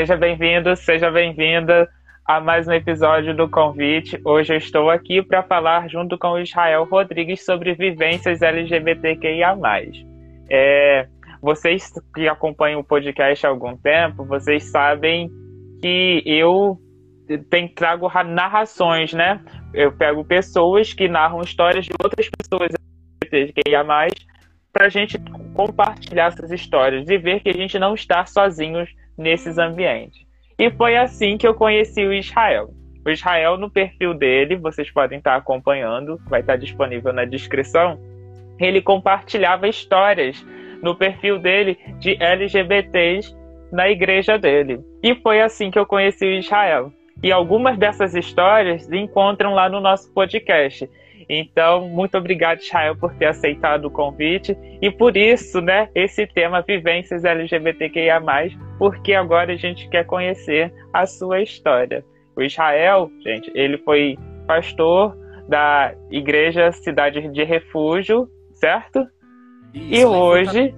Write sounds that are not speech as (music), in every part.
Seja bem-vindo, seja bem-vinda a mais um episódio do Convite. Hoje eu estou aqui para falar junto com o Israel Rodrigues sobre vivências LGBTQIA+. É, vocês que acompanham o podcast há algum tempo, vocês sabem que eu tem, trago narrações, né? Eu pego pessoas que narram histórias de outras pessoas LGBTQIA+, para a gente compartilhar essas histórias e ver que a gente não está sozinhos nesses ambientes. E foi assim que eu conheci o Israel. O Israel, no perfil dele, vocês podem estar acompanhando, vai estar disponível na descrição. Ele compartilhava histórias no perfil dele de LGBTs na igreja dele. E foi assim que eu conheci o Israel. E algumas dessas histórias se encontram lá no nosso podcast. Então, muito obrigado, Israel, por ter aceitado o convite. E por isso, né, esse tema Vivências LGBTQIA, porque agora a gente quer conhecer a sua história. O Israel, gente, ele foi pastor da Igreja Cidade de Refúgio, certo? Isso, e hoje.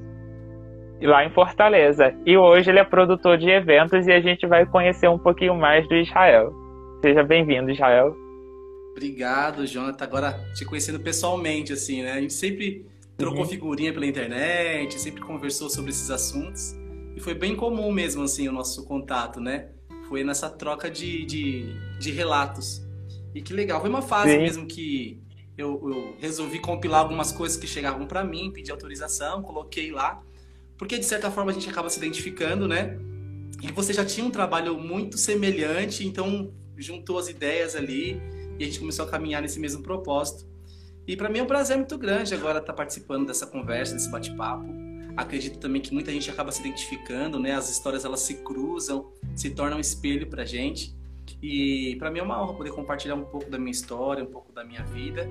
Lá em Fortaleza. E hoje ele é produtor de eventos e a gente vai conhecer um pouquinho mais do Israel. Seja bem-vindo, Israel. Obrigado, Jonathan. Agora te conhecendo pessoalmente, assim, né? A gente sempre trocou uhum. figurinha pela internet, sempre conversou sobre esses assuntos. E foi bem comum mesmo, assim, o nosso contato, né? Foi nessa troca de, de, de relatos. E que legal. Foi uma fase Sim. mesmo que eu, eu, resolvi compilar algumas coisas que chegavam para mim, pedi autorização, coloquei lá. Porque, de certa forma, a gente acaba se identificando, né? E você já tinha um trabalho muito semelhante, então juntou as ideias ali e a gente começou a caminhar nesse mesmo propósito. E para mim é um prazer muito grande agora estar tá participando dessa conversa, desse bate-papo. Acredito também que muita gente acaba se identificando, né? As histórias elas se cruzam, se tornam um espelho para gente. E para mim é uma honra poder compartilhar um pouco da minha história, um pouco da minha vida.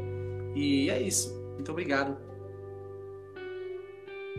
E é isso. Muito obrigado.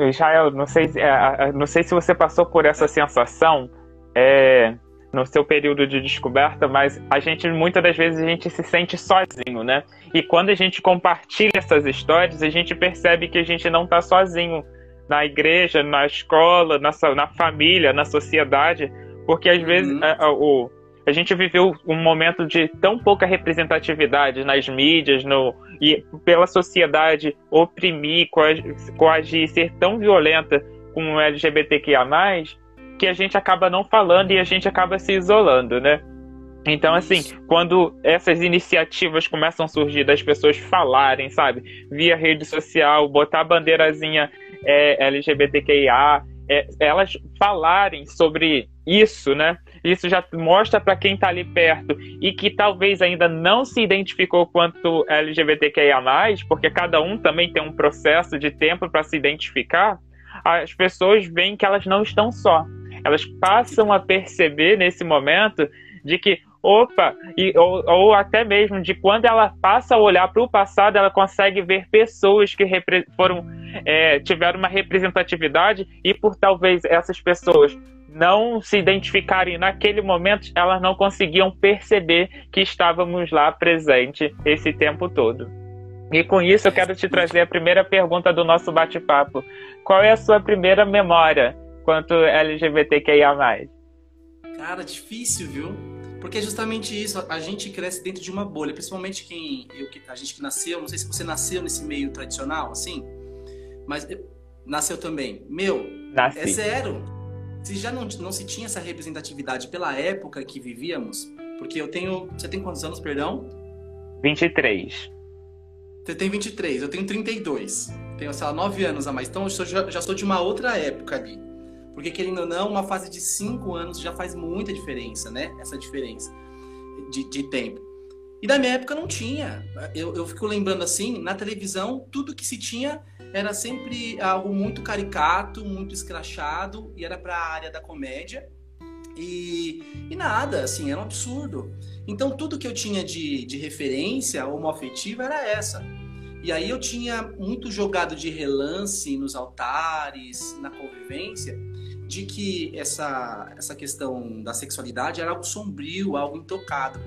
Israel, não sei, é, não sei se você passou por essa sensação. É, no seu período de descoberta, mas a gente muitas das vezes a gente se sente sozinho, né? E quando a gente compartilha essas histórias, a gente percebe que a gente não está sozinho na igreja, na escola, na, na família, na sociedade, porque às uhum. vezes a, a, o, a gente viveu um momento de tão pouca representatividade nas mídias, no, e pela sociedade oprimir, coagir, ser tão violenta com o LGBTQIA+, que a gente acaba não falando e a gente acaba se isolando, né? Então, assim, quando essas iniciativas começam a surgir das pessoas falarem, sabe, via rede social, botar a bandeirazinha é, LGBTQIA, é, elas falarem sobre isso, né? Isso já mostra para quem está ali perto e que talvez ainda não se identificou quanto LGBTQIA, porque cada um também tem um processo de tempo para se identificar, as pessoas veem que elas não estão só elas passam a perceber nesse momento de que opa, e, ou, ou até mesmo de quando ela passa a olhar para o passado, ela consegue ver pessoas que foram é, tiveram uma representatividade e por talvez essas pessoas não se identificarem naquele momento, elas não conseguiam perceber que estávamos lá presente esse tempo todo. E com isso eu quero te trazer a primeira pergunta do nosso bate-papo. Qual é a sua primeira memória quanto LGBTQIA+. Cara, difícil, viu? Porque é justamente isso, a gente cresce dentro de uma bolha, principalmente quem eu, a gente que nasceu, não sei se você nasceu nesse meio tradicional, assim, mas nasceu também. Meu, Nasci. é zero. Se já não, não se tinha essa representatividade pela época que vivíamos, porque eu tenho. Você tem quantos anos, perdão? 23. Você tem 23, eu tenho 32. Tenho, sei lá, 9 anos a mais. Então eu sou, já, já sou de uma outra época ali. Porque, querendo ou não, uma fase de 5 anos já faz muita diferença, né? Essa diferença de, de tempo. E da minha época não tinha. Eu, eu fico lembrando assim, na televisão, tudo que se tinha era sempre algo muito caricato, muito escrachado, e era para a área da comédia. E, e nada, assim, era um absurdo. Então tudo que eu tinha de, de referência homoafetiva era essa. E aí eu tinha muito jogado de relance nos altares, na convivência, de que essa, essa questão da sexualidade era algo sombrio, algo intocado.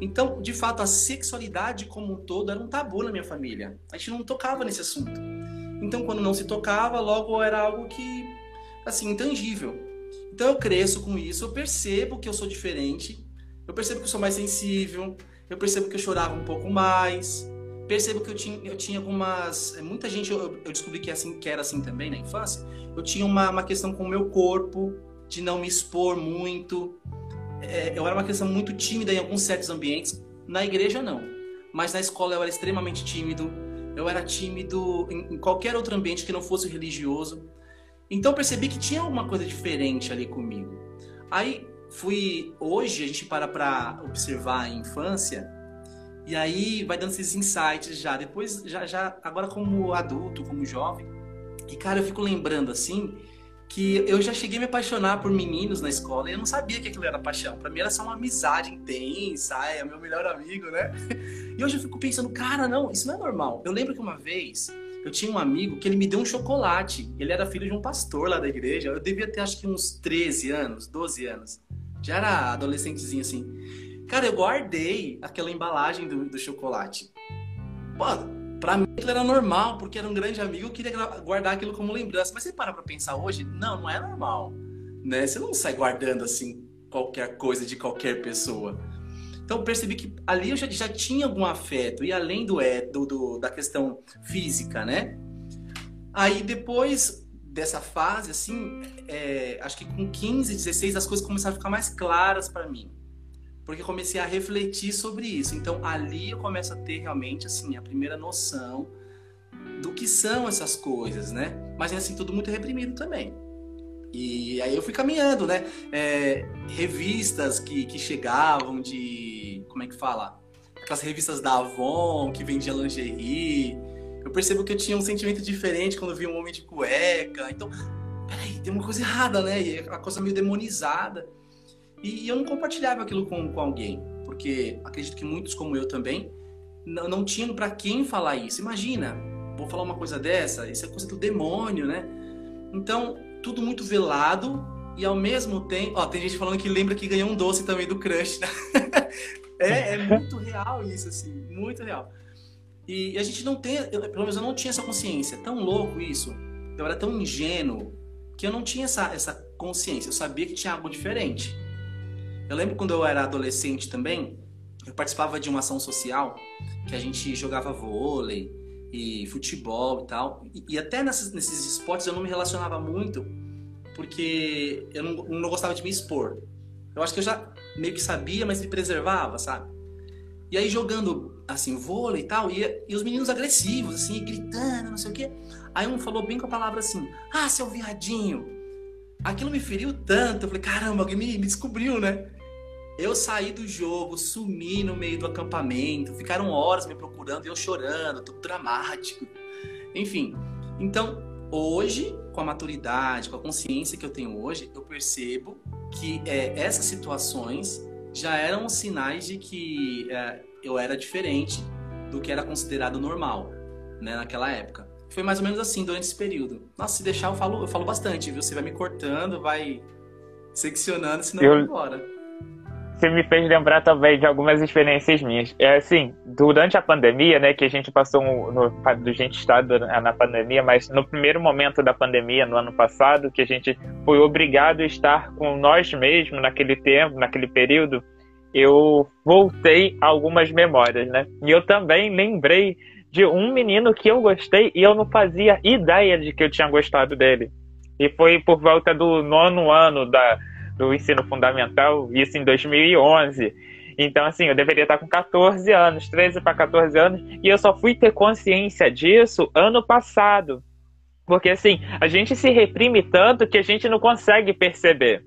Então, de fato, a sexualidade como um todo era um tabu na minha família. A gente não tocava nesse assunto. Então, quando não se tocava, logo era algo que, assim, intangível. Então, eu cresço com isso, eu percebo que eu sou diferente, eu percebo que eu sou mais sensível, eu percebo que eu chorava um pouco mais, percebo que eu tinha, eu tinha algumas. É, muita gente, eu, eu descobri que, é assim, que era assim também na infância. Eu tinha uma, uma questão com o meu corpo, de não me expor muito. É, eu era uma questão muito tímida em alguns certos ambientes. Na igreja, não. Mas na escola eu era extremamente tímido. Eu era tímido em, em qualquer outro ambiente que não fosse religioso. Então percebi que tinha alguma coisa diferente ali comigo. Aí fui hoje a gente para para observar a infância e aí vai dando esses insights já depois já já agora como adulto como jovem e cara eu fico lembrando assim que eu já cheguei a me apaixonar por meninos na escola e eu não sabia que aquilo era paixão. Para mim era só uma amizade intensa, é meu melhor amigo, né? (laughs) E hoje eu fico pensando, cara, não, isso não é normal. Eu lembro que uma vez eu tinha um amigo que ele me deu um chocolate. Ele era filho de um pastor lá da igreja. Eu devia ter acho que uns 13 anos, 12 anos. Já era adolescentezinho assim. Cara, eu guardei aquela embalagem do, do chocolate. Pô, Pra mim aquilo era normal, porque era um grande amigo, eu queria guardar aquilo como lembrança. Mas você para pra pensar hoje, não, não é normal. Né? Você não sai guardando assim qualquer coisa de qualquer pessoa. Então percebi que ali eu já, já tinha algum afeto, e além do, é, do, do, da questão física, né? Aí depois dessa fase, assim, é, acho que com 15, 16 as coisas começaram a ficar mais claras para mim porque comecei a refletir sobre isso. Então ali eu começo a ter realmente assim a primeira noção do que são essas coisas, né? Mas é assim tudo muito reprimido também. E aí eu fui caminhando, né? É, revistas que, que chegavam de como é que fala? Aquelas revistas da Avon que vendia lingerie. Eu percebo que eu tinha um sentimento diferente quando vi um homem de cueca. Então, peraí, tem uma coisa errada, né? E uma coisa meio demonizada. E eu não compartilhava aquilo com, com alguém, porque acredito que muitos, como eu também, não, não tinham para quem falar isso. Imagina, vou falar uma coisa dessa, isso é coisa do demônio, né? Então, tudo muito velado e ao mesmo tempo. Ó, tem gente falando que lembra que ganhou um doce também do crush, né? (laughs) é, é muito real isso, assim, muito real. E a gente não tem, eu, pelo menos eu não tinha essa consciência. Tão louco isso. Eu era tão ingênuo que eu não tinha essa, essa consciência. Eu sabia que tinha algo diferente. Eu lembro quando eu era adolescente também, eu participava de uma ação social que a gente jogava vôlei e futebol e tal. E, e até nesses, nesses esportes eu não me relacionava muito porque eu não, não gostava de me expor. Eu acho que eu já meio que sabia, mas me preservava, sabe? E aí jogando assim vôlei e tal, e, e os meninos agressivos, assim, gritando, não sei o quê. Aí um falou bem com a palavra assim: Ah, seu viadinho. Aquilo me feriu tanto. Eu falei: Caramba, alguém me, me descobriu, né? Eu saí do jogo, sumi no meio do acampamento, ficaram horas me procurando e eu chorando, tudo dramático. Enfim, então hoje, com a maturidade, com a consciência que eu tenho hoje, eu percebo que é, essas situações já eram sinais de que é, eu era diferente do que era considerado normal, né, naquela época. Foi mais ou menos assim durante esse período. Nossa, se deixar eu falo, eu falo bastante, viu? Você vai me cortando, vai seccionando, senão eu vou embora você me fez lembrar também de algumas experiências minhas. É assim, durante a pandemia, né, que a gente passou no, do gente estado na pandemia, mas no primeiro momento da pandemia, no ano passado, que a gente foi obrigado a estar com nós mesmos naquele tempo, naquele período, eu voltei a algumas memórias, né? E eu também lembrei de um menino que eu gostei e eu não fazia ideia de que eu tinha gostado dele. E foi por volta do nono ano da, do ensino fundamental, isso em 2011. Então, assim, eu deveria estar com 14 anos, 13 para 14 anos, e eu só fui ter consciência disso ano passado. Porque, assim, a gente se reprime tanto que a gente não consegue perceber.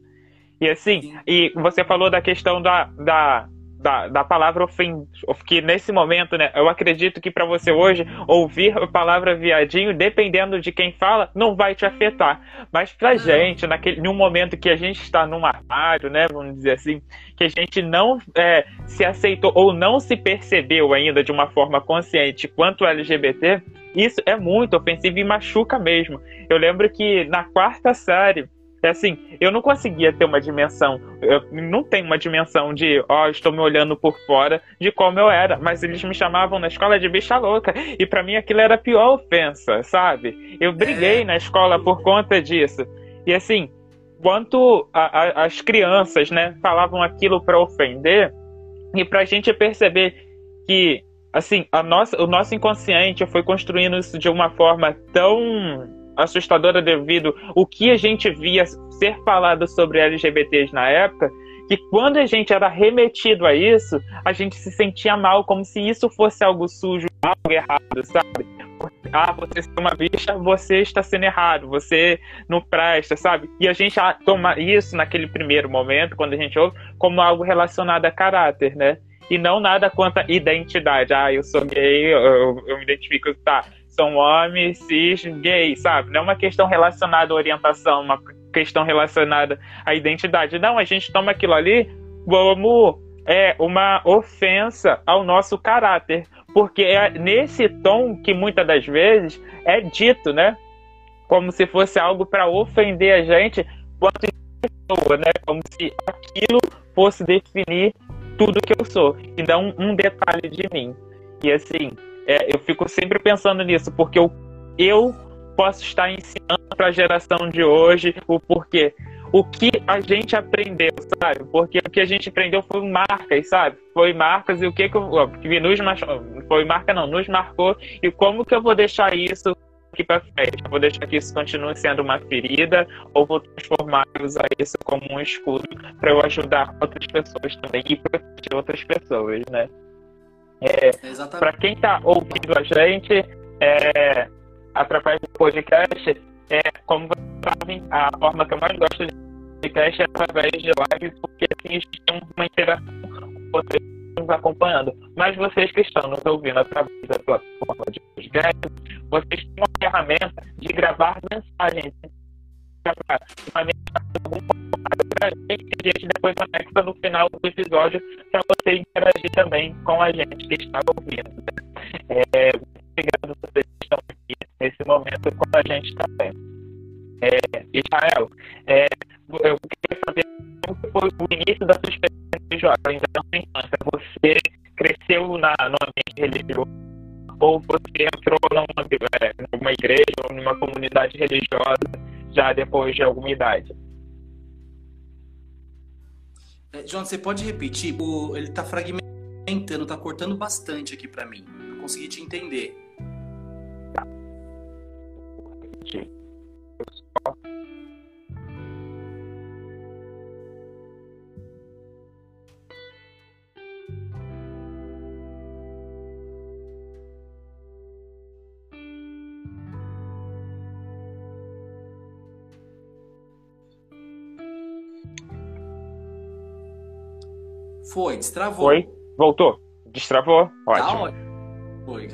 E, assim, e você falou da questão da, da da, da palavra ofend... que nesse momento, né, eu acredito que para você hoje ouvir a palavra viadinho, dependendo de quem fala, não vai te afetar. Mas pra gente, naquele, num momento que a gente está num armário, né, vamos dizer assim, que a gente não é, se aceitou ou não se percebeu ainda de uma forma consciente quanto LGBT, isso é muito ofensivo e machuca mesmo. Eu lembro que na quarta série assim, eu não conseguia ter uma dimensão, eu não tenho uma dimensão de, ó, oh, estou me olhando por fora de como eu era, mas eles me chamavam na escola de bicha louca, e para mim aquilo era a pior ofensa, sabe? Eu briguei é. na escola por conta disso. E assim, quanto a, a, as crianças, né, falavam aquilo para ofender, e pra gente perceber que, assim, a nossa, o nosso inconsciente foi construindo isso de uma forma tão assustadora devido o que a gente via ser falado sobre LGBTs na época, que quando a gente era remetido a isso, a gente se sentia mal, como se isso fosse algo sujo, algo errado, sabe? Ah, você é uma bicha, você está sendo errado, você não presta, sabe? E a gente toma isso naquele primeiro momento, quando a gente ouve, como algo relacionado a caráter, né? E não nada quanto a identidade. Ah, eu sou gay, eu, eu me identifico, tá? São homens, cis, gay, sabe? Não é uma questão relacionada à orientação, uma questão relacionada à identidade. Não, a gente toma aquilo ali como é, uma ofensa ao nosso caráter. Porque é nesse tom que muitas das vezes é dito, né? Como se fosse algo para ofender a gente quanto pessoa, né? Como se aquilo fosse definir tudo que eu sou e não um detalhe de mim. E assim, é, eu fico sempre pensando nisso, porque eu, eu posso estar ensinando para a geração de hoje o porquê. O que a gente aprendeu, sabe? Porque o que a gente aprendeu foi marcas, sabe? Foi marcas e o que, que, eu, que nos foi marca não, nos marcou e como que eu vou deixar isso aqui para frente? Eu vou deixar que isso continue sendo uma ferida ou vou transformar e usar isso como um escudo para eu ajudar outras pessoas também e proteger outras pessoas, né? É, para quem está ouvindo a gente, é, através do podcast, é, como vocês sabem, a forma que eu mais gosto de podcast é através de lives, porque assim tem uma interação com vocês nos acompanhando. Mas vocês que estão nos ouvindo através da plataforma de podcast, vocês têm uma ferramenta de gravar mensagens. Uma mensagem pra gente, a gente depois anexa no final do episódio para você interagir também com a gente que está ouvindo. É, obrigado a vocês que estão aqui nesse momento com a gente também. É, Israel, é, eu queria saber como foi o início da sua experiência jovem da sua infância. Você cresceu na, no ambiente religioso ou você entrou numa, é, numa igreja ou numa comunidade religiosa já depois de alguma idade? É, João, você pode repetir? O, ele tá fragmentando, tá cortando bastante aqui para mim. Não consegui te entender. Tá. Foi, destravou. Foi, voltou. Destravou? Ótimo. Tá Foi.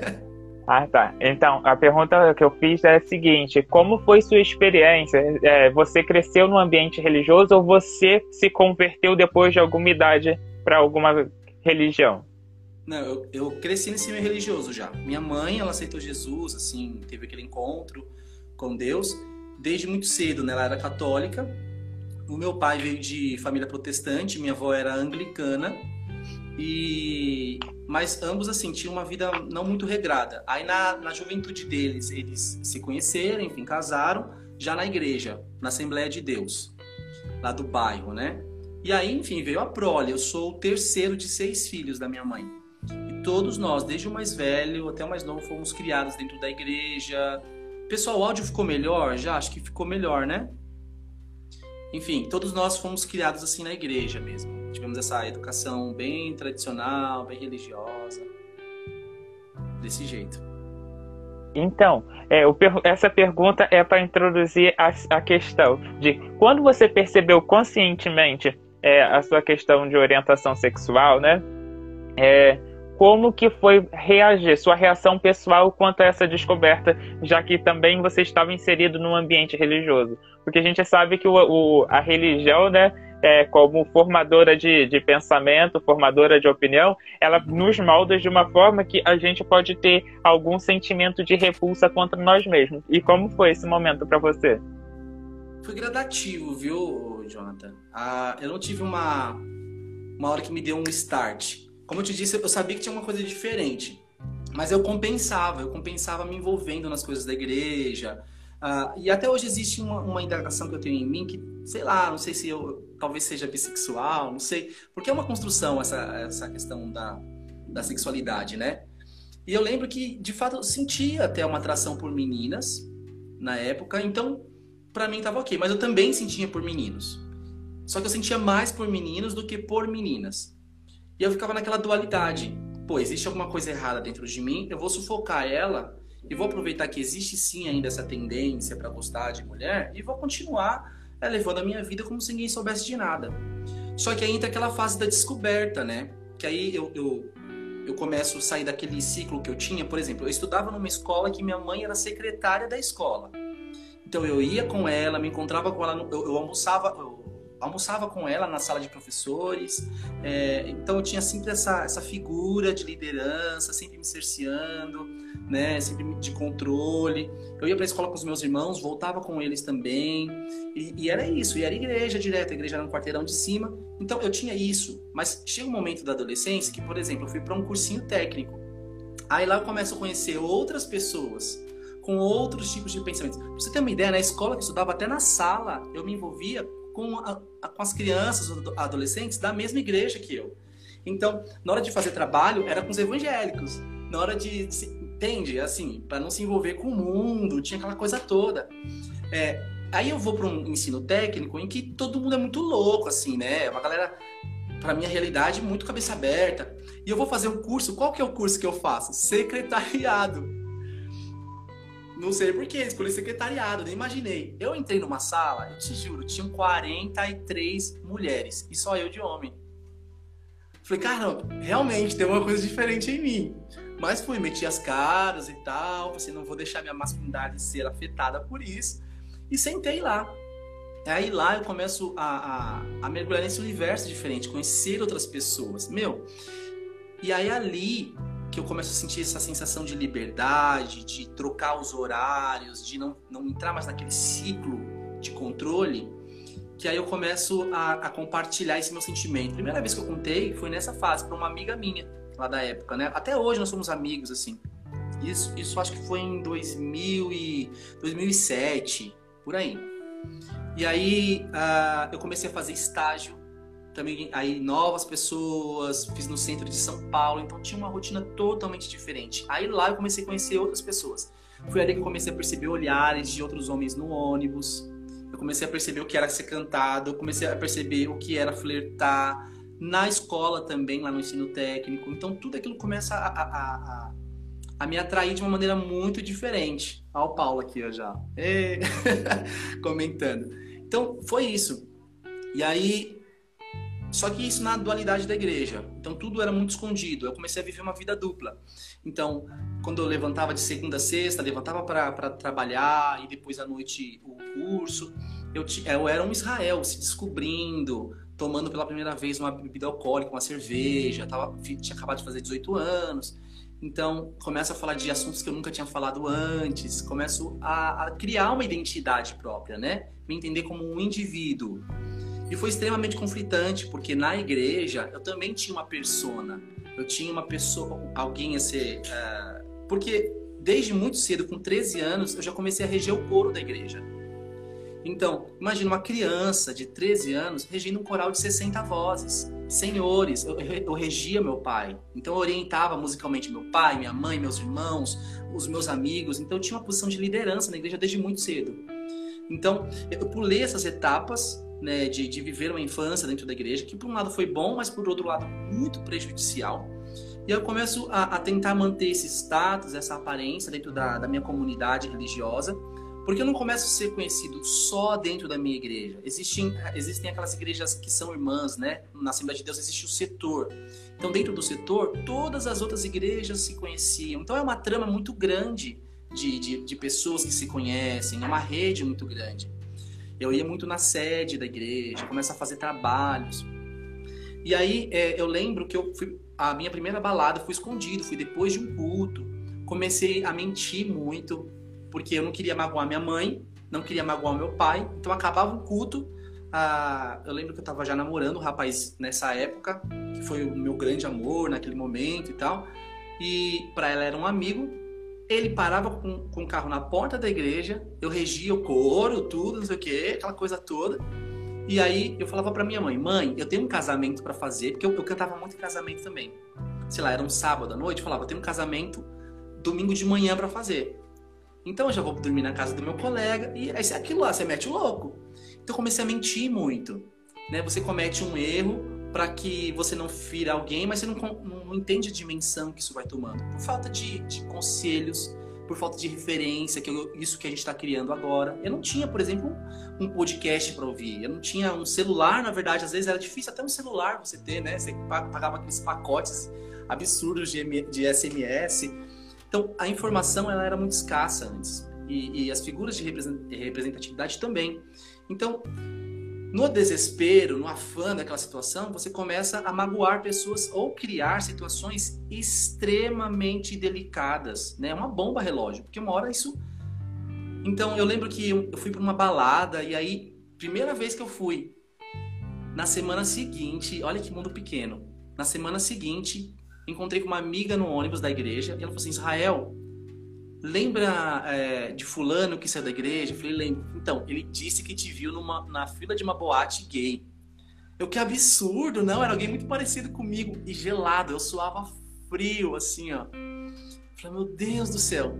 (laughs) ah, tá. Então, a pergunta que eu fiz é a seguinte: como foi sua experiência? É, você cresceu no ambiente religioso ou você se converteu depois de alguma idade para alguma religião? Não, eu, eu cresci nesse meio religioso já. Minha mãe, ela aceitou Jesus, assim, teve aquele encontro com Deus desde muito cedo, né? Ela era católica o meu pai veio de família protestante, minha avó era anglicana. E mas ambos assim tinham uma vida não muito regrada. Aí na, na juventude deles, eles se conheceram, enfim, casaram já na igreja, na Assembleia de Deus, lá do bairro, né? E aí, enfim, veio a prole. Eu sou o terceiro de seis filhos da minha mãe. E todos nós, desde o mais velho até o mais novo, fomos criados dentro da igreja. Pessoal, o áudio ficou melhor? Já acho que ficou melhor, né? Enfim, todos nós fomos criados assim na igreja mesmo. Tivemos essa educação bem tradicional, bem religiosa. Desse jeito. Então, é, essa pergunta é para introduzir a, a, questão de quando você percebeu conscientemente é, a sua questão de orientação sexual, né? É, como que foi reagir, sua reação pessoal quanto a essa descoberta, já que também você estava inserido num ambiente religioso? Porque a gente sabe que o, o a religião, né, é, como formadora de, de pensamento, formadora de opinião, ela nos molda de uma forma que a gente pode ter algum sentimento de repulsa contra nós mesmos. E como foi esse momento para você? Foi gradativo, viu, Jonathan? Ah, eu não tive uma, uma hora que me deu um start como eu te disse, eu sabia que tinha uma coisa diferente. Mas eu compensava, eu compensava me envolvendo nas coisas da igreja. Uh, e até hoje existe uma, uma indagação que eu tenho em mim que, sei lá, não sei se eu talvez seja bissexual, não sei. Porque é uma construção essa, essa questão da, da sexualidade, né? E eu lembro que, de fato, eu sentia até uma atração por meninas na época, então para mim tava ok. Mas eu também sentia por meninos. Só que eu sentia mais por meninos do que por meninas. E eu ficava naquela dualidade. Pô, existe alguma coisa errada dentro de mim, eu vou sufocar ela e vou aproveitar que existe sim ainda essa tendência para gostar de mulher e vou continuar é, levando a minha vida como se ninguém soubesse de nada. Só que aí entra aquela fase da descoberta, né? Que aí eu, eu, eu começo a sair daquele ciclo que eu tinha. Por exemplo, eu estudava numa escola que minha mãe era secretária da escola. Então eu ia com ela, me encontrava com ela, eu, eu almoçava, eu almoçava com ela na sala de professores, é, então eu tinha sempre essa, essa figura de liderança, sempre me cerceando, né, sempre de controle. Eu ia para a escola com os meus irmãos, voltava com eles também, e, e, era isso, e era igreja direto, a igreja era no quarteirão de cima, então eu tinha isso. Mas chega um momento da adolescência que, por exemplo, eu fui para um cursinho técnico, aí lá eu começo a conhecer outras pessoas, com outros tipos de pensamentos. Pra você ter uma ideia, na escola que eu estudava, até na sala, eu me envolvia com, a, com as crianças, adolescentes da mesma igreja que eu. Então, na hora de fazer trabalho, era com os evangélicos. Na hora de. de entende? Assim, para não se envolver com o mundo, tinha aquela coisa toda. É, aí eu vou para um ensino técnico em que todo mundo é muito louco, assim, né? Uma galera, para minha realidade, muito cabeça aberta. E eu vou fazer um curso, qual que é o curso que eu faço? Secretariado. Não sei porquê, escolhi secretariado, nem imaginei. Eu entrei numa sala, eu te juro, tinham 43 mulheres e só eu de homem. Falei, caramba, realmente tem uma coisa diferente em mim. Mas fui, meti as caras e tal, você não vou deixar minha masculinidade ser afetada por isso. E sentei lá. Aí lá eu começo a, a, a mergulhar nesse universo diferente, conhecer outras pessoas. Meu, e aí ali que eu começo a sentir essa sensação de liberdade, de trocar os horários, de não, não entrar mais naquele ciclo de controle, que aí eu começo a, a compartilhar esse meu sentimento. Primeira vez que eu contei foi nessa fase para uma amiga minha lá da época, né? Até hoje nós somos amigos assim. Isso, isso acho que foi em 2000 e 2007, por aí. E aí uh, eu comecei a fazer estágio também aí novas pessoas, fiz no centro de São Paulo, então tinha uma rotina totalmente diferente. Aí lá eu comecei a conhecer outras pessoas. Foi ali que eu comecei a perceber olhares de outros homens no ônibus. Eu comecei a perceber o que era ser cantado, eu comecei a perceber o que era flertar. Na escola também, lá no ensino técnico. Então tudo aquilo começa a, a, a, a me atrair de uma maneira muito diferente. Olha o Paulo aqui ó, já. (laughs) comentando. Então foi isso. E aí só que isso na dualidade da igreja. Então tudo era muito escondido. Eu comecei a viver uma vida dupla. Então, quando eu levantava de segunda a sexta, levantava para trabalhar e depois à noite o curso, eu, eu era um Israel se descobrindo, tomando pela primeira vez uma bebida alcoólica, uma cerveja, tava, tinha acabado de fazer 18 anos. Então, começo a falar de assuntos que eu nunca tinha falado antes, começo a, a criar uma identidade própria, né? Me entender como um indivíduo. E foi extremamente conflitante, porque na igreja eu também tinha uma persona. Eu tinha uma pessoa, alguém a ser. Uh, porque desde muito cedo, com 13 anos, eu já comecei a reger o coro da igreja. Então, imagina uma criança de 13 anos regindo um coral de 60 vozes. Senhores, eu, eu regia meu pai. Então, eu orientava musicalmente meu pai, minha mãe, meus irmãos, os meus amigos. Então, eu tinha uma posição de liderança na igreja desde muito cedo. Então, eu pulei essas etapas né, de, de viver uma infância dentro da igreja, que por um lado foi bom, mas por outro lado muito prejudicial. E eu começo a, a tentar manter esse status, essa aparência dentro da, da minha comunidade religiosa, porque eu não começo a ser conhecido só dentro da minha igreja. Existem, existem aquelas igrejas que são irmãs, né? Na Assembleia de Deus existe o setor. Então, dentro do setor, todas as outras igrejas se conheciam. Então, é uma trama muito grande de, de, de pessoas que se conhecem, é uma rede muito grande. Eu ia muito na sede da igreja, começo a fazer trabalhos. E aí, é, eu lembro que eu fui, a minha primeira balada fui escondido, fui depois de um culto. Comecei a mentir muito, porque eu não queria magoar minha mãe, não queria magoar meu pai. Então acabava o culto. Ah, eu lembro que eu estava já namorando o rapaz nessa época, que foi o meu grande amor naquele momento e tal. E para ela era um amigo. Ele parava com, com o carro na porta da igreja, eu regia o coro, tudo, não sei o que, aquela coisa toda. E aí eu falava para minha mãe: mãe, eu tenho um casamento para fazer, porque eu, eu cantava muito em casamento também. Sei lá, era um sábado à noite, eu falava: eu tenho um casamento domingo de manhã para fazer. Então eu já vou dormir na casa do meu colega e aí aquilo lá, você mete o louco. Então eu comecei a mentir muito. Né? Você comete um erro para que você não fira alguém, mas você não, não, não, entende a dimensão que isso vai tomando. Por falta de, de conselhos, por falta de referência, que eu, isso que a gente está criando agora. Eu não tinha, por exemplo, um, um podcast para ouvir. Eu não tinha um celular, na verdade, às vezes era difícil até um celular você ter, né? Você pagava aqueles pacotes absurdos de, de SMS. Então, a informação ela era muito escassa antes. E, e as figuras de representatividade também. Então, no desespero, no afã daquela situação, você começa a magoar pessoas ou criar situações extremamente delicadas, né? Uma bomba relógio, porque uma hora isso. Então eu lembro que eu fui para uma balada e aí primeira vez que eu fui, na semana seguinte, olha que mundo pequeno. Na semana seguinte, encontrei com uma amiga no ônibus da igreja e ela falou assim: Israel, lembra é, de fulano que saiu da igreja? Eu falei, lembro. Então, ele disse que te viu numa, na fila de uma boate gay. Eu, que absurdo, não, era alguém muito parecido comigo e gelado, eu suava frio, assim, ó. Eu falei, meu Deus do céu.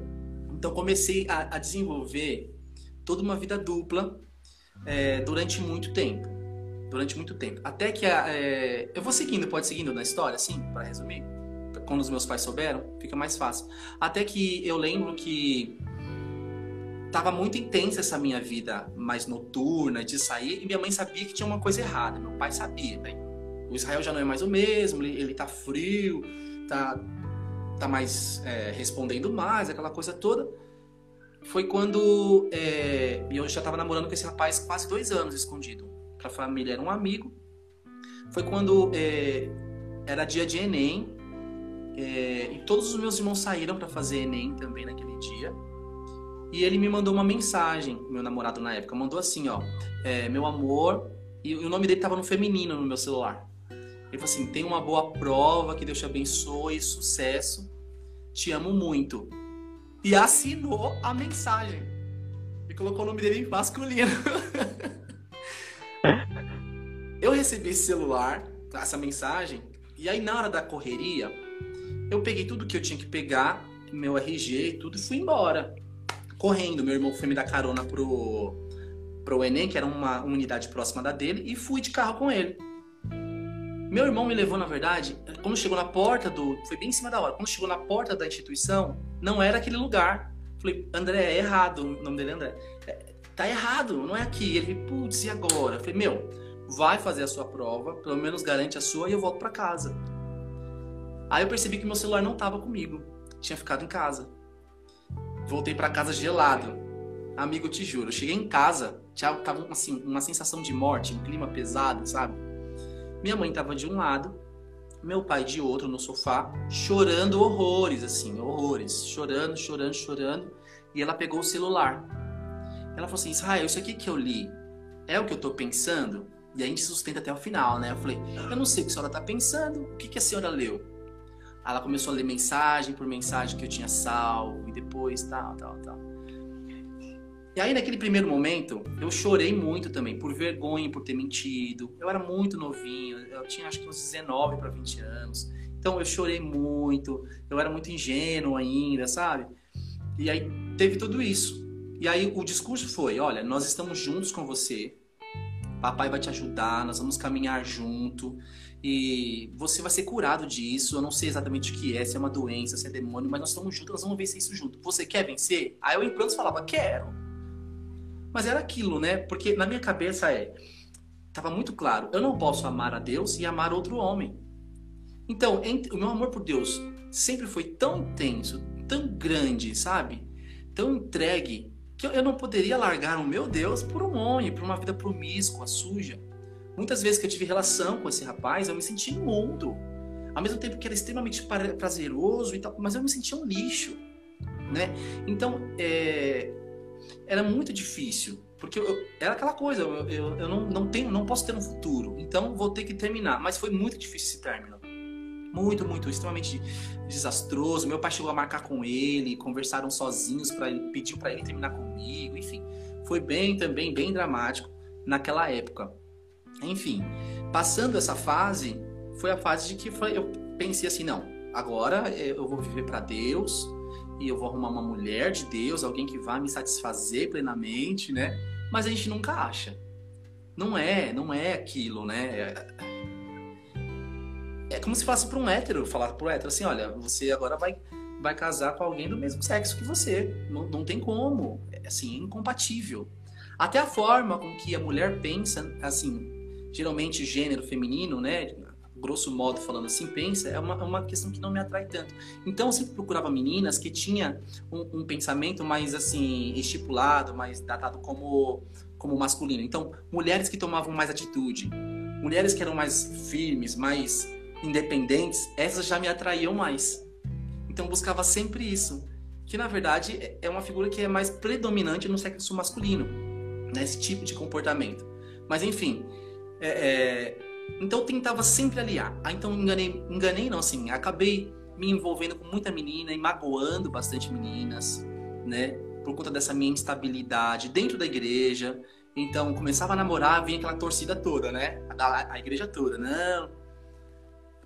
Então, comecei a, a desenvolver toda uma vida dupla é, durante muito tempo. Durante muito tempo. Até que a, é, eu vou seguindo, pode seguindo na história, assim, para resumir? Quando os meus pais souberam, fica mais fácil. Até que eu lembro que tava muito intensa essa minha vida mais noturna, de sair, e minha mãe sabia que tinha uma coisa errada. Meu pai sabia, bem. O Israel já não é mais o mesmo, ele, ele tá frio, tá, tá mais é, respondendo mais, aquela coisa toda. Foi quando é, eu já tava namorando com esse rapaz quase dois anos escondido. Pra família era um amigo. Foi quando é, era dia de Enem, é, e todos os meus irmãos saíram para fazer Enem também naquele dia. E ele me mandou uma mensagem, meu namorado na época, mandou assim, ó, é, meu amor, e o nome dele tava no feminino no meu celular. Ele falou assim, tem uma boa prova, que Deus te abençoe, sucesso, te amo muito. E assinou a mensagem. E colocou o nome dele em masculino. (laughs) eu recebi esse celular, essa mensagem, e aí na hora da correria, eu peguei tudo que eu tinha que pegar, meu RG e tudo, e fui embora. Correndo. Meu irmão foi me dar carona pro, pro Enem, que era uma, unidade próxima da dele, e fui de carro com ele. Meu irmão me levou, na verdade, quando chegou na porta do. Foi bem em cima da hora. Quando chegou na porta da instituição, não era aquele lugar. Falei, André, é errado. O nome dele é André. É, tá errado, não é aqui. Ele putz, e agora? Falei, meu, vai fazer a sua prova, pelo menos garante a sua e eu volto para casa. Aí eu percebi que meu celular não estava comigo, tinha ficado em casa. Voltei para casa gelado. Amigo, te juro, eu cheguei em casa, tava assim, uma sensação de morte, um clima pesado, sabe? Minha mãe tava de um lado, meu pai de outro no sofá, chorando horrores, assim, horrores, chorando, chorando, chorando. E ela pegou o celular. Ela falou assim: Israel, isso aqui que eu li é o que eu tô pensando? E a gente sustenta até o final, né? Eu falei: Eu não sei o que a senhora tá pensando, o que, que a senhora leu? Ela começou a ler mensagem por mensagem que eu tinha salvo e depois tal, tal, tal. E aí, naquele primeiro momento, eu chorei muito também, por vergonha, por ter mentido. Eu era muito novinho, eu tinha acho que uns 19 para 20 anos. Então, eu chorei muito, eu era muito ingênuo ainda, sabe? E aí, teve tudo isso. E aí, o discurso foi: olha, nós estamos juntos com você, papai vai te ajudar, nós vamos caminhar junto e você vai ser curado disso. Eu não sei exatamente o que é, se é uma doença, se é demônio, mas nós estamos juntos, nós vamos vencer isso junto. Você quer vencer? Aí eu em prantos falava: quero. Mas era aquilo, né? Porque na minha cabeça é. Tava muito claro, eu não posso amar a Deus e amar outro homem. Então, o meu amor por Deus sempre foi tão intenso, tão grande, sabe? Tão entregue, que eu não poderia largar o meu Deus por um homem, por uma vida promíscua, suja. Muitas vezes que eu tive relação com esse rapaz, eu me senti imundo. Ao mesmo tempo que era extremamente prazeroso e tal, mas eu me sentia um lixo, né? Então, é, era muito difícil, porque eu, era aquela coisa, eu, eu, eu, não, não tenho, não posso ter um futuro, então vou ter que terminar. Mas foi muito difícil esse término. Muito, muito, extremamente desastroso. Meu pai chegou a marcar com ele, conversaram sozinhos para ele, pediu para ele terminar comigo, enfim. Foi bem também, bem dramático naquela época. Enfim, passando essa fase, foi a fase de que foi, eu pensei assim, não, agora eh, eu vou viver para Deus, e eu vou arrumar uma mulher de Deus, alguém que vai me satisfazer plenamente, né? Mas a gente nunca acha. Não é, não é aquilo, né? É, é como se falasse para um hétero, falar um hétero assim, olha, você agora vai, vai casar com alguém do mesmo sexo que você. Não, não tem como. É assim, é incompatível. Até a forma com que a mulher pensa, assim, geralmente gênero feminino, né? grosso modo falando assim, pensa, é uma, é uma questão que não me atrai tanto. Então eu sempre procurava meninas que tinha um, um pensamento mais assim, estipulado, mais datado como, como masculino. Então, mulheres que tomavam mais atitude, mulheres que eram mais firmes, mais independentes, essas já me atraíam mais. Então buscava sempre isso. Que na verdade é uma figura que é mais predominante no sexo masculino, nesse né? tipo de comportamento. Mas enfim, é, é então tentava sempre aliar. Ah, então enganei, enganei não, assim, acabei me envolvendo com muita menina e magoando bastante meninas, né? Por conta dessa minha instabilidade dentro da igreja. Então começava a namorar, vinha aquela torcida toda, né? A, a igreja toda, não.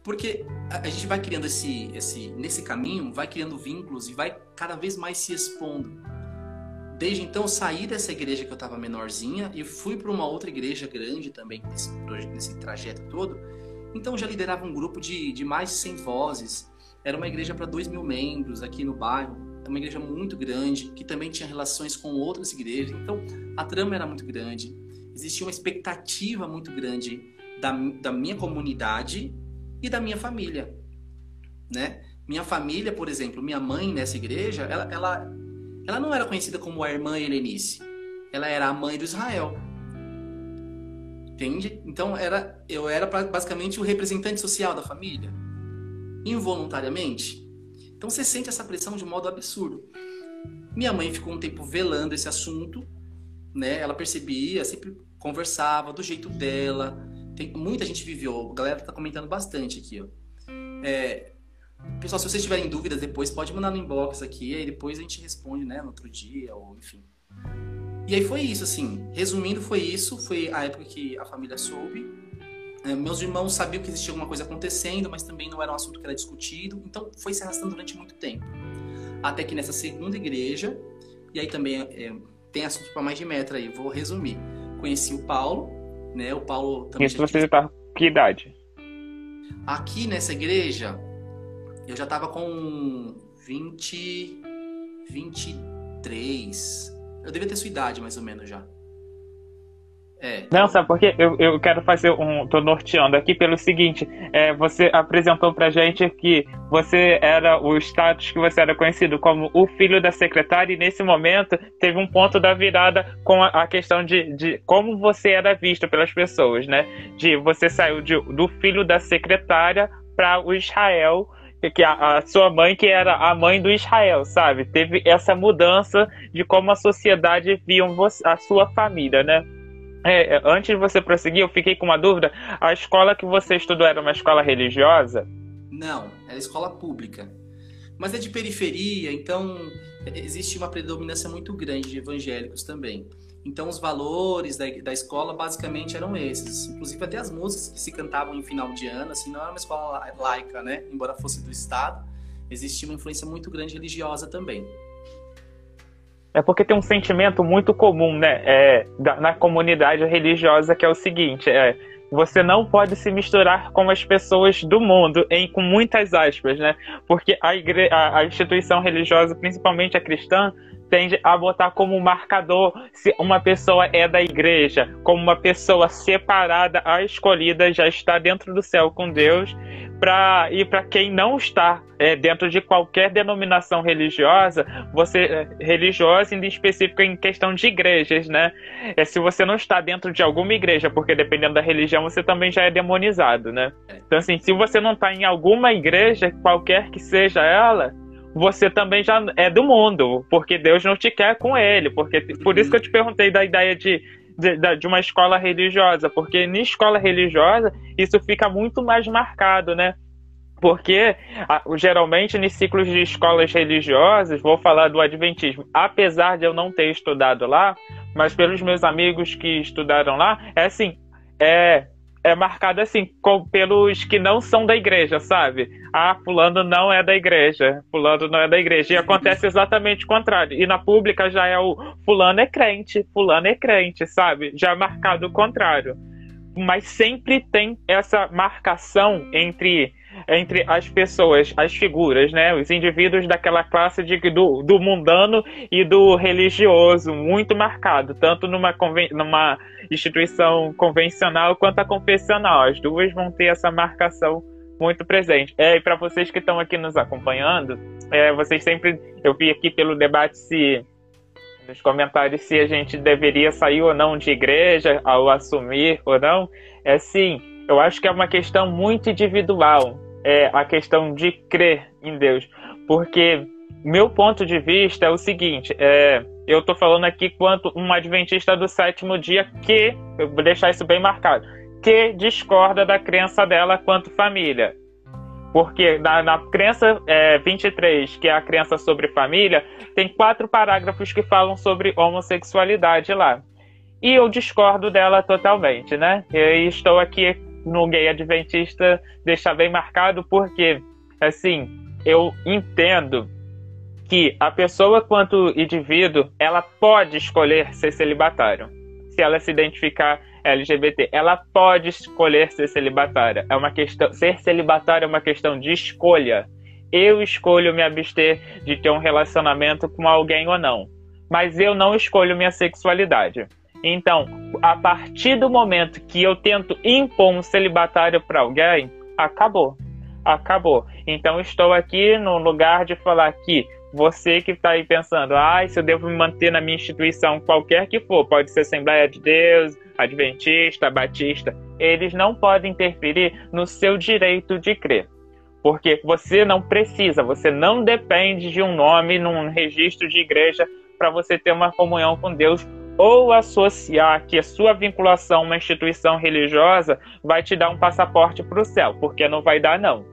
Porque a, a gente vai criando esse, esse, nesse caminho, vai criando vínculos e vai cada vez mais se expondo Desde então, saí dessa igreja que eu estava menorzinha e fui para uma outra igreja grande também, nesse, nesse trajeto todo. Então, já liderava um grupo de, de mais de 100 vozes. Era uma igreja para 2 mil membros aqui no bairro. É uma igreja muito grande, que também tinha relações com outras igrejas. Então, a trama era muito grande. Existia uma expectativa muito grande da, da minha comunidade e da minha família, né? Minha família, por exemplo, minha mãe nessa igreja, ela, ela ela não era conhecida como a irmã Helenice. Ela era a mãe do Israel. Entende? Então era, eu era basicamente o representante social da família. Involuntariamente. Então você sente essa pressão de modo absurdo. Minha mãe ficou um tempo velando esse assunto, né? Ela percebia, sempre conversava do jeito dela. Tem, muita gente viveu, a galera tá comentando bastante aqui, ó. É, Pessoal, se vocês tiverem dúvidas depois, pode mandar no inbox aqui, aí depois a gente responde, né, no outro dia, ou enfim. E aí foi isso, assim. Resumindo, foi isso. Foi a época que a família soube. É, meus irmãos sabiam que existia alguma coisa acontecendo, mas também não era um assunto que era discutido. Então, foi se arrastando durante muito tempo. Até que nessa segunda igreja, e aí também é, tem assunto para mais de metro aí, vou resumir. Conheci o Paulo, né? O Paulo também. Isso você já tá que idade? Aqui nessa igreja, eu já tava com 20. 23. Eu devia ter sua idade, mais ou menos, já. É. Não, sabe por quê? Eu, eu quero fazer um. tô norteando aqui pelo seguinte: é, você apresentou pra gente que você era o status que você era conhecido como o filho da secretária, e nesse momento teve um ponto da virada com a, a questão de, de como você era visto pelas pessoas, né? De você saiu de, do filho da secretária para o Israel que a, a, sua mãe, que era a mãe do Israel, sabe? Teve essa mudança de como a sociedade via a sua família, né? É, é, antes de você prosseguir, eu fiquei com uma dúvida. A escola que você estudou era uma escola religiosa? Não, era escola pública. mas é de periferia, então existe uma predominância muito grande de evangélicos também. Então, os valores da, da escola basicamente eram esses. Inclusive, até as músicas que se cantavam em final de ano, assim, não era uma escola laica, né? Embora fosse do Estado, existia uma influência muito grande religiosa também. É porque tem um sentimento muito comum, né, é, da, na comunidade religiosa, que é o seguinte: é, você não pode se misturar com as pessoas do mundo, em, com muitas aspas, né? Porque a, igre a, a instituição religiosa, principalmente a cristã, tende a botar como marcador se uma pessoa é da igreja, como uma pessoa separada, a escolhida, já está dentro do céu com Deus, para e para quem não está é, dentro de qualquer denominação religiosa, você é, religiosa em específico em questão de igrejas, né? É se você não está dentro de alguma igreja, porque dependendo da religião você também já é demonizado, né? Então assim, se você não está em alguma igreja, qualquer que seja ela, você também já é do mundo, porque Deus não te quer com ele, porque por isso que eu te perguntei da ideia de de, de, uma escola religiosa, porque na escola religiosa isso fica muito mais marcado, né? Porque geralmente nos ciclos de escolas religiosas, vou falar do Adventismo, apesar de eu não ter estudado lá, mas pelos meus amigos que estudaram lá, é assim, é é marcado assim, com, pelos que não são da igreja, sabe? Ah, fulano não é da igreja, fulano não é da igreja. E acontece exatamente o contrário. E na pública já é o fulano é crente, fulano é crente, sabe? Já é marcado o contrário. Mas sempre tem essa marcação entre entre as pessoas, as figuras, né? Os indivíduos daquela classe de, do, do mundano e do religioso, muito marcado, tanto numa, numa instituição convencional quanto a confessional. As duas vão ter essa marcação muito presente. É, e para vocês que estão aqui nos acompanhando, é, vocês sempre. Eu vi aqui pelo debate se. Nos comentários se a gente deveria sair ou não de igreja, ao assumir ou não. É sim, eu acho que é uma questão muito individual é, a questão de crer em Deus. Porque meu ponto de vista é o seguinte: é, eu estou falando aqui quanto um adventista do sétimo dia que, eu vou deixar isso bem marcado, que discorda da crença dela quanto família. Porque na, na crença é, 23, que é a crença sobre família, tem quatro parágrafos que falam sobre homossexualidade lá. E eu discordo dela totalmente, né? Eu estou aqui no gay adventista deixar bem marcado, porque, assim, eu entendo que a pessoa, quanto indivíduo, ela pode escolher ser celibatário. Se ela se identificar LGBT, ela pode escolher ser celibatária. É uma questão, ser celibatário é uma questão de escolha. Eu escolho me abster de ter um relacionamento com alguém ou não, mas eu não escolho minha sexualidade. Então, a partir do momento que eu tento impor um celibatário para alguém, acabou. Acabou. Então, estou aqui no lugar de falar que você que está aí pensando, ah, se eu devo me manter na minha instituição, qualquer que for, pode ser Assembleia de Deus, Adventista, Batista, eles não podem interferir no seu direito de crer. Porque você não precisa, você não depende de um nome num registro de igreja para você ter uma comunhão com Deus ou associar que a sua vinculação a uma instituição religiosa vai te dar um passaporte para o céu, porque não vai dar não.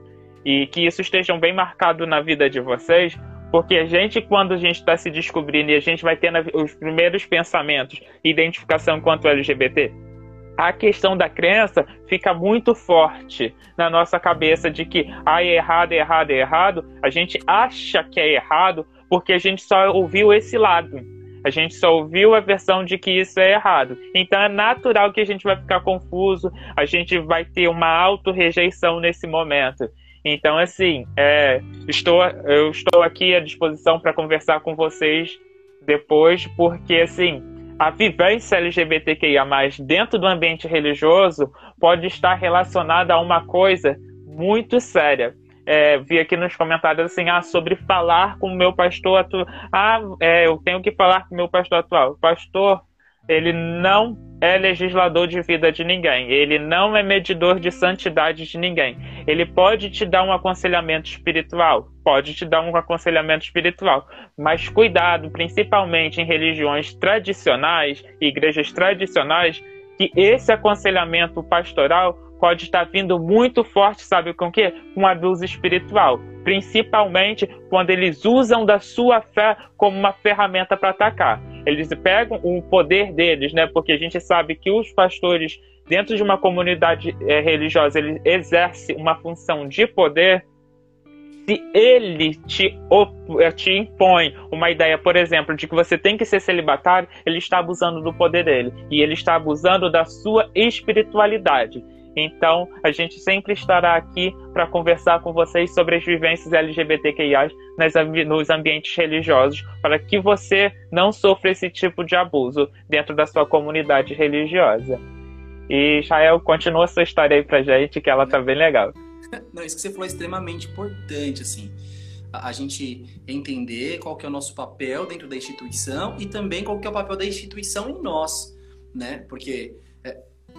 E que isso esteja bem marcado na vida de vocês, porque a gente, quando a gente está se descobrindo e a gente vai tendo os primeiros pensamentos, identificação quanto LGBT, a questão da crença fica muito forte na nossa cabeça de que ah, é errado, é errado, é errado. A gente acha que é errado porque a gente só ouviu esse lado. A gente só ouviu a versão de que isso é errado. Então é natural que a gente vai ficar confuso, a gente vai ter uma auto-rejeição nesse momento. Então, assim, é, estou, eu estou aqui à disposição para conversar com vocês depois, porque, assim, a vivência LGBTQIA, dentro do ambiente religioso, pode estar relacionada a uma coisa muito séria é, vi aqui nos comentários assim, ah, sobre falar com o meu pastor atual. Ah, é, eu tenho que falar com o meu pastor atual. O pastor, ele não é legislador de vida de ninguém. Ele não é medidor de santidade de ninguém. Ele pode te dar um aconselhamento espiritual, pode te dar um aconselhamento espiritual, mas cuidado, principalmente em religiões tradicionais, igrejas tradicionais, que esse aconselhamento pastoral pode estar vindo muito forte, sabe com o quê? Com um abuso espiritual. principalmente quando eles usam da sua fé como uma ferramenta para atacar. Eles pegam o poder deles, né? Porque a gente sabe que os pastores dentro de uma comunidade é, religiosa ele exerce uma função de poder. Se ele te, eh, te impõe uma ideia, por exemplo, de que você tem que ser celibatário, ele está abusando do poder dele e ele está abusando da sua espiritualidade. Então, a gente sempre estará aqui para conversar com vocês sobre as vivências LGBTQIA nas, nos ambientes religiosos, para que você não sofra esse tipo de abuso dentro da sua comunidade religiosa. E, Chael, continua sua história aí pra gente, que ela tá bem legal. (laughs) Não, isso que você falou é extremamente importante, assim. A, a gente entender qual que é o nosso papel dentro da instituição e também qual que é o papel da instituição em nós, né? Porque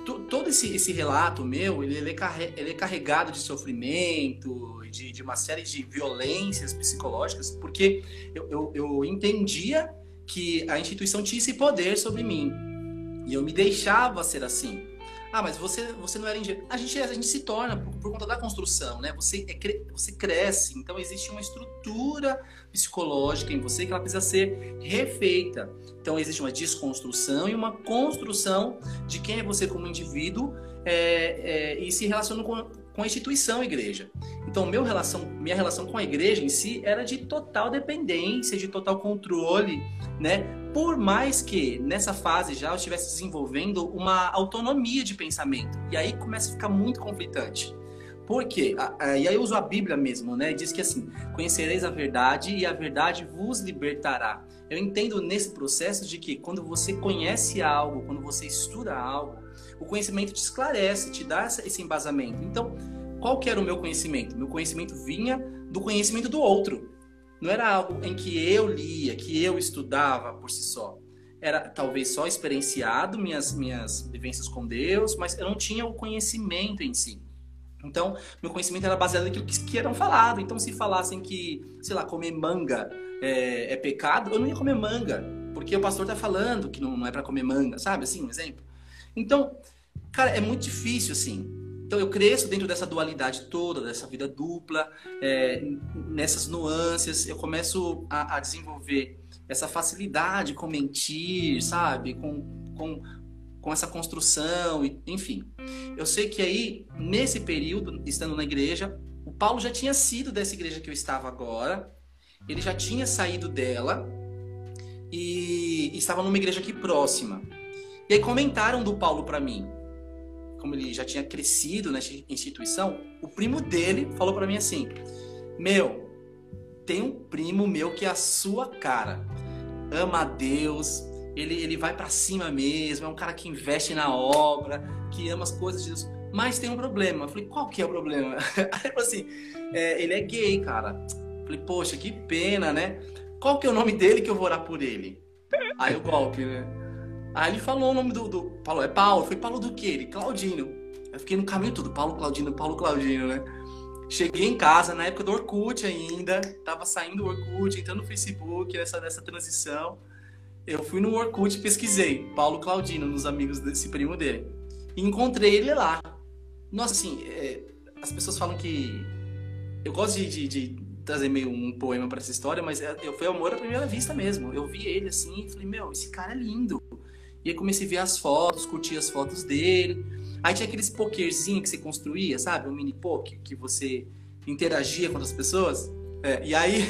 todo esse, esse relato meu, ele, ele, é é carregado de sofrimento, de, de uma série de violências psicológicas, porque eu, eu, eu entendia que a instituição tinha esse poder sobre mim. E eu me deixava ser assim. Ah, mas você, você não era engenheiro. A gente, a gente se torna por, por conta da construção, né? Você, é, você cresce, então existe uma estrutura psicológica em você que ela precisa ser refeita. Então existe uma desconstrução e uma construção de quem é você como indivíduo é, é, e se relaciona com, com a instituição igreja. Então meu relação, minha relação com a igreja em si era de total dependência, de total controle, né? Por mais que nessa fase já eu estivesse desenvolvendo uma autonomia de pensamento. E aí começa a ficar muito conflitante. Por quê? E aí eu uso a Bíblia mesmo, né? Diz que assim, conhecereis a verdade e a verdade vos libertará. Eu entendo nesse processo de que quando você conhece algo, quando você estuda algo, o conhecimento te esclarece, te dá esse embasamento. Então, qual que era o meu conhecimento? Meu conhecimento vinha do conhecimento do outro. Não era algo em que eu lia, que eu estudava por si só. Era talvez só experienciado minhas minhas vivências com Deus, mas eu não tinha o conhecimento em si. Então, meu conhecimento era baseado naquilo que, que eram falado. Então, se falassem que, sei lá, comer manga é, é, pecado, eu não ia comer manga, porque o pastor tá falando que não, não é para comer manga, sabe? Assim, um exemplo. Então, cara, é muito difícil, assim. Então, eu cresço dentro dessa dualidade toda, dessa vida dupla, é, nessas nuances, eu começo a, a desenvolver essa facilidade com mentir, sabe? Com, com com essa construção, enfim. Eu sei que aí, nesse período, estando na igreja, o Paulo já tinha sido dessa igreja que eu estava agora, ele já tinha saído dela e estava numa igreja aqui próxima. E aí comentaram do Paulo para mim, como ele já tinha crescido nessa instituição, o primo dele falou para mim assim: Meu, tem um primo meu que é a sua cara. Ama a Deus, ele, ele vai para cima mesmo, é um cara que investe na obra, que ama as coisas de Deus. Mas tem um problema. Eu falei, qual que é o problema? (laughs) Aí ele falou assim, é, ele é gay, cara. Eu falei, poxa, que pena, né? Qual que é o nome dele que eu vou orar por ele? Aí o golpe, né? Aí ele falou o nome do, do Paulo, é Paulo. Foi Paulo do quê? Ele, Claudino. Eu fiquei no caminho todo, Paulo Claudino, Paulo Claudino, né? Cheguei em casa na época do Orkut ainda, tava saindo do Orkut, entrando no Facebook, nessa, nessa transição eu fui no Orkut e pesquisei Paulo Claudino nos amigos desse primo dele. E encontrei ele lá. Nossa, assim, é, as pessoas falam que. Eu gosto de, de, de trazer meio um poema para essa história, mas é, eu foi amor à primeira vista mesmo. Eu vi ele assim e falei, meu, esse cara é lindo. E aí comecei a ver as fotos, curtir as fotos dele. Aí tinha aqueles pokerzinho que você construía, sabe? Um mini poker que você interagia com as pessoas. É, e aí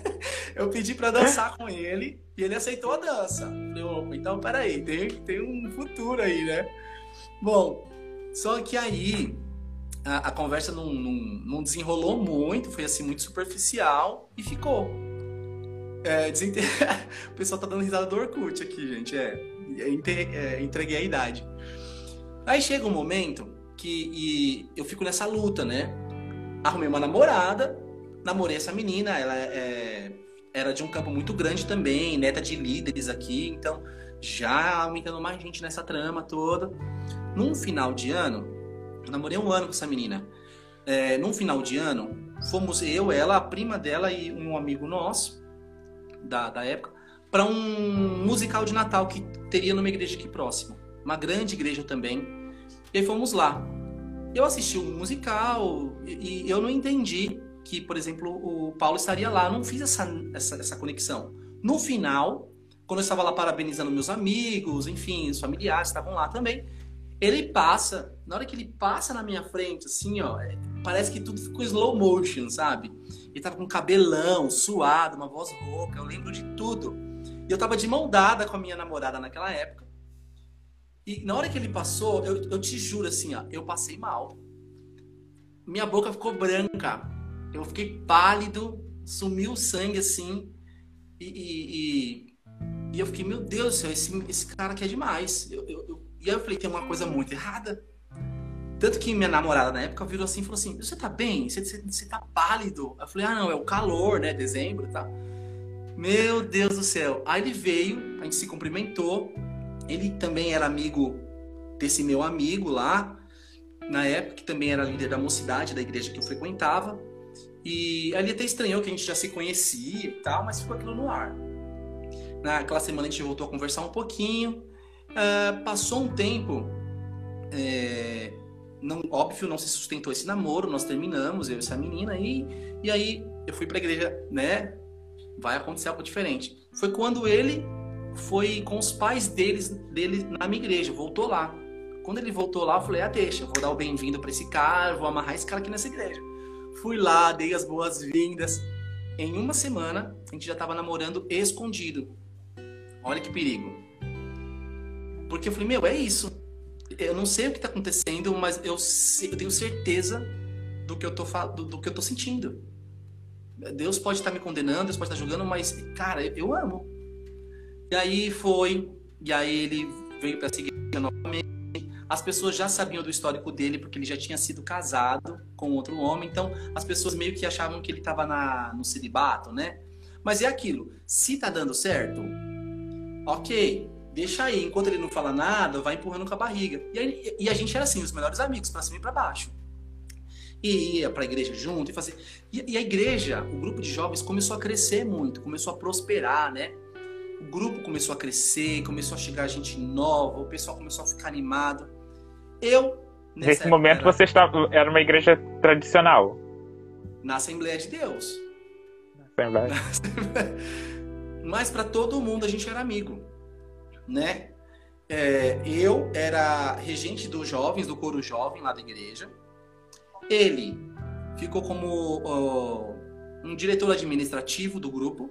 (laughs) eu pedi para dançar com ele e ele aceitou a dança. Falei, opa, então peraí, tem, tem um futuro aí, né? Bom, só que aí a, a conversa não, não, não, desenrolou muito, foi assim, muito superficial e ficou. É, desinte... (laughs) o pessoal tá dando risada do Orkut aqui, gente. É, entreguei a idade. Aí chega um momento que eu fico nessa luta, né? Arrumei uma namorada, namorei essa menina, ela é era de um campo muito grande também, neta de líderes aqui, então já aumentando mais gente nessa trama toda. Num final de ano, eu namorei um ano com essa menina. É, num final de ano, fomos eu, ela, a prima dela e um amigo nosso da, da época para um musical de Natal que teria numa igreja aqui próxima, uma grande igreja também. E aí fomos lá. Eu assisti o um musical e, eu não entendi que, por exemplo, o Paulo estaria lá. Eu não fiz essa, essa, essa conexão. No final, quando eu estava lá parabenizando meus amigos, enfim, os familiares estavam lá também, ele passa, na hora que ele passa na minha frente, assim, ó, é, parece que tudo ficou slow motion, sabe? Ele tava com cabelão, suado, uma voz rouca, eu lembro de tudo. E eu tava de mão dada com a minha namorada naquela época. E na hora que ele passou, eu, eu te juro assim, ó, eu passei mal. Minha boca ficou branca. Eu fiquei pálido, sumiu o sangue assim. E, e, e, e eu fiquei, meu Deus do céu, esse, esse cara aqui é demais. Eu, eu, eu, e aí eu falei, tem uma coisa muito errada. Tanto que minha namorada na época virou assim e falou assim: Você tá bem? Você, você, você tá pálido? Eu falei: Ah, não, é o calor, né? Dezembro e tá? tal. Meu Deus do céu. Aí ele veio, a gente se cumprimentou. Ele também era amigo desse meu amigo lá, na época, que também era líder da mocidade da igreja que eu frequentava. E ali até estranhou que a gente já se conhecia e tal, mas ficou aquilo no ar. Naquela semana a gente voltou a conversar um pouquinho. Uh, passou um tempo, é, não, óbvio, não se sustentou esse namoro, nós terminamos, eu e essa menina, e, e aí eu fui pra igreja, né? Vai acontecer algo diferente. Foi quando ele foi com os pais deles, dele na minha igreja, voltou lá. Quando ele voltou lá, eu falei, ah, deixa, vou dar o bem-vindo para esse cara, vou amarrar esse cara aqui nessa igreja. Fui lá, dei as boas-vindas. Em uma semana, a gente já estava namorando escondido. Olha que perigo. Porque eu falei, meu, é isso. Eu não sei o que está acontecendo, mas eu, eu, tenho certeza do que eu tô, do, do que eu tô sentindo. Deus pode estar me condenando, Deus pode estar julgando, mas, cara, eu amo. E aí foi, e aí ele veio para seguir novamente. As pessoas já sabiam do histórico dele, porque ele já tinha sido casado com outro homem, então as pessoas meio que achavam que ele estava no celibato, né? Mas é aquilo, se tá dando certo, ok, deixa aí. Enquanto ele não fala nada, vai empurrando com a barriga. E, aí, e a gente era assim, os melhores amigos, para cima e para baixo. E ia para a igreja junto e fazer. E, e a igreja, o grupo de jovens começou a crescer muito, começou a prosperar, né? o grupo começou a crescer, começou a chegar gente nova, o pessoal começou a ficar animado. Eu, nesse momento, era... você estava, era uma igreja tradicional? Na Assembleia de Deus. Na Assembleia. Mas para todo mundo a gente era amigo, né? É, eu era regente dos jovens, do coro jovem lá da igreja. Ele ficou como uh, um diretor administrativo do grupo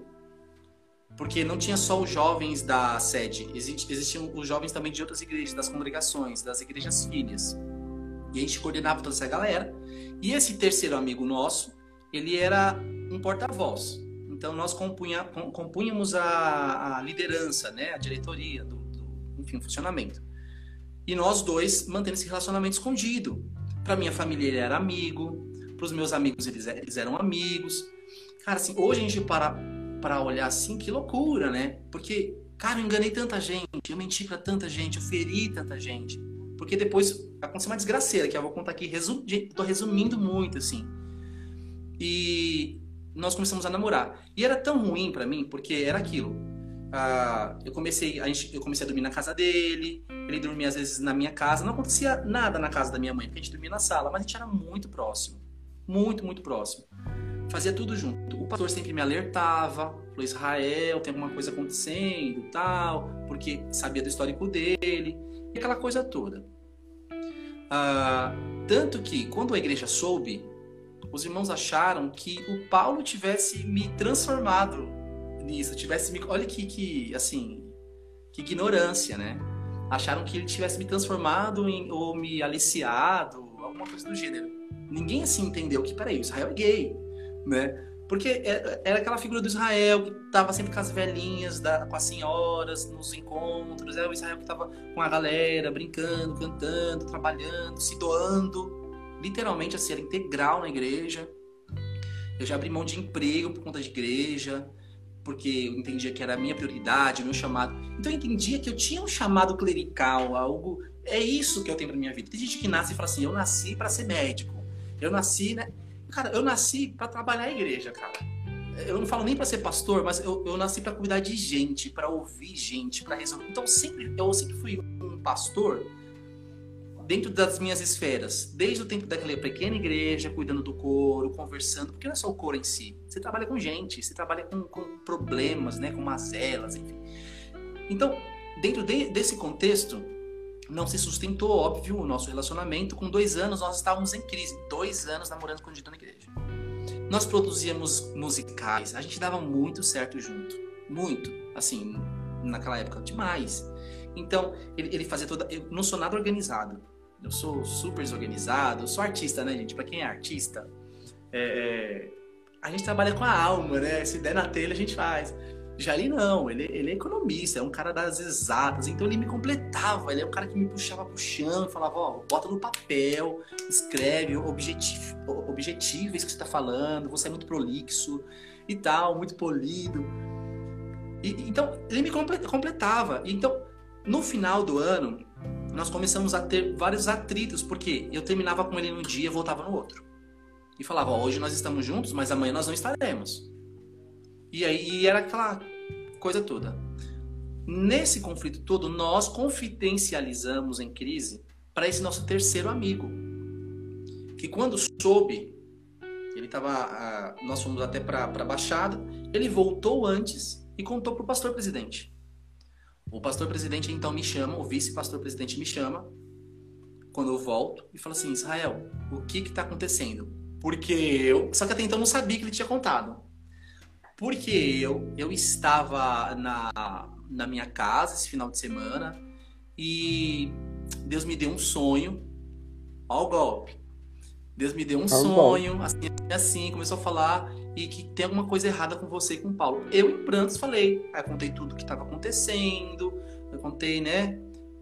porque não tinha só os jovens da sede, existiam os jovens também de outras igrejas, das congregações, das igrejas filhas. E a gente coordenava toda essa galera. E esse terceiro amigo nosso, ele era um porta-voz. Então nós compunha, compunhamos a, a, liderança, né, a diretoria, do, do, enfim, o funcionamento. E nós dois mantendo esse relacionamento escondido. Para minha família ele era amigo, para os meus amigos eles, eles eram amigos. Cara, assim, hoje a gente para para olhar assim, que loucura, né? Porque, cara, eu enganei tanta gente, eu menti para tanta gente, eu feri tanta gente. Porque depois aconteceu uma desgraceira, que eu vou contar aqui, resum... tô resumindo muito, assim. E nós começamos a namorar. E era tão ruim para mim, porque era aquilo. Ah, eu comecei a gente, eu comecei a dormir na casa dele, ele dormia às vezes na minha casa. Não acontecia nada na casa da minha mãe, porque a gente dormia na sala, mas a gente era muito próximo. Muito, muito próximo fazia tudo junto. O pastor sempre me alertava, falou: Israel, tem alguma coisa acontecendo tal, porque sabia do histórico dele, e aquela coisa toda. Ah, tanto que, quando a igreja soube, os irmãos acharam que o Paulo tivesse me transformado nisso, tivesse me. Olha que, que assim, que ignorância, né? Acharam que ele tivesse me transformado em, ou me aliciado, alguma coisa do gênero. Ninguém assim entendeu que, peraí, Israel é gay né? Porque é, era aquela figura do Israel que estava sempre com as velhinhas, da, com as senhoras, nos encontros. Era o Israel que estava com a galera, brincando, cantando, trabalhando, se doando. Literalmente, assim, era integral na igreja. Eu já abri mão de emprego por conta de igreja, porque eu entendia que era a minha prioridade, meu chamado. Então eu entendia que eu tinha um chamado clerical, algo. É isso que eu tenho para minha vida. Tem gente que nasce e fala assim: eu nasci para ser médico. Eu nasci, né? Cara, eu nasci para trabalhar a igreja, cara. Eu não falo nem para ser pastor, mas eu, eu nasci para cuidar de gente, para ouvir gente, para resolver. Então sempre eu sempre fui um pastor dentro das minhas esferas, desde o tempo daquela pequena igreja, cuidando do coro, conversando, porque não é só o coro em si. Você trabalha com gente, você trabalha com, com problemas, né, com mazelas, enfim. Então, dentro de, desse contexto, não se sustentou, óbvio, o nosso relacionamento. Com dois anos, nós estávamos em crise. Dois anos namorando com o na igreja. Nós produzíamos musicais, a gente dava muito certo junto. Muito. Assim, naquela época, demais. Então, ele, ele fazia toda. Eu não sou nada organizado. Eu sou super desorganizado. Eu sou artista, né, gente? Para quem é artista, é, a gente trabalha com a alma, né? Se der na telha, a gente faz. Ele não, ele, ele é economista, é um cara das exatas, então ele me completava, ele é um cara que me puxava e falava, ó, bota no papel, escreve, objetivo, objetivo isso que você tá falando, você é muito prolixo e tal, muito polido. E, então, ele me completava. Então, no final do ano, nós começamos a ter vários atritos, porque eu terminava com ele num dia e voltava no outro. E falava, hoje nós estamos juntos, mas amanhã nós não estaremos. E aí era aquela coisa toda. Nesse conflito todo, nós confidencializamos em crise para esse nosso terceiro amigo, que quando soube, ele estava, nós fomos até para a baixada, ele voltou antes e contou para o pastor presidente. O pastor presidente então me chama, o vice-pastor presidente me chama quando eu volto e fala assim: Israel, o que está acontecendo? Porque eu, só que até então não sabia que ele tinha contado. Porque eu, eu estava na, na minha casa esse final de semana e Deus me deu um sonho. Ó o golpe. Deus me deu um sonho, assim, assim, começou a falar e que tem alguma coisa errada com você e com Paulo. Eu, em prantos, falei. Aí contei tudo que estava acontecendo, eu contei, né?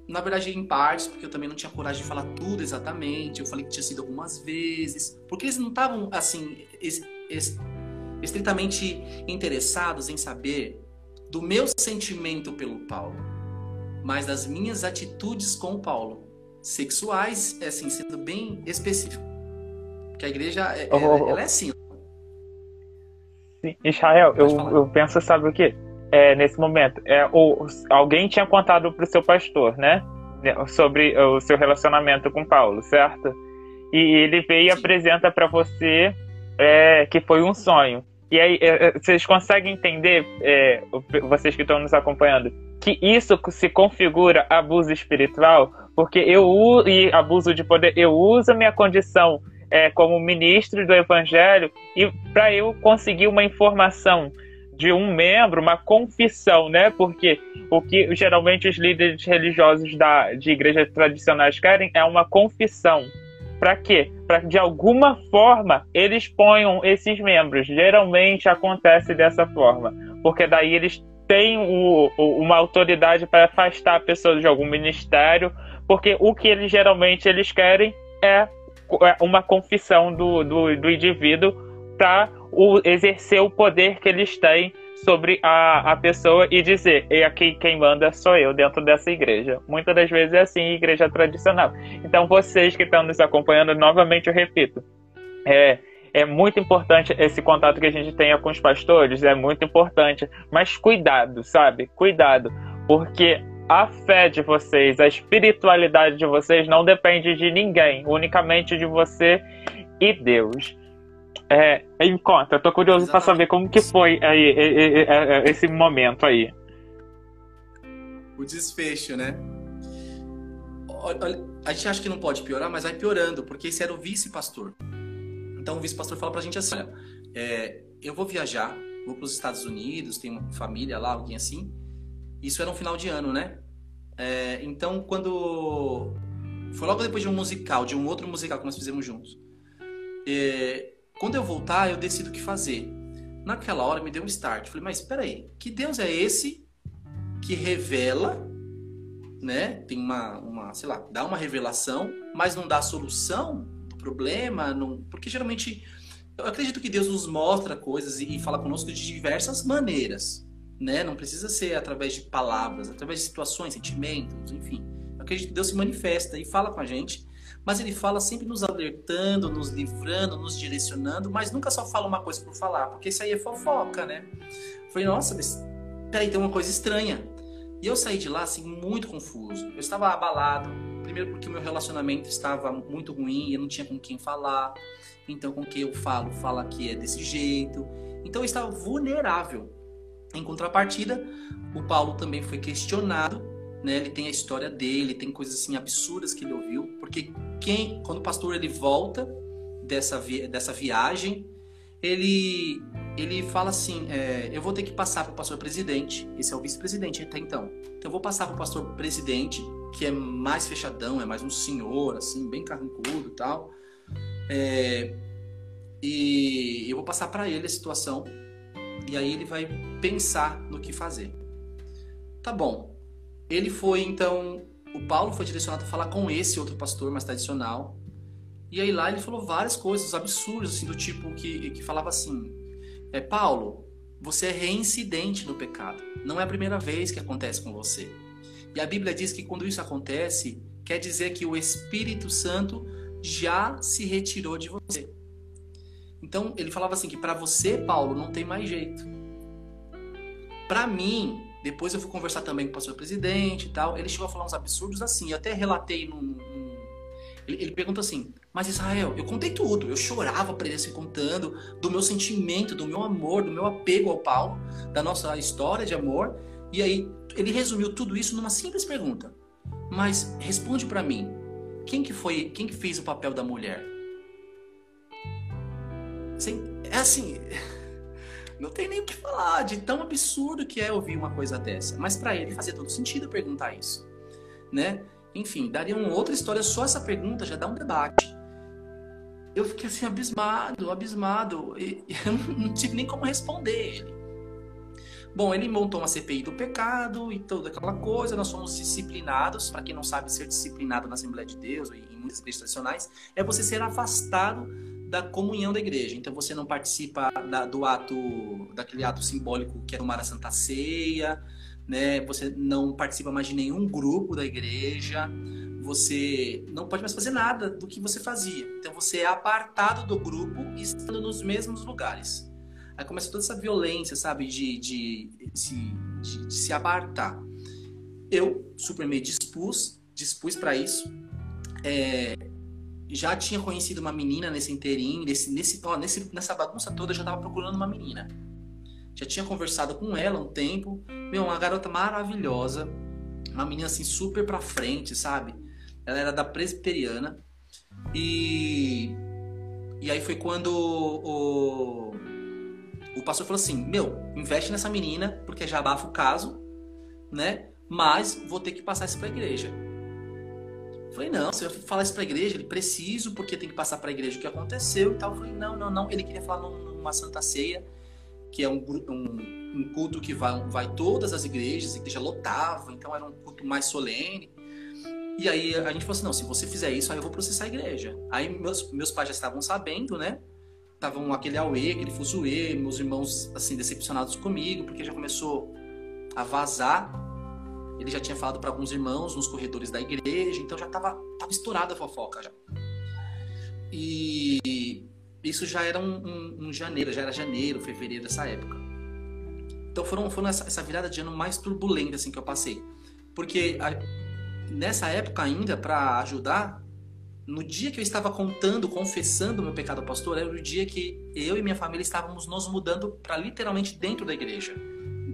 Na verdade, em partes, porque eu também não tinha coragem de falar tudo exatamente. Eu falei que tinha sido algumas vezes, porque eles não estavam, assim, estritamente interessados em saber do meu sentimento pelo Paulo, mas das minhas atitudes com o Paulo, sexuais, é assim, sendo bem específico. Porque a igreja, é, oh, ela, ela, é assim. Sim. Israel, eu, eu penso, sabe o que? É, nesse momento, é, o, alguém tinha contado para o seu pastor, né? Sobre o seu relacionamento com Paulo, certo? E ele veio e apresenta para você é, que foi um sonho. E aí, é, é, vocês conseguem entender, é, vocês que estão nos acompanhando, que isso se configura abuso espiritual? Porque eu e abuso de poder, eu uso a minha condição é, como ministro do evangelho e para eu conseguir uma informação de um membro, uma confissão, né? Porque o que geralmente os líderes religiosos da, de igrejas tradicionais querem é uma confissão. Para quê? Para que de alguma forma eles ponham esses membros. Geralmente acontece dessa forma, porque daí eles têm o, o, uma autoridade para afastar a pessoa de algum ministério, porque o que eles geralmente eles querem é, é uma confissão do, do, do indivíduo para exercer o poder que eles têm sobre a, a pessoa e dizer, e aqui quem manda sou eu dentro dessa igreja. Muitas das vezes é assim, igreja tradicional. Então, vocês que estão nos acompanhando, novamente eu repito, é, é muito importante esse contato que a gente tenha com os pastores, é muito importante. Mas cuidado, sabe? Cuidado, porque a fé de vocês, a espiritualidade de vocês não depende de ninguém, unicamente de você e Deus. É, conta, eu tô curioso para saber como que foi aí, esse momento aí. O desfecho, né? A gente acha que não pode piorar, mas vai piorando, porque esse era o vice-pastor. Então o vice-pastor fala pra gente assim: olha, é, eu vou viajar, vou para os Estados Unidos, tenho família lá, alguém assim. Isso era um final de ano, né? É, então, quando. Foi logo depois de um musical, de um outro musical que nós fizemos juntos. É, quando eu voltar, eu decido o que fazer. Naquela hora me deu um start. Falei, mas espera aí, que Deus é esse que revela, né? Tem uma, uma, sei lá, dá uma revelação, mas não dá a solução do problema, não... porque geralmente eu acredito que Deus nos mostra coisas e, e fala conosco de diversas maneiras, né? Não precisa ser através de palavras, através de situações, sentimentos, enfim. Eu acredito que Deus se manifesta e fala com a gente mas ele fala sempre nos alertando, nos livrando, nos direcionando, mas nunca só fala uma coisa por falar, porque isso aí é fofoca, né? Falei, nossa, mas peraí, tem uma coisa estranha. E eu saí de lá, assim, muito confuso. Eu estava abalado, Primeiro porque o meu relacionamento estava muito ruim, eu não tinha com quem falar. Então, com quem eu falo, fala que é desse jeito. Então, eu estava vulnerável. Em contrapartida, o Paulo também foi questionado, né? Ele tem a história dele, tem coisas assim absurdas que ele ouviu, porque quem, quando o pastor ele volta dessa, vi dessa viagem, ele ele fala assim: é, eu vou ter que passar para o pastor presidente, esse é o vice-presidente até então. Então eu vou passar para o pastor presidente, que é mais fechadão, é mais um senhor, assim, bem carrancudo e tal. É, e eu vou passar para ele a situação, e aí ele vai pensar no que fazer. Tá bom. Ele foi então. O Paulo foi direcionado a falar com esse outro pastor mais tradicional. E aí lá ele falou várias coisas absurdas, assim, do tipo que, que falava assim: é, Paulo, você é reincidente no pecado. Não é a primeira vez que acontece com você. E a Bíblia diz que quando isso acontece, quer dizer que o Espírito Santo já se retirou de você. Então, ele falava assim que para você, Paulo, não tem mais jeito. Para mim, depois eu fui conversar também com o pastor presidente e tal, ele chegou a falar uns absurdos assim. Eu até relatei num, num ele, ele pergunta assim: Mas Israel, eu contei tudo. Eu chorava para ele assim, contando do meu sentimento, do meu amor, do meu apego ao Paulo, da nossa história de amor. E aí ele resumiu tudo isso numa simples pergunta. Mas responde para mim: quem que foi, quem que fez o papel da mulher? Assim, é assim, (laughs) não tem nem o que falar de tão absurdo que é ouvir uma coisa dessa. Mas para ele fazia todo sentido perguntar isso, né? Enfim, daria uma outra história, só essa pergunta já dá um debate. Eu fiquei assim, abismado, abismado. E, (laughs) eu não tive nem como responder ele. Bom, ele montou uma CPI do pecado e toda aquela coisa. Nós fomos disciplinados. Para quem não sabe, ser disciplinado na Assembleia de Deus ou em muitas igrejas tradicionais é você ser afastado da comunhão da igreja. Então você não participa da, do ato, daquele ato simbólico que é tomar a Santa Ceia, né? Você não participa mais de nenhum grupo da igreja, você não pode mais fazer nada do que você fazia. Então você é apartado do grupo e estando nos mesmos lugares. Aí começa toda essa violência, sabe, de, de, de, de, de se apartar. Eu super me dispus, dispus para isso. É, já tinha conhecido uma menina nesse inteirinho, nesse, nesse, ó, nesse, nessa bagunça toda, eu já estava procurando uma menina. Já tinha conversado com ela um tempo. Meu, uma garota maravilhosa. Uma menina assim super pra frente, sabe? Ela era da presbiteriana. E. E aí foi quando o, o pastor falou assim: Meu, investe nessa menina, porque já abafa o caso, né? Mas vou ter que passar isso pra igreja. Falei, não, você vai falar isso pra igreja? Ele, preciso, porque tem que passar pra igreja o que aconteceu e tal. Eu falei, não, não, não. Ele queria falar numa santa ceia que é um, um, um culto que vai, vai todas as igrejas, a igreja lotava, então era um culto mais solene. E aí a gente falou assim, não, se você fizer isso, aí eu vou processar a igreja. Aí meus, meus pais já estavam sabendo, né? Estavam aquele auê, aquele fuzuê, meus irmãos, assim, decepcionados comigo, porque já começou a vazar. Ele já tinha falado para alguns irmãos nos corredores da igreja, então já estava tava estourada a fofoca já. E isso já era um, um, um, janeiro, já era janeiro, fevereiro dessa época. Então foram, foram essa, essa virada de ano mais turbulenta assim que eu passei, porque a, nessa época ainda para ajudar, no dia que eu estava contando, confessando meu pecado ao pastor, era o dia que eu e minha família estávamos nos mudando para literalmente dentro da igreja.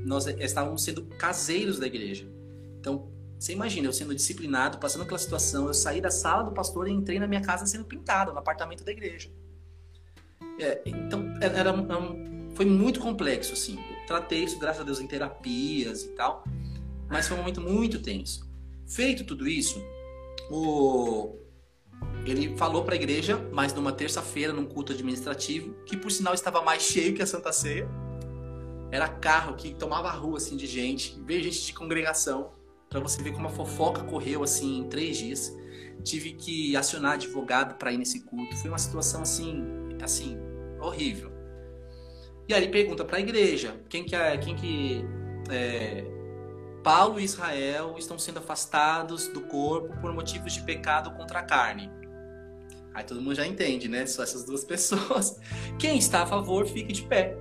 Nós estávamos sendo caseiros da igreja. Então, você imagina, eu sendo disciplinado, passando pela situação, eu saí da sala do pastor e entrei na minha casa sendo pintado, no apartamento da igreja. É, então, era, um, foi muito complexo, assim. Eu tratei isso, graças a Deus, em terapias e tal. Mas foi um momento muito tenso. Feito tudo isso, o... ele falou para a igreja, mas numa terça-feira, num culto administrativo, que por sinal estava mais (laughs) cheio que a Santa Ceia. Era carro que tomava a rua, assim, de gente. Veio gente de congregação. Para você ver como a fofoca correu, assim, em três dias. Tive que acionar advogado para ir nesse culto. Foi uma situação, assim, assim, horrível. E aí ele pergunta para a igreja, quem que é, quem que é, Paulo e Israel estão sendo afastados do corpo por motivos de pecado contra a carne. Aí todo mundo já entende, né? Só essas duas (laughs) pessoas. Quem está a favor, fique de pé.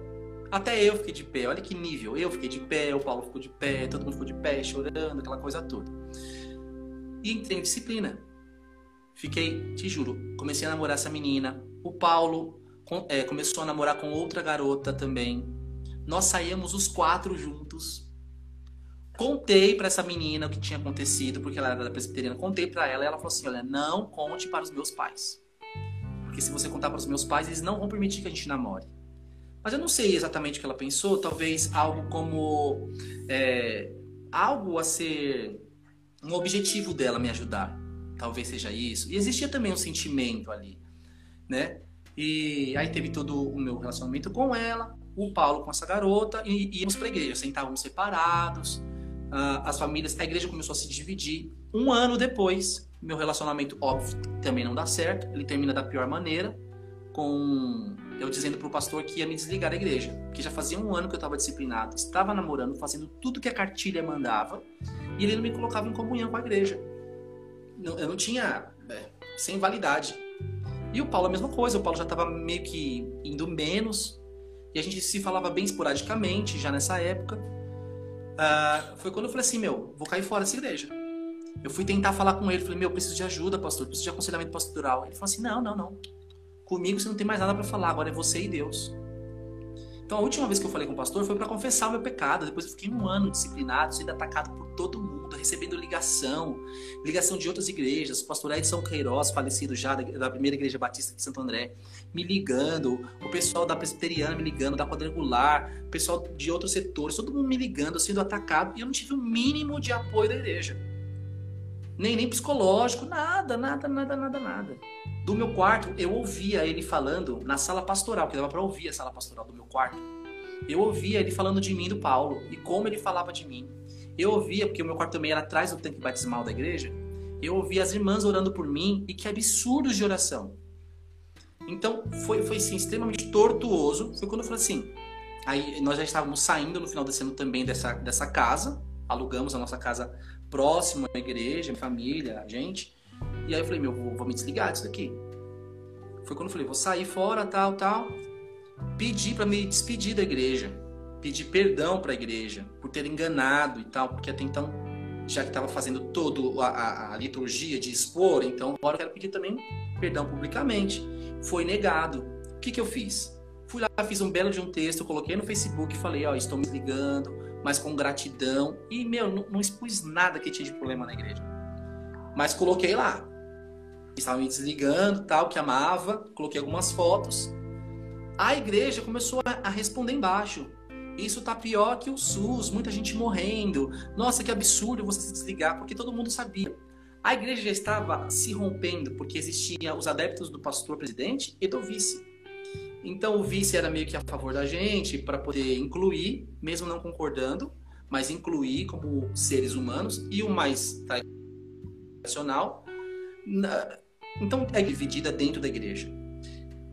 Até eu fiquei de pé. Olha que nível. Eu fiquei de pé, o Paulo ficou de pé, todo mundo ficou de pé, chorando, aquela coisa toda. e entrei em disciplina. Fiquei, te juro, comecei a namorar essa menina. O Paulo é, começou a namorar com outra garota também. Nós saíamos os quatro juntos. Contei para essa menina o que tinha acontecido, porque ela era da presbiteriana. Contei para ela e ela falou assim: Olha, não conte para os meus pais. Porque se você contar para os meus pais, eles não vão permitir que a gente namore. Mas eu não sei exatamente o que ela pensou. Talvez algo como. É, algo a ser. Um objetivo dela me ajudar. Talvez seja isso. E existia também um sentimento ali, né? E aí teve todo o meu relacionamento com ela, o Paulo com essa garota, e íamos para a igreja, sentávamos separados. Uh, as famílias, a igreja começou a se dividir. Um ano depois, meu relacionamento, óbvio, também não dá certo. Ele termina da pior maneira, com eu dizendo para o pastor que ia me desligar da igreja, que já fazia um ano que eu estava disciplinado, estava namorando, fazendo tudo que a cartilha mandava, e ele não me colocava em comunhão com a igreja. Eu não tinha, é, sem validade. E o Paulo a mesma coisa, o Paulo já estava meio que indo menos, e a gente se falava bem esporadicamente já nessa época. Uh, foi quando eu falei assim, meu, vou cair fora dessa igreja. Eu fui tentar falar com ele, falei, meu, preciso de ajuda, pastor, preciso de aconselhamento pastoral. Ele falou assim, não, não, não. Comigo você não tem mais nada para falar, agora é você e Deus. Então a última vez que eu falei com o pastor foi para confessar o meu pecado. Depois eu fiquei um ano disciplinado, sendo atacado por todo mundo, recebendo ligação, ligação de outras igrejas. O pastor Edson Queiroz, falecido já da primeira igreja batista de Santo André, me ligando, o pessoal da presbiteriana me ligando, da quadrangular, o pessoal de outros setores, todo mundo me ligando, sendo atacado, e eu não tive o mínimo de apoio da igreja. Nem, nem psicológico, nada, nada, nada, nada, nada do meu quarto, eu ouvia ele falando na sala pastoral, que dava para ouvir a sala pastoral do meu quarto. Eu ouvia ele falando de mim, do Paulo, e como ele falava de mim. Eu ouvia, porque o meu quarto também era atrás do tanque batismal da igreja, eu ouvia as irmãs orando por mim, e que absurdos de oração. Então, foi, foi assim, extremamente tortuoso. Foi quando eu falei assim, aí nós já estávamos saindo no final desse ano também dessa, dessa casa, alugamos a nossa casa próximo à igreja, minha família, a gente. E aí eu falei, meu, vou, vou me desligar disso daqui. Foi quando eu falei, vou sair fora, tal, tal. Pedi para me despedir da igreja. Pedi perdão para a igreja por ter enganado e tal, porque até então, já que estava fazendo toda a, a, liturgia de expor, então agora eu quero pedir também perdão publicamente. Foi negado. O que, que eu fiz? Fui lá, fiz um belo de um texto, coloquei no Facebook falei, ó, estou me desligando, mas com gratidão. E, meu, não, não expus nada que tinha de problema na igreja. Mas coloquei lá. Estava me desligando, tal, que amava, coloquei algumas fotos. A igreja começou a responder embaixo. Isso tá pior que o SUS, muita gente morrendo. Nossa, que absurdo você se desligar, porque todo mundo sabia. A igreja já estava se rompendo porque existia os adeptos do pastor presidente e do vice. Então o vice era meio que a favor da gente para poder incluir, mesmo não concordando, mas incluir como seres humanos e o mais tradicional. Então é dividida dentro da igreja.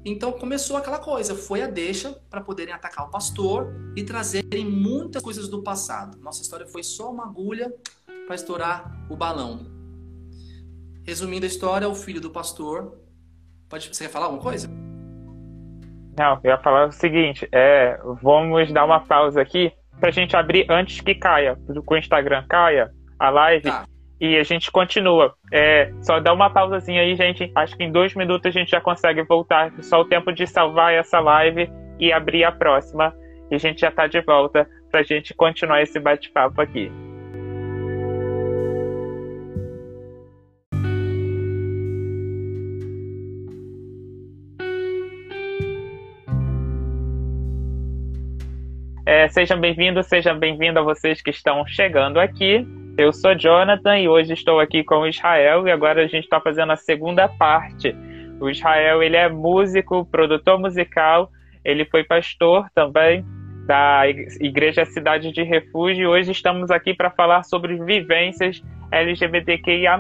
Então começou aquela coisa, foi a deixa para poderem atacar o pastor e trazerem muitas coisas do passado. Nossa história foi só uma agulha para estourar o balão. Resumindo a história, o filho do pastor. Pode, você quer falar alguma coisa? Não, eu ia falar o seguinte: é, vamos dar uma pausa aqui para a gente abrir antes que caia, que o Instagram caia a live. Tá e a gente continua. É, só dá uma pausazinha aí, gente. Acho que em dois minutos a gente já consegue voltar. Só o tempo de salvar essa live e abrir a próxima. E a gente já está de volta para a gente continuar esse bate-papo aqui. É, sejam bem-vindos, sejam bem-vindos a vocês que estão chegando aqui. Eu sou Jonathan e hoje estou aqui com o Israel e agora a gente está fazendo a segunda parte. O Israel ele é músico, produtor musical, ele foi pastor também da Igreja Cidade de Refúgio e hoje estamos aqui para falar sobre vivências LGBTQIA+.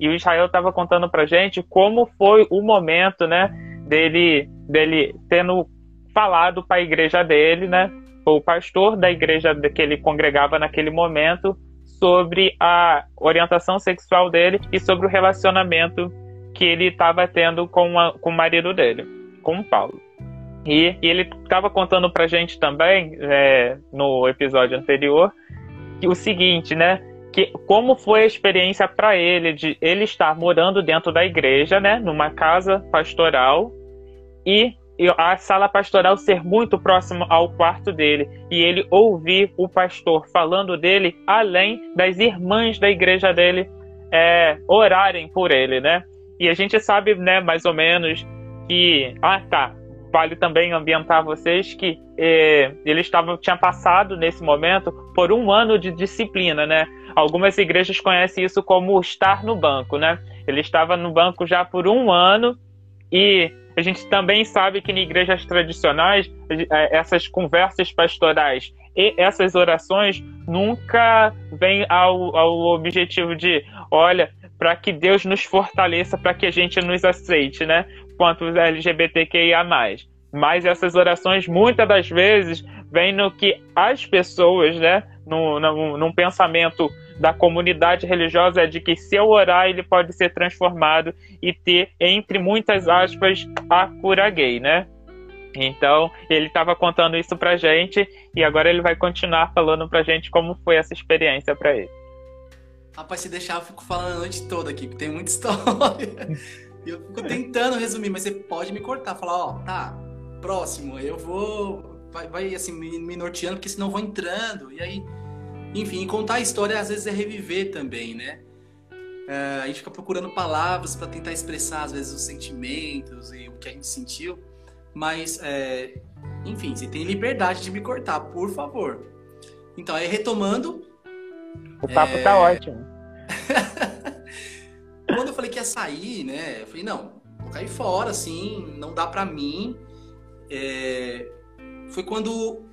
E o Israel estava contando para gente como foi o momento, né, dele, dele tendo falado para a igreja dele, né, o pastor da igreja que ele congregava naquele momento, sobre a orientação sexual dele e sobre o relacionamento que ele estava tendo com, a, com o marido dele, com o Paulo. E, e ele estava contando pra gente também, é, no episódio anterior, que o seguinte, né? que como foi a experiência para ele de ele estar morando dentro da igreja, né, numa casa pastoral e a sala pastoral ser muito próxima ao quarto dele e ele ouvir o pastor falando dele além das irmãs da igreja dele é, orarem por ele, né? E a gente sabe, né, mais ou menos que ah tá vale também ambientar vocês que é, ele estava tinha passado nesse momento por um ano de disciplina, né? Algumas igrejas conhecem isso como estar no banco, né? Ele estava no banco já por um ano e a gente também sabe que em igrejas tradicionais, é, essas conversas pastorais e essas orações nunca vêm ao, ao objetivo de, olha, para que Deus nos fortaleça, para que a gente nos aceite, né? Quanto os LGBTQIA. Mas essas orações, muitas das vezes, vêm no que as pessoas, né? No, no, num pensamento da comunidade religiosa é de que se eu orar ele pode ser transformado e ter, entre muitas aspas, a cura gay, né? Então, ele estava contando isso pra gente e agora ele vai continuar falando pra gente como foi essa experiência para ele. Rapaz, se deixar, eu fico falando a noite toda aqui, porque tem muita (laughs) história. eu fico tentando resumir, mas você pode me cortar, falar, ó, tá, próximo, eu vou. Vai, vai assim, me, me norteando, porque senão eu vou entrando. E aí enfim, contar a história às vezes é reviver também, né? É, a gente fica procurando palavras para tentar expressar às vezes os sentimentos e o que a gente sentiu, mas é, enfim, você tem liberdade de me cortar, por favor. Então, aí retomando. O papo tá é... tá ótimo. (laughs) Quando eu falei que ia sair, né? Eu falei, não, vou cair fora, assim, não dá pra mim. É... Foi quando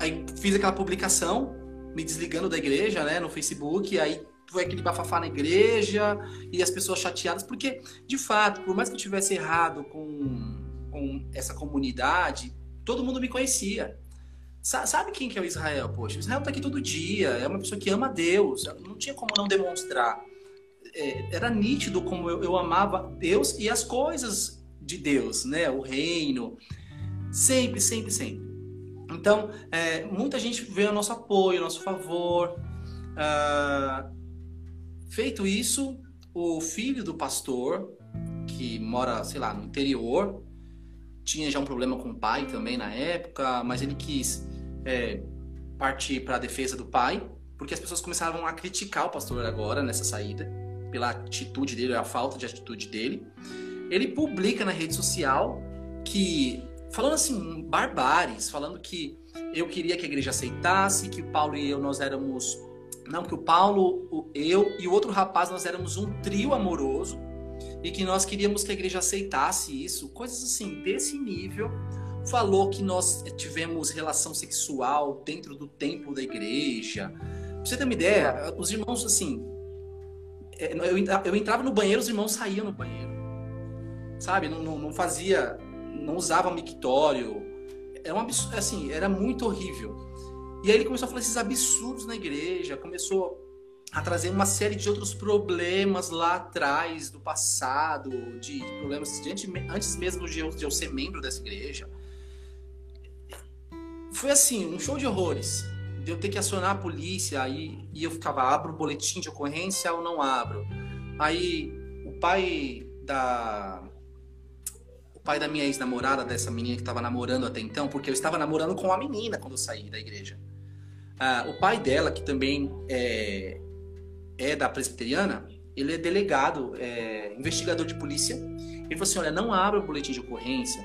aí fiz aquela publicação me desligando da igreja, né, no Facebook, aí foi aquele bafafá na igreja e as pessoas chateadas, porque, de fato, por mais que eu tivesse errado com, com essa comunidade, todo mundo me conhecia. Sabe quem que é o Israel? Poxa, o Israel tá aqui todo dia, é uma pessoa que ama Deus, não tinha como não demonstrar. É, era nítido como eu, eu amava Deus e as coisas de Deus, né? O reino. Sempre, sempre, sempre. Então, é, muita gente vê o nosso apoio, o nosso favor. Ah, feito isso, o filho do pastor, que mora, sei lá, no interior, tinha já um problema com o pai também na época, mas ele quis é, partir para a defesa do pai, porque as pessoas começaram a criticar o pastor agora nessa saída, pela atitude dele, a falta de atitude dele. Ele publica na rede social que falando assim, barbáries, falando que eu queria que a igreja aceitasse, que o Paulo e eu nós éramos. Não, que o Paulo, o, eu e o outro rapaz nós éramos um trio amoroso e que nós queríamos que a igreja aceitasse isso, coisas assim, desse nível. Falou que nós tivemos relação sexual dentro do templo da igreja. Pra você ter uma ideia, os irmãos, assim. É, eu entrava no banheiro, os irmãos saíam no banheiro. Sabe? Não, não, não fazia não usava mictório. Era um absurdo, assim, era muito horrível. E aí ele começou a falar esses absurdos na igreja, começou a trazer uma série de outros problemas lá atrás, do passado, de problemas de antes mesmo de eu, de eu ser membro dessa igreja. Foi assim, um show de horrores. De eu ter que acionar a polícia, aí e eu ficava, abro o boletim de ocorrência ou não abro. Aí o pai da, pai da minha ex-namorada, dessa menina que estava namorando até então, porque eu estava namorando com uma menina quando eu saí da igreja. Ah, o pai dela, que também é, é da presbiteriana, ele é delegado, é, investigador de polícia. Ele falou assim: olha, não abra o boletim de ocorrência,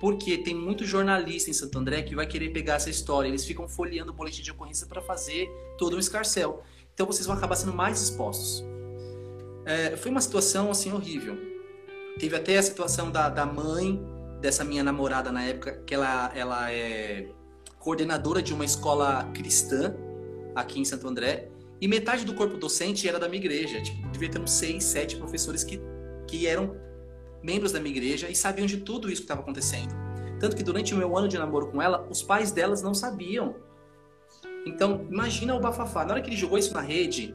porque tem muito jornalista em Santo André que vai querer pegar essa história. Eles ficam folheando o boletim de ocorrência para fazer todo um escarcel. Então vocês vão acabar sendo mais expostos. É, foi uma situação assim horrível. Teve até a situação da, da mãe dessa minha namorada na época, que ela, ela é coordenadora de uma escola cristã aqui em Santo André. E metade do corpo docente era da minha igreja. Tipo, devia ter uns seis, sete professores que, que eram membros da minha igreja e sabiam de tudo isso que estava acontecendo. Tanto que durante o meu ano de namoro com ela, os pais delas não sabiam. Então, imagina o bafafá. Na hora que ele jogou isso na rede,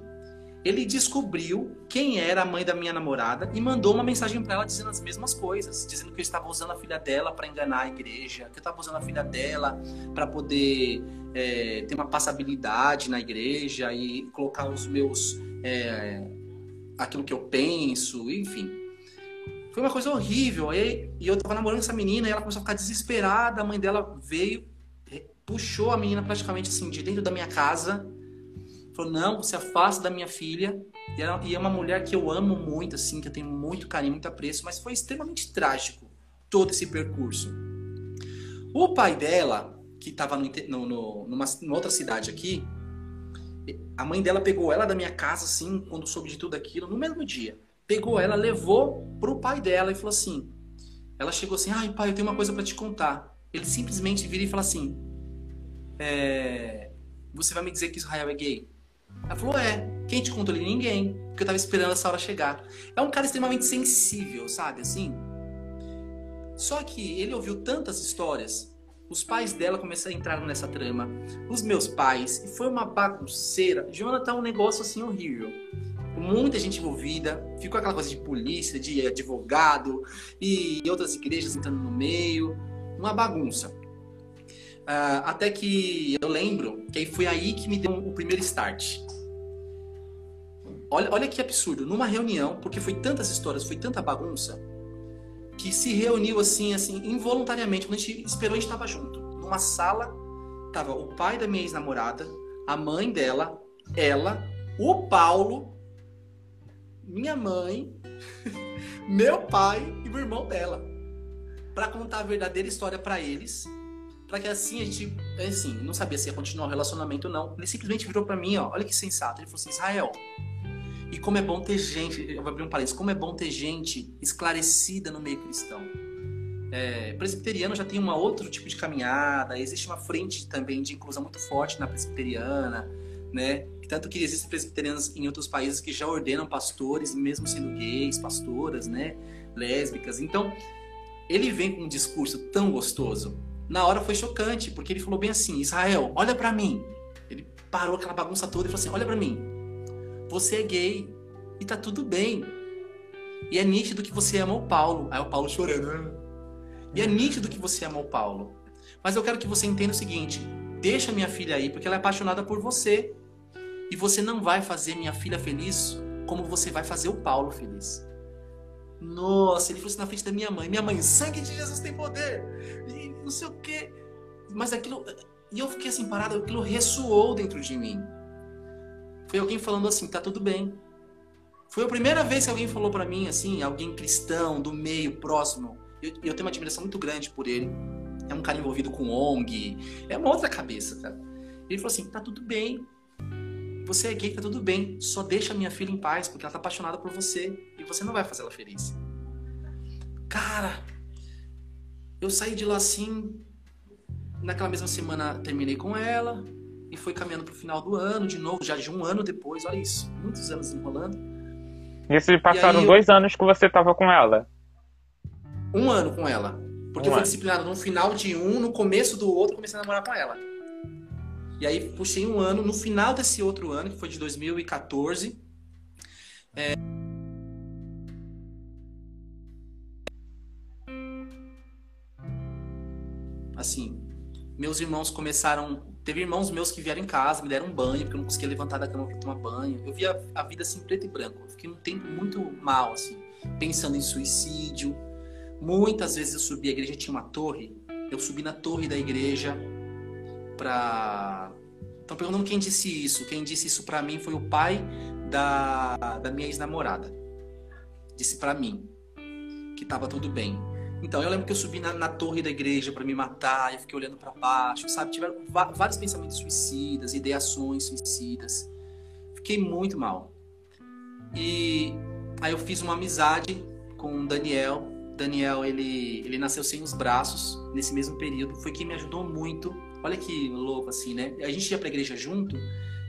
ele descobriu quem era a mãe da minha namorada e mandou uma mensagem para ela dizendo as mesmas coisas, dizendo que eu estava usando a filha dela para enganar a igreja, que eu estava usando a filha dela para poder é, ter uma passabilidade na igreja e colocar os meus. É, aquilo que eu penso, enfim. Foi uma coisa horrível. E eu tava namorando essa menina e ela começou a ficar desesperada. A mãe dela veio, puxou a menina praticamente assim de dentro da minha casa. Falou: Não, você afasta da minha filha. E é uma mulher que eu amo muito, assim, que eu tenho muito carinho, muito apreço, mas foi extremamente trágico todo esse percurso. O pai dela, que estava numa, numa, outra cidade aqui, a mãe dela pegou ela da minha casa, assim, quando soube de tudo aquilo, no mesmo dia. Pegou ela, levou pro pai dela e falou assim: ela chegou assim, ai pai, eu tenho uma coisa para te contar. Ele simplesmente vira e fala assim: é, você vai me dizer que Israel é gay? Ela falou: é. Quem te contou ali? Ninguém. Porque eu tava esperando essa hora chegar. É um cara extremamente sensível, sabe? Assim. Só que ele ouviu tantas histórias. Os pais dela começaram a entrar nessa trama. Os meus pais. E foi uma bagunceira. Jonathan é um negócio assim horrível. Muita gente envolvida. Ficou aquela coisa de polícia, de advogado. E outras igrejas entrando no meio. Uma bagunça. Uh, até que eu lembro que foi aí que me deu o primeiro start. Olha, olha que absurdo. Numa reunião, porque foi tantas histórias, foi tanta bagunça, que se reuniu assim, assim, involuntariamente. Quando a gente esperou, a gente estava junto. Numa sala, tava o pai da minha ex-namorada, a mãe dela, ela, o Paulo, minha mãe, (laughs) meu pai e o irmão dela. para contar a verdadeira história para eles para que assim a gente, assim, não sabia se ia continuar o relacionamento ou não. Ele simplesmente virou para mim, ó, olha que sensato. Ele falou assim: Israel, e como é bom ter gente, eu vou abrir um parênteses, como é bom ter gente esclarecida no meio cristão. É, presbiteriano já tem um outro tipo de caminhada, existe uma frente também de inclusão muito forte na presbiteriana, né? Tanto que existem presbiterianos em outros países que já ordenam pastores, mesmo sendo gays, pastoras, né? Lésbicas. Então, ele vem com um discurso tão gostoso. Na hora foi chocante, porque ele falou bem assim: Israel, olha para mim. Ele parou aquela bagunça toda e falou assim: olha para mim você é gay e tá tudo bem. E é nítido que você ama o Paulo. Aí o Paulo chorando. E é nítido que você ama o Paulo. Mas eu quero que você entenda o seguinte: deixa minha filha aí, porque ela é apaixonada por você. E você não vai fazer minha filha feliz como você vai fazer o Paulo feliz. Nossa, ele fosse na frente da minha mãe. Minha mãe, sangue de Jesus tem poder. E não sei o quê. Mas aquilo. E eu fiquei assim parado, aquilo ressoou dentro de mim. Foi alguém falando assim, tá tudo bem. Foi a primeira vez que alguém falou para mim assim, alguém cristão, do meio, próximo. Eu, eu tenho uma admiração muito grande por ele. É um cara envolvido com ONG, é uma outra cabeça, cara. Ele falou assim, tá tudo bem. Você é gay, tá tudo bem. Só deixa minha filha em paz, porque ela tá apaixonada por você e você não vai fazer ela feliz. Cara, eu saí de lá assim, naquela mesma semana terminei com ela, e foi caminhando pro final do ano, de novo, já de um ano depois, olha isso, muitos anos enrolando. Isso passaram dois eu... anos que você tava com ela? Um ano com ela. Porque um eu fui ano. disciplinado no final de um, no começo do outro, comecei a namorar com ela. E aí puxei um ano, no final desse outro ano, que foi de 2014. É... Assim, meus irmãos começaram Teve irmãos meus que vieram em casa, me deram um banho, porque eu não conseguia levantar da cama para tomar banho. Eu via a vida assim, preto e branco. Eu fiquei um tempo muito mal, assim, pensando em suicídio. Muitas vezes eu subi, a igreja tinha uma torre, eu subi na torre da igreja para. Estão perguntando quem disse isso. Quem disse isso para mim foi o pai da, da minha ex-namorada. Disse para mim que tava tudo bem. Então, eu lembro que eu subi na, na torre da igreja para me matar, eu fiquei olhando para baixo, sabe? Tiveram vários pensamentos suicidas, ideações suicidas. Fiquei muito mal. E aí eu fiz uma amizade com o Daniel. Daniel, ele, ele nasceu sem os braços nesse mesmo período. Foi quem me ajudou muito. Olha que louco assim, né? A gente ia pra igreja junto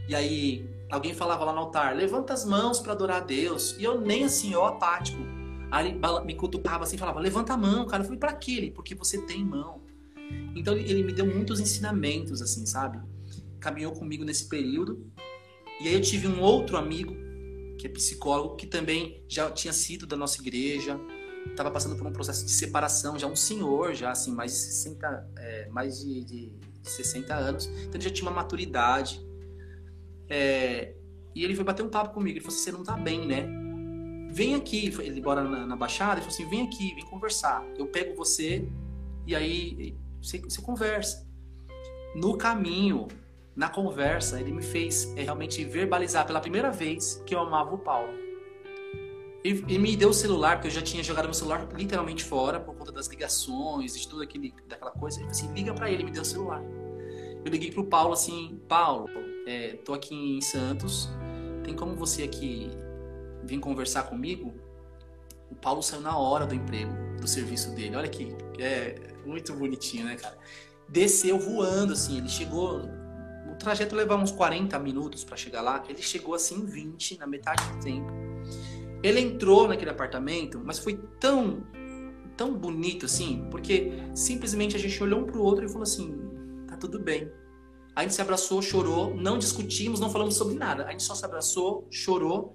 e aí alguém falava lá no altar, levanta as mãos para adorar a Deus. E eu nem assim, ó, apático Aí ele me cutucava assim, falava, levanta a mão, cara. Eu falei, pra quê? Porque você tem mão. Então ele me deu muitos ensinamentos, assim, sabe? Caminhou comigo nesse período. E aí eu tive um outro amigo, que é psicólogo, que também já tinha sido da nossa igreja, estava passando por um processo de separação, já um senhor, já assim, mais de 60, é, mais de, de 60 anos, então ele já tinha uma maturidade. É, e ele foi bater um papo comigo. Ele falou assim: você não tá bem, né? Vem aqui. Ele mora na, na Baixada. Ele falou assim: vem aqui, vem conversar. Eu pego você e aí você, você conversa. No caminho, na conversa, ele me fez é, realmente verbalizar pela primeira vez que eu amava o Paulo. Ele, me deu o celular, porque eu já tinha jogado meu celular literalmente fora por conta das ligações, de tudo aquele, daquela coisa. Ele falou assim: liga para ele, me deu o celular. Eu liguei pro Paulo assim: Paulo, é, tô aqui em Santos, tem como você aqui vir conversar comigo? O Paulo saiu na hora do emprego, do serviço dele. Olha que é muito bonitinho, né, cara? Desceu voando, assim, ele chegou. O trajeto levava uns 40 minutos para chegar lá, ele chegou assim em 20, na metade do tempo. Ele entrou naquele apartamento, mas foi tão, tão bonito assim, porque simplesmente a gente olhou um pro outro e falou assim: tá tudo bem. A gente se abraçou, chorou, não discutimos, não falamos sobre nada. A gente só se abraçou, chorou.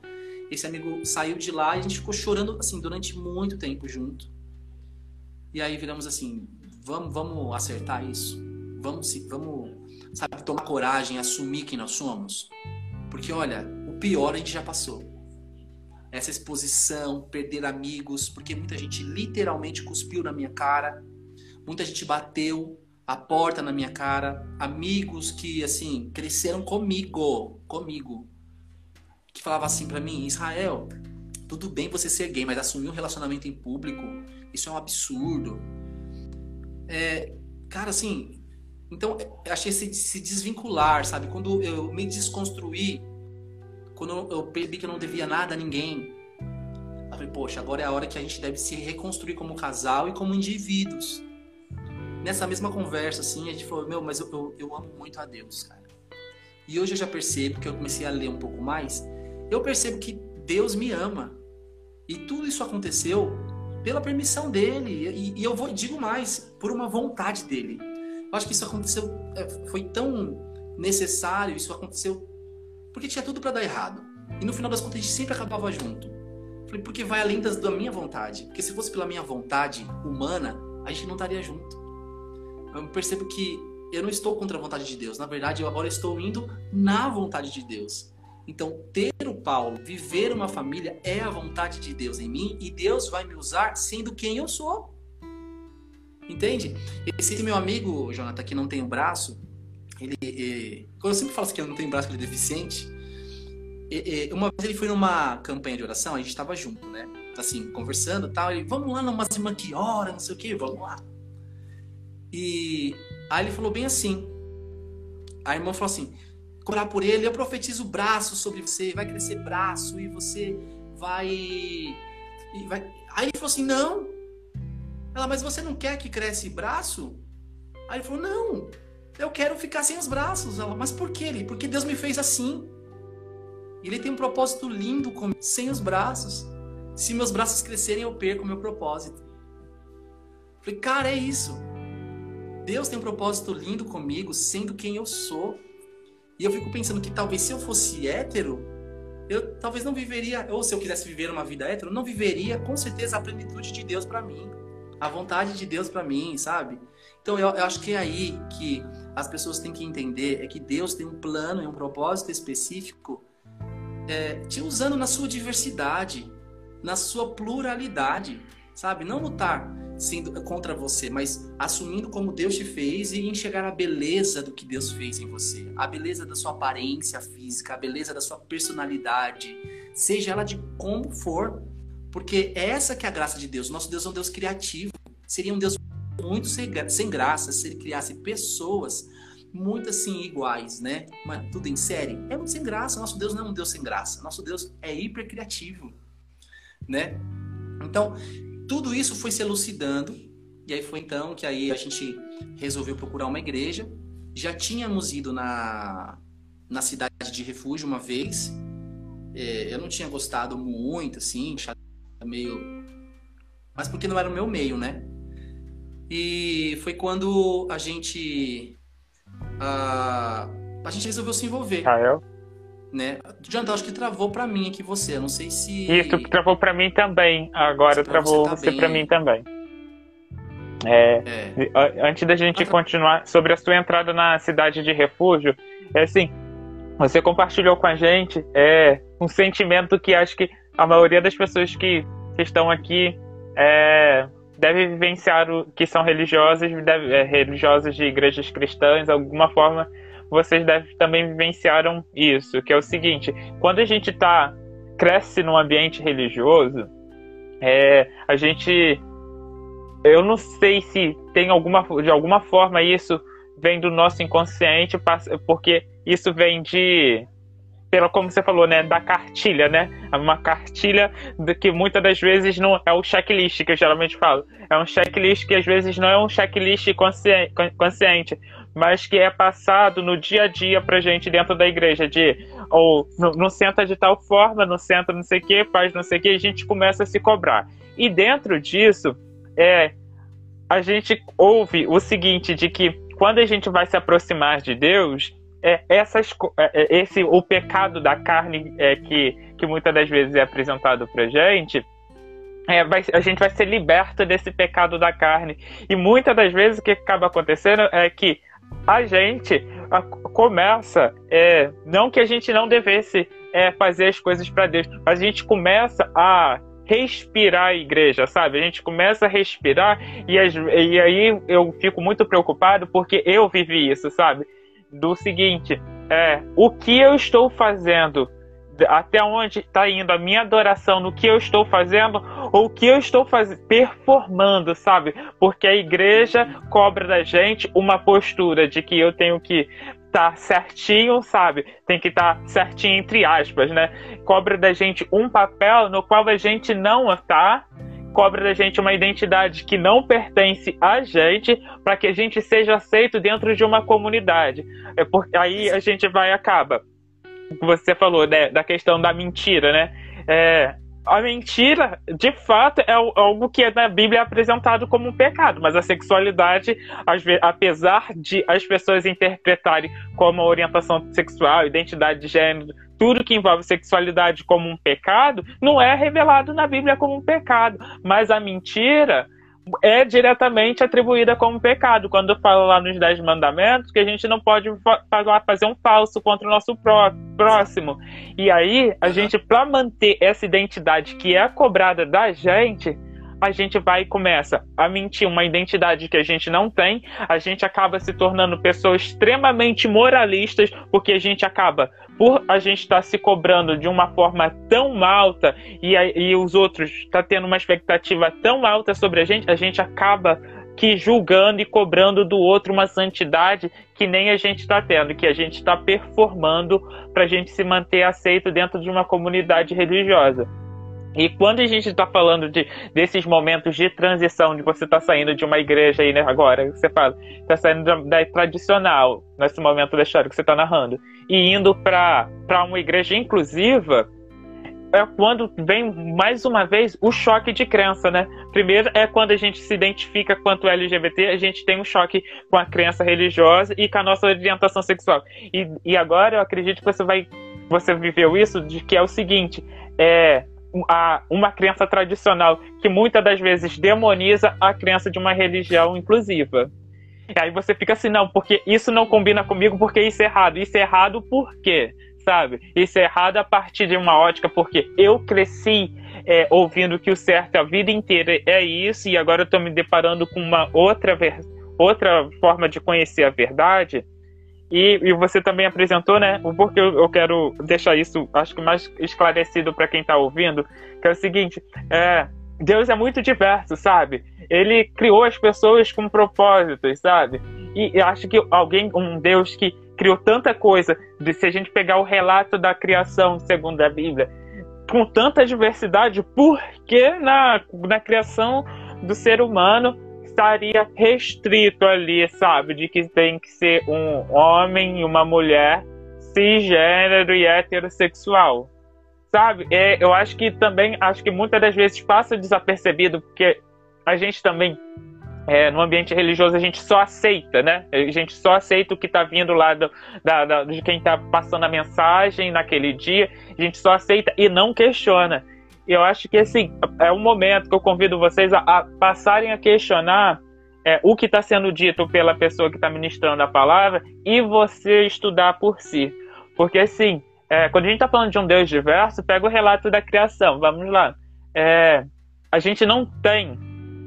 Esse amigo saiu de lá e a gente ficou chorando assim durante muito tempo junto. E aí viramos assim, vamos, vamos acertar isso. Vamos, vamos, sabe, tomar coragem, assumir quem nós somos. Porque olha, o pior a gente já passou. Essa exposição, perder amigos, porque muita gente literalmente cuspiu na minha cara, muita gente bateu, a porta na minha cara, amigos que assim cresceram comigo, comigo, que falava assim para mim, Israel, tudo bem você ser gay, mas assumir um relacionamento em público, isso é um absurdo. É, cara, assim, então eu achei se, se desvincular, sabe? Quando eu me desconstruí, quando eu percebi que eu não devia nada a ninguém, eu falei, poxa, agora é a hora que a gente deve se reconstruir como casal e como indivíduos nessa mesma conversa, assim, a gente falou, meu, mas eu, eu, eu amo muito a Deus, cara. E hoje eu já percebo, que eu comecei a ler um pouco mais, eu percebo que Deus me ama. E tudo isso aconteceu pela permissão dele. E, e eu vou digo mais, por uma vontade dele. Eu acho que isso aconteceu, é, foi tão necessário, isso aconteceu porque tinha tudo para dar errado. E no final das contas a gente sempre acabava junto. Falei, porque vai além das, da minha vontade. Porque se fosse pela minha vontade humana, a gente não estaria junto eu percebo que eu não estou contra a vontade de Deus. Na verdade, eu agora estou indo na vontade de Deus. Então, ter o Paulo, viver uma família é a vontade de Deus em mim e Deus vai me usar sendo quem eu sou. Entende? Esse meu amigo, Jonathan, que não tem o um braço, ele, ele, quando eu sempre falo que ele não tem braço, ele é deficiente. uma vez ele foi numa campanha de oração, a gente estava junto, né? Assim, conversando tal. Ele, vamos lá numa irmã que ora, não sei o quê, vamos lá. E aí ele falou bem assim. A irmã falou assim: orar por ele, eu profetizo braço sobre você, vai crescer braço e você vai. E vai... Aí ele falou assim: não. Ela, mas você não quer que cresça braço? Aí ele falou: não, eu quero ficar sem os braços. Ela, mas por que ele? Porque Deus me fez assim. Ele tem um propósito lindo comigo, sem os braços. Se meus braços crescerem, eu perco o meu propósito. falei, cara, é isso. Deus tem um propósito lindo comigo, sendo quem eu sou. E eu fico pensando que talvez se eu fosse hétero, eu talvez não viveria, ou se eu quisesse viver uma vida hétero, não viveria com certeza a plenitude de Deus para mim, a vontade de Deus para mim, sabe? Então eu, eu, acho que é aí que as pessoas têm que entender é que Deus tem um plano e um propósito específico, é, te usando na sua diversidade, na sua pluralidade, sabe? Não lutar sendo contra você, mas assumindo como Deus te fez e enxergar a beleza do que Deus fez em você, a beleza da sua aparência física, a beleza da sua personalidade, seja ela de como for, porque é essa que é a graça de Deus. Nosso Deus é um Deus criativo. Seria um Deus muito sem, sem graça se ele criasse pessoas muito assim iguais, né? Mas tudo em série. É muito sem graça. Nosso Deus não é um Deus sem graça. Nosso Deus é hiper criativo, né? Então, tudo isso foi se elucidando, e aí foi então que aí a gente resolveu procurar uma igreja. Já tínhamos ido na, na cidade de refúgio uma vez. É, eu não tinha gostado muito, assim, meio. Mas porque não era o meu meio, né? E foi quando a gente. A, a gente resolveu se envolver. Rael? Né? Jonathan, acho que travou para mim aqui você. Eu não sei se. Isso, travou para mim também. Agora travou você, tá você para mim também. É, é. Antes da gente continuar sobre a sua entrada na cidade de refúgio, é assim, você compartilhou com a gente é, um sentimento que acho que a maioria das pessoas que, estão aqui é, deve vivenciar, o, que são religiosas, deve, é, religiosas de igrejas cristãs, alguma forma vocês devem, também vivenciaram isso, que é o seguinte, quando a gente tá, cresce num ambiente religioso, é, a gente eu não sei se tem alguma de alguma forma isso vem do nosso inconsciente, porque isso vem de pela como você falou, né, da cartilha, né? É uma cartilha que muitas das vezes não é o checklist que eu geralmente falo. É um checklist que às vezes não é um checklist consciente, consciente mas que é passado no dia a dia pra gente dentro da igreja, de ou não, senta de tal forma, não senta não sei o que, faz não sei o que, a gente começa a se cobrar. E dentro disso, é a gente ouve o seguinte, de que quando a gente vai se aproximar de Deus, é, essas, é, é, esse, o pecado da carne é, que, que muitas das vezes é apresentado pra gente, é, vai, a gente vai ser liberto desse pecado da carne. E muitas das vezes o que acaba acontecendo é que a gente a, começa, é, não que a gente não devesse é, fazer as coisas para Deus, a gente começa a respirar a igreja, sabe? A gente começa a respirar e, as, e aí eu fico muito preocupado porque eu vivi isso, sabe? Do seguinte, é, o que eu estou fazendo até onde está indo a minha adoração no que eu estou fazendo ou o que eu estou faz... performando, sabe? Porque a igreja cobra da gente uma postura de que eu tenho que estar tá certinho, sabe? Tem que estar tá certinho entre aspas, né? Cobra da gente um papel no qual a gente não está cobra da gente uma identidade que não pertence a gente para que a gente seja aceito dentro de uma comunidade. É porque aí a gente vai acaba você falou né, da questão da mentira, né? É, a mentira, de fato, é algo que na Bíblia é apresentado como um pecado, mas a sexualidade, apesar de as pessoas interpretarem como orientação sexual, identidade de gênero, tudo que envolve sexualidade como um pecado, não é revelado na Bíblia como um pecado. Mas a mentira, é diretamente atribuída como pecado. Quando fala lá nos Dez Mandamentos que a gente não pode fazer um falso contra o nosso próximo. E aí, a gente, para manter essa identidade que é cobrada da gente, a gente vai e começa a mentir uma identidade que a gente não tem, a gente acaba se tornando pessoas extremamente moralistas, porque a gente acaba por a gente estar tá se cobrando de uma forma tão alta e, e os outros tá tendo uma expectativa tão alta sobre a gente, a gente acaba que julgando e cobrando do outro uma santidade que nem a gente está tendo, que a gente está performando para a gente se manter aceito dentro de uma comunidade religiosa. E quando a gente está falando de, desses momentos de transição, de você estar tá saindo de uma igreja aí, né, agora, você fala, está saindo da, da, tradicional, nesse momento da história que você está narrando, e indo para uma igreja inclusiva, é quando vem mais uma vez o choque de crença, né? Primeiro é quando a gente se identifica quanto LGBT, a gente tem um choque com a crença religiosa e com a nossa orientação sexual. E, e agora eu acredito que você vai. Você viveu isso de que é o seguinte: é, a, uma crença tradicional que muitas das vezes demoniza a crença de uma religião inclusiva. E aí você fica assim, não, porque isso não combina comigo, porque isso é errado. Isso é errado por quê? Sabe? Isso é errado a partir de uma ótica, porque eu cresci é, ouvindo que o certo a vida inteira é isso, e agora eu estou me deparando com uma outra, outra forma de conhecer a verdade. E, e você também apresentou, né? O porquê eu, eu quero deixar isso, acho que mais esclarecido para quem está ouvindo, que é o seguinte: é, Deus é muito diverso, sabe? Ele criou as pessoas com propósitos, sabe? E, acho que alguém, um Deus que criou tanta coisa, se a gente pegar o relato da criação segundo a Bíblia, com tanta diversidade, por que na, na criação do ser humano estaria restrito ali, sabe? De que tem que ser um homem e uma mulher cisgênero e heterossexual. Sabe? É, eu acho que também, acho que muitas das vezes passa desapercebido, porque a gente também, é, no ambiente religioso, a gente só aceita, né? A gente só aceita o que está vindo lá do, da, da, de quem está passando a mensagem naquele dia, a gente só aceita e não questiona. Eu acho que, assim, é um momento que eu convido vocês a, a passarem a questionar é, o que está sendo dito pela pessoa que está ministrando a palavra e você estudar por si. Porque, assim, é, quando a gente está falando de um Deus diverso, pega o relato da criação. Vamos lá. É, a gente não tem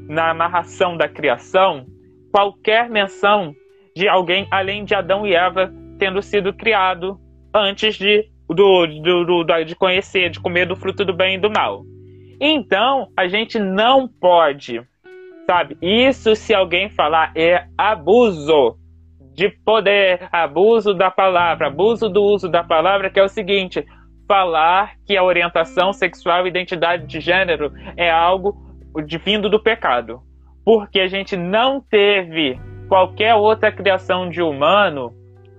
na narração da criação qualquer menção de alguém além de Adão e Eva tendo sido criado antes de, do, do, do, de conhecer, de comer do fruto do bem e do mal. Então, a gente não pode, sabe? Isso se alguém falar é abuso de poder, abuso da palavra, abuso do uso da palavra, que é o seguinte: falar que a orientação sexual e identidade de gênero é algo vindo do pecado. Porque a gente não teve qualquer outra criação de humano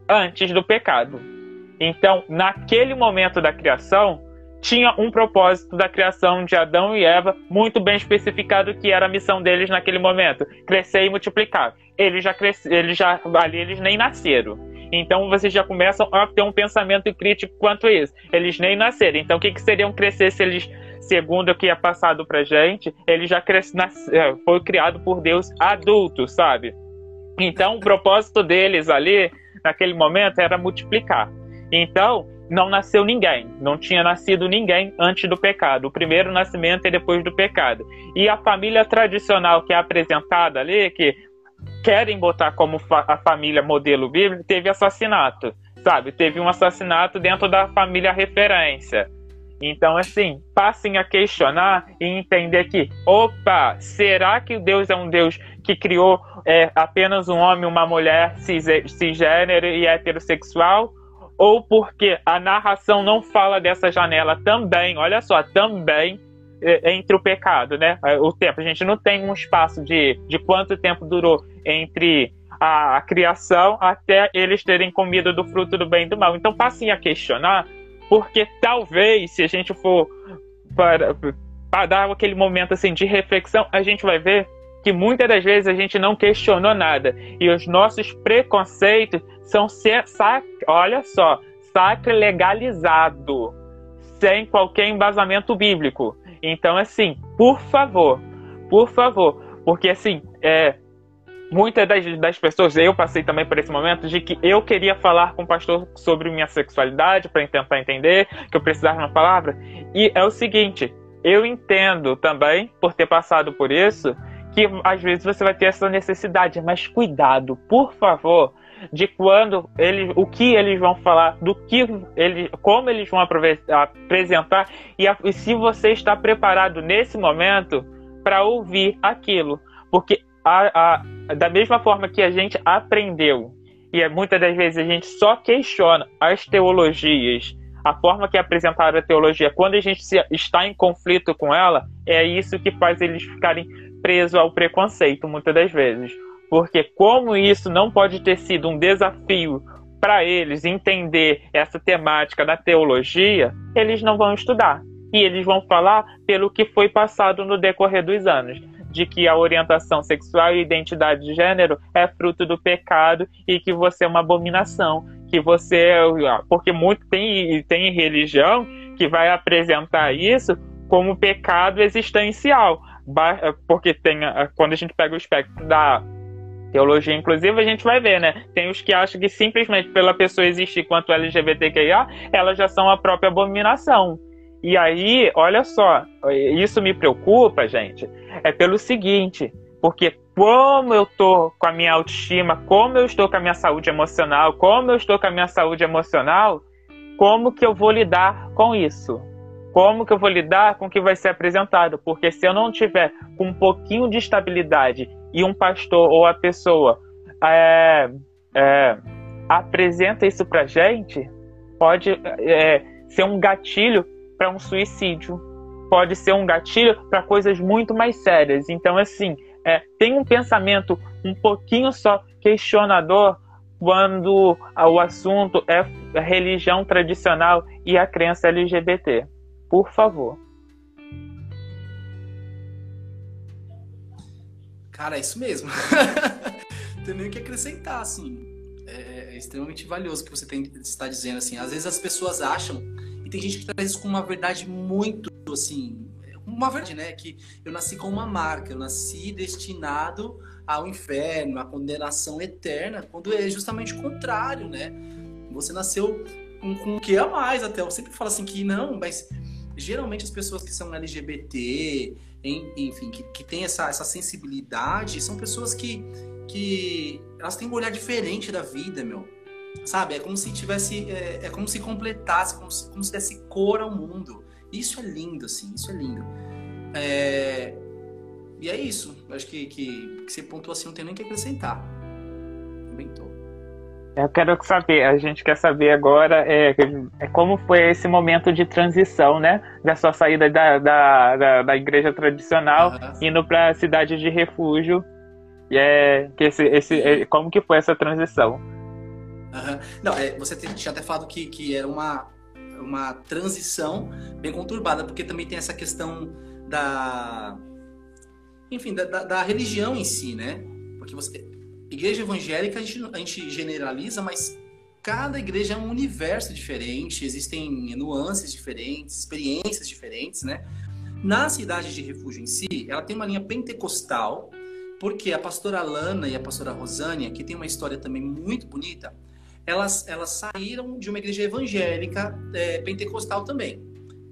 antes do pecado. Então, naquele momento da criação, tinha um propósito da criação de Adão e Eva muito bem especificado que era a missão deles naquele momento, crescer e multiplicar. Eles já cresceram, eles já ali eles nem nasceram. Então vocês já começam a ter um pensamento crítico quanto a isso. Eles nem nasceram. Então o que, que seriam crescer se eles, segundo o que é passado pra gente, eles já cresce, nasce, é, foi criado por Deus adulto, sabe? Então o propósito deles ali, naquele momento, era multiplicar. Então, não nasceu ninguém, não tinha nascido ninguém antes do pecado. O primeiro nascimento é depois do pecado. E a família tradicional que é apresentada ali, que querem botar como fa a família modelo bíblico, teve assassinato, sabe? Teve um assassinato dentro da família referência. Então, assim, passem a questionar e entender que, opa, será que Deus é um Deus que criou é, apenas um homem, uma mulher cis cisgênero e heterossexual? Ou porque a narração não fala dessa janela também, olha só, também é, entre o pecado, né? É, o tempo. A gente não tem um espaço de, de quanto tempo durou entre a, a criação até eles terem comido do fruto do bem e do mal. Então passem a questionar, porque talvez, se a gente for para, para dar aquele momento assim de reflexão, a gente vai ver que muitas das vezes a gente não questionou nada e os nossos preconceitos são sac, olha só, sacre legalizado, sem qualquer embasamento bíblico. Então, assim, por favor, por favor, porque assim, é, muitas das, das pessoas, eu passei também por esse momento de que eu queria falar com o pastor sobre minha sexualidade para tentar entender que eu precisava de uma palavra. E é o seguinte, eu entendo também, por ter passado por isso, que às vezes você vai ter essa necessidade, mas cuidado, por favor, de quando eles, o que eles vão falar, do que eles, como eles vão apresentar e, a, e se você está preparado nesse momento para ouvir aquilo, porque a, a, da mesma forma que a gente aprendeu e é, muitas das vezes a gente só questiona as teologias, a forma que é apresentaram a teologia, quando a gente se, está em conflito com ela, é isso que faz eles ficarem presos ao preconceito, muitas das vezes. Porque como isso não pode ter sido um desafio para eles entender essa temática da teologia, eles não vão estudar. E eles vão falar pelo que foi passado no decorrer dos anos, de que a orientação sexual e identidade de gênero é fruto do pecado e que você é uma abominação, que você é, porque muito tem tem religião que vai apresentar isso como pecado existencial, porque tem quando a gente pega o espectro da teologia inclusive, a gente vai ver, né? Tem os que acham que simplesmente pela pessoa existir quanto LGBTQIA, elas já são a própria abominação. E aí, olha só, isso me preocupa, gente, é pelo seguinte, porque como eu tô com a minha autoestima, como eu estou com a minha saúde emocional, como eu estou com a minha saúde emocional, como que eu vou lidar com isso? Como que eu vou lidar com o que vai ser apresentado? Porque se eu não tiver um pouquinho de estabilidade e um pastor ou a pessoa é, é, apresenta isso pra gente, pode é, ser um gatilho para um suicídio, pode ser um gatilho para coisas muito mais sérias. Então, assim, é, tem um pensamento um pouquinho só questionador quando o assunto é religião tradicional e a crença LGBT. Por favor. Cara, é isso mesmo. (laughs) tem nem o que acrescentar, assim. É, é, extremamente valioso o que você tem, está dizendo, assim. Às vezes as pessoas acham, e tem gente que traz isso com uma verdade muito, assim, uma verdade, né? Que eu nasci com uma marca, eu nasci destinado ao inferno, à condenação eterna, quando é justamente o contrário, né? Você nasceu com, com o que a mais até. Eu sempre falo assim que não, mas geralmente as pessoas que são LGBT, enfim, que, que têm essa, essa sensibilidade, são pessoas que, que elas têm um olhar diferente da vida, meu. Sabe? É como se tivesse. É, é como se completasse, como se, como se desse cor ao mundo. Isso é lindo, assim, isso é lindo. É... E é isso. Eu acho que, que, que você pontuou assim, não tem nem o que acrescentar. Inventou. Eu quero saber, a gente quer saber agora é, é, como foi esse momento de transição, né? Da sua saída da, da, da, da igreja tradicional, uhum. indo para a cidade de refúgio. E é, que esse, esse, é, como que foi essa transição? Uhum. Não, é, você tinha até falado que, que era uma, uma transição bem conturbada, porque também tem essa questão da. Enfim, da, da, da religião em si, né? Porque você, igreja evangélica a gente, a gente generaliza, mas cada igreja é um universo diferente, existem nuances diferentes, experiências diferentes, né? Na cidade de refúgio em si, ela tem uma linha pentecostal, porque a pastora Lana e a pastora Rosânia, que tem uma história também muito bonita, elas, elas saíram de uma igreja evangélica é, pentecostal também,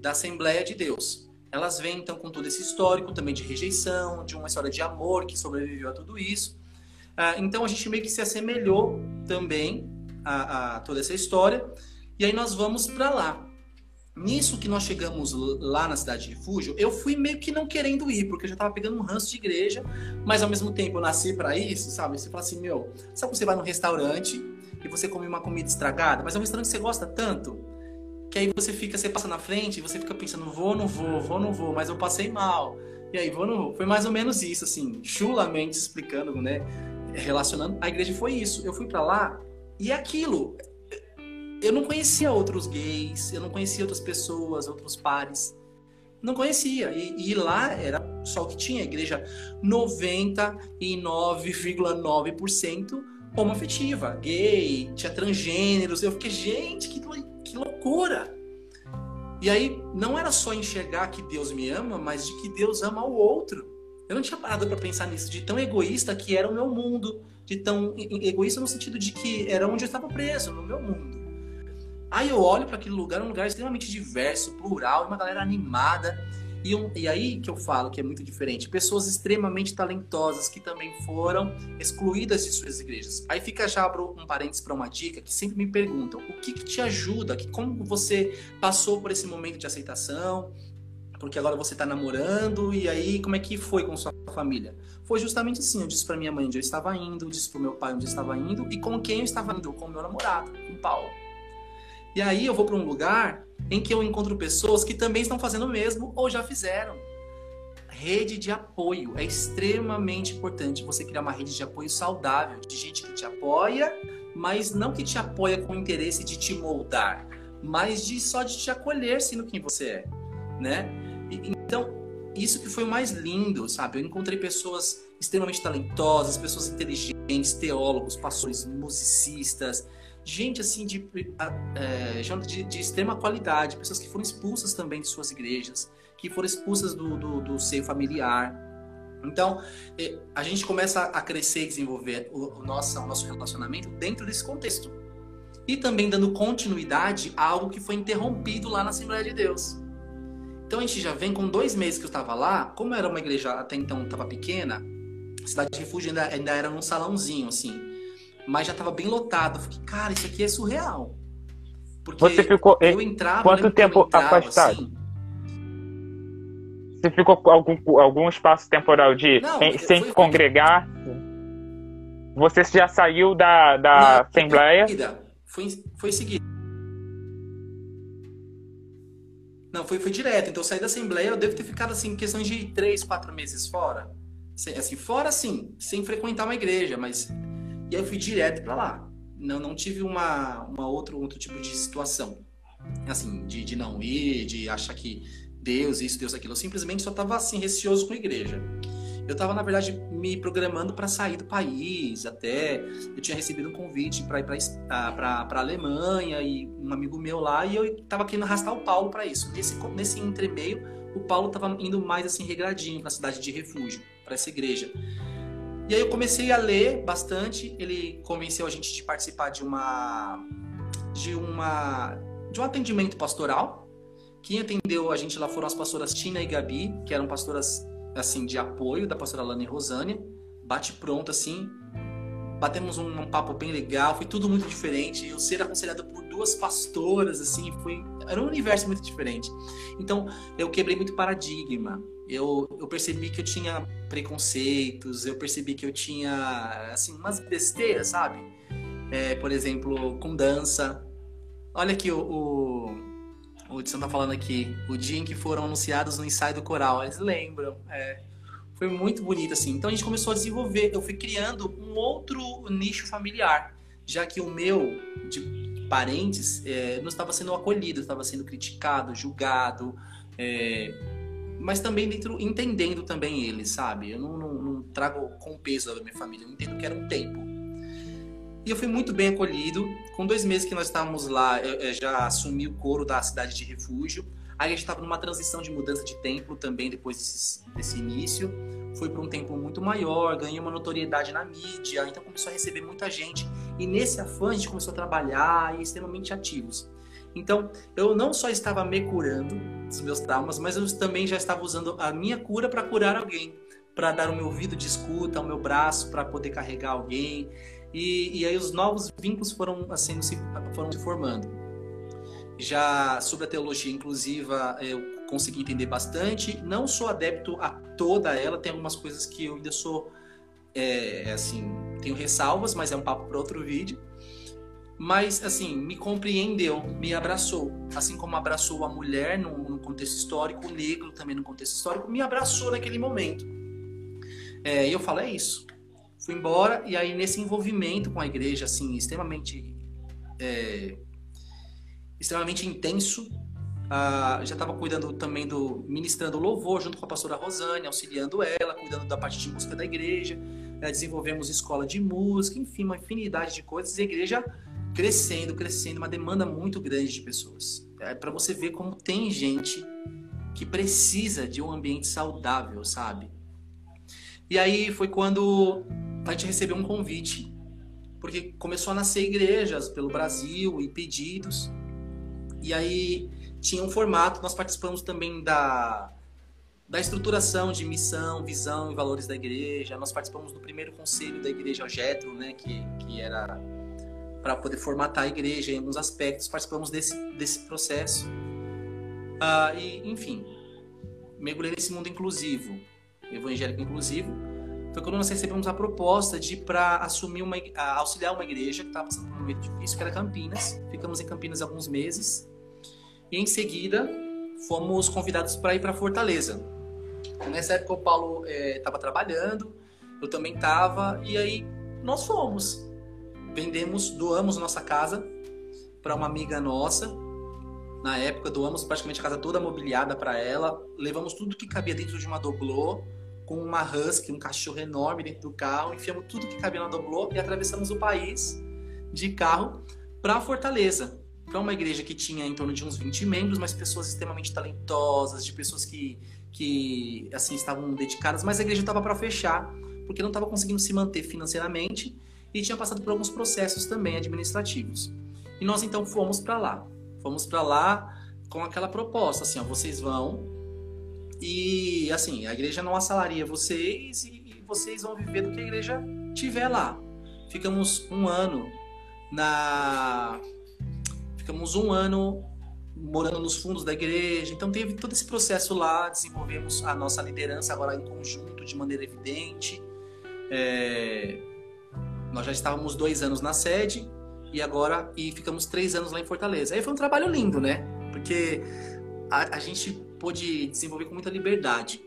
da Assembleia de Deus. Elas vêm então com todo esse histórico também de rejeição, de uma história de amor que sobreviveu a tudo isso. Ah, então a gente meio que se assemelhou também a, a toda essa história. E aí nós vamos para lá. Nisso que nós chegamos lá na cidade de refúgio, eu fui meio que não querendo ir, porque eu já tava pegando um ranço de igreja, mas ao mesmo tempo eu nasci para isso, sabe? Você fala assim, meu, sabe quando você vai num restaurante e você come uma comida estragada, mas é um restaurante que você gosta tanto, que aí você fica, você passa na frente e você fica pensando, vou, não vou, vou, não vou, mas eu passei mal. E aí, vou, não vou. Foi mais ou menos isso, assim, chulamente explicando, né? Relacionando, a igreja foi isso. Eu fui para lá e é aquilo. Eu não conhecia outros gays, eu não conhecia outras pessoas, outros pares. Não conhecia. E, e lá era só o que tinha. A igreja 99,9% homoafetiva, gay, tinha transgêneros. Eu fiquei, gente, que, que loucura! E aí, não era só enxergar que Deus me ama, mas de que Deus ama o outro. Eu não tinha parado para pensar nisso, de tão egoísta que era o meu mundo, de tão egoísta no sentido de que era onde eu estava preso, no meu mundo. Aí eu olho para aquele lugar, um lugar extremamente diverso, plural, uma galera animada. E, um, e aí que eu falo que é muito diferente. Pessoas extremamente talentosas que também foram excluídas de suas igrejas. Aí fica já um parênteses para uma dica que sempre me perguntam: o que, que te ajuda? Que, como você passou por esse momento de aceitação? Porque agora você está namorando, e aí como é que foi com sua família? Foi justamente assim, eu disse para minha mãe onde eu estava indo, eu disse para meu pai onde eu estava indo, e com quem eu estava indo, com meu namorado, com o Paulo. E aí eu vou para um lugar em que eu encontro pessoas que também estão fazendo o mesmo ou já fizeram. Rede de apoio. É extremamente importante você criar uma rede de apoio saudável, de gente que te apoia, mas não que te apoia com o interesse de te moldar, mas de só de te acolher sendo quem você é, né? Então, isso que foi o mais lindo, sabe? Eu encontrei pessoas extremamente talentosas, pessoas inteligentes, teólogos, pastores, musicistas, gente assim de, é, de, de, extrema qualidade, pessoas que foram expulsas também de suas igrejas, que foram expulsas do, do, do seio familiar. Então, é, a gente começa a crescer e desenvolver o, o, nosso, o nosso relacionamento dentro desse contexto. E também dando continuidade a algo que foi interrompido lá na Assembleia de Deus. Então a gente já vem com dois meses que eu estava lá, como era uma igreja até então estava pequena, a cidade de refúgio ainda, ainda era num salãozinho, assim. Mas já estava bem lotado. Eu fiquei, cara, isso aqui é surreal. Porque Você ficou eu entrava, quanto tempo entrava, afastado? Assim, Você ficou algum, algum espaço temporal de Não, em, sem foi, congregar? Você já saiu da, da Não, Assembleia? Foi, foi seguida. Não, foi, foi direto. Então eu saí da Assembleia, eu devo ter ficado assim, questão de três, quatro meses fora. Assim, fora sim, sem frequentar uma igreja, mas. E aí eu fui direto para lá. Não, não tive uma, uma outro, outro tipo de situação. Assim, de, de não ir, de achar que Deus isso, Deus aquilo. Eu simplesmente só tava assim, receoso com a igreja. Eu estava, na verdade, me programando para sair do país, até eu tinha recebido um convite para ir para a Alemanha e um amigo meu lá, e eu estava querendo arrastar o Paulo para isso. Nesse, nesse entremeio, o Paulo estava indo mais assim regradinho para a cidade de refúgio, para essa igreja. E aí eu comecei a ler bastante. Ele convenceu a gente de participar de uma de uma de um atendimento pastoral. Quem atendeu a gente lá foram as pastoras Tina e Gabi, que eram pastoras assim de apoio da pastora Lana e Rosânia. Bate pronto assim. Batemos um, um papo bem legal, foi tudo muito diferente. Eu ser aconselhado por duas pastoras assim, foi era um universo muito diferente. Então, eu quebrei muito paradigma. Eu, eu percebi que eu tinha preconceitos, eu percebi que eu tinha assim umas besteiras, sabe? É, por exemplo, com dança. Olha aqui o, o, o Edson tá falando aqui, o dia em que foram anunciados no ensaio do coral, eles lembram. É, foi muito bonito assim. Então a gente começou a desenvolver, eu fui criando um outro nicho familiar, já que o meu de parentes é, não estava sendo acolhido, estava sendo criticado, julgado, é, mas também dentro entendendo também eles, sabe? Eu não, não, não trago com peso da minha família, eu entendo que era um tempo e eu fui muito bem acolhido. Com dois meses que nós estávamos lá, eu, eu já assumi o coro da cidade de refúgio. Aí a gente estava numa transição de mudança de templo também depois desse, desse início. Foi para um templo muito maior, ganhei uma notoriedade na mídia, então começou a receber muita gente. E nesse afã a gente começou a trabalhar e extremamente ativos. Então, eu não só estava me curando dos meus traumas, mas eu também já estava usando a minha cura para curar alguém, para dar o meu ouvido de escuta, o meu braço para poder carregar alguém. E, e aí os novos vínculos foram assim se, foram se formando. Já sobre a teologia inclusiva, eu consegui entender bastante. Não sou adepto a toda ela, tem algumas coisas que eu ainda sou é, assim, tenho ressalvas, mas é um papo para outro vídeo. Mas, assim, me compreendeu, me abraçou. Assim como abraçou a mulher no, no contexto histórico, o negro também no contexto histórico, me abraçou naquele momento. É, e eu falo, é isso fui embora e aí nesse envolvimento com a igreja assim extremamente é, extremamente intenso uh, já estava cuidando também do ministrando louvor junto com a pastora Rosane auxiliando ela cuidando da parte de música da igreja uh, desenvolvemos escola de música enfim uma infinidade de coisas e a igreja crescendo crescendo uma demanda muito grande de pessoas. É para você ver como tem gente que precisa de um ambiente saudável sabe? E aí foi quando a gente recebeu um convite, porque começou a nascer igrejas pelo Brasil e pedidos. E aí tinha um formato, nós participamos também da, da estruturação de missão, visão e valores da igreja. Nós participamos do primeiro conselho da igreja Getro, né, que, que era para poder formatar a igreja em alguns aspectos. Participamos desse, desse processo. Uh, e, enfim, mergulhei nesse mundo inclusivo, evangélico inclusivo foi quando nós recebemos a proposta de para assumir uma auxiliar uma igreja que estava passando por um momento difícil, que era Campinas. Ficamos em Campinas alguns meses e em seguida fomos convidados para ir para Fortaleza. Nessa época o Paulo estava é, trabalhando, eu também estava e aí nós fomos, vendemos, doamos nossa casa para uma amiga nossa. Na época doamos praticamente a casa toda mobiliada para ela, levamos tudo que cabia dentro de uma doblô com uma husky, um cachorro enorme dentro do carro, enfiamos tudo que cabia na doblô e atravessamos o país de carro para Fortaleza, para uma igreja que tinha em torno de uns 20 membros, mas pessoas extremamente talentosas, de pessoas que, que assim estavam dedicadas, mas a igreja estava para fechar, porque não estava conseguindo se manter financeiramente e tinha passado por alguns processos também administrativos. E nós então fomos para lá. Fomos para lá com aquela proposta, assim, ó, vocês vão e assim, a igreja não assalaria vocês e, vocês vão viver do que a igreja tiver lá. Ficamos um ano na. Ficamos um ano morando nos fundos da igreja. Então teve todo esse processo lá, desenvolvemos a nossa liderança agora em conjunto, de maneira evidente. É... Nós já estávamos dois anos na sede e agora e ficamos três anos lá em Fortaleza. Aí foi um trabalho lindo, né? Porque a, a gente pôde desenvolver com muita liberdade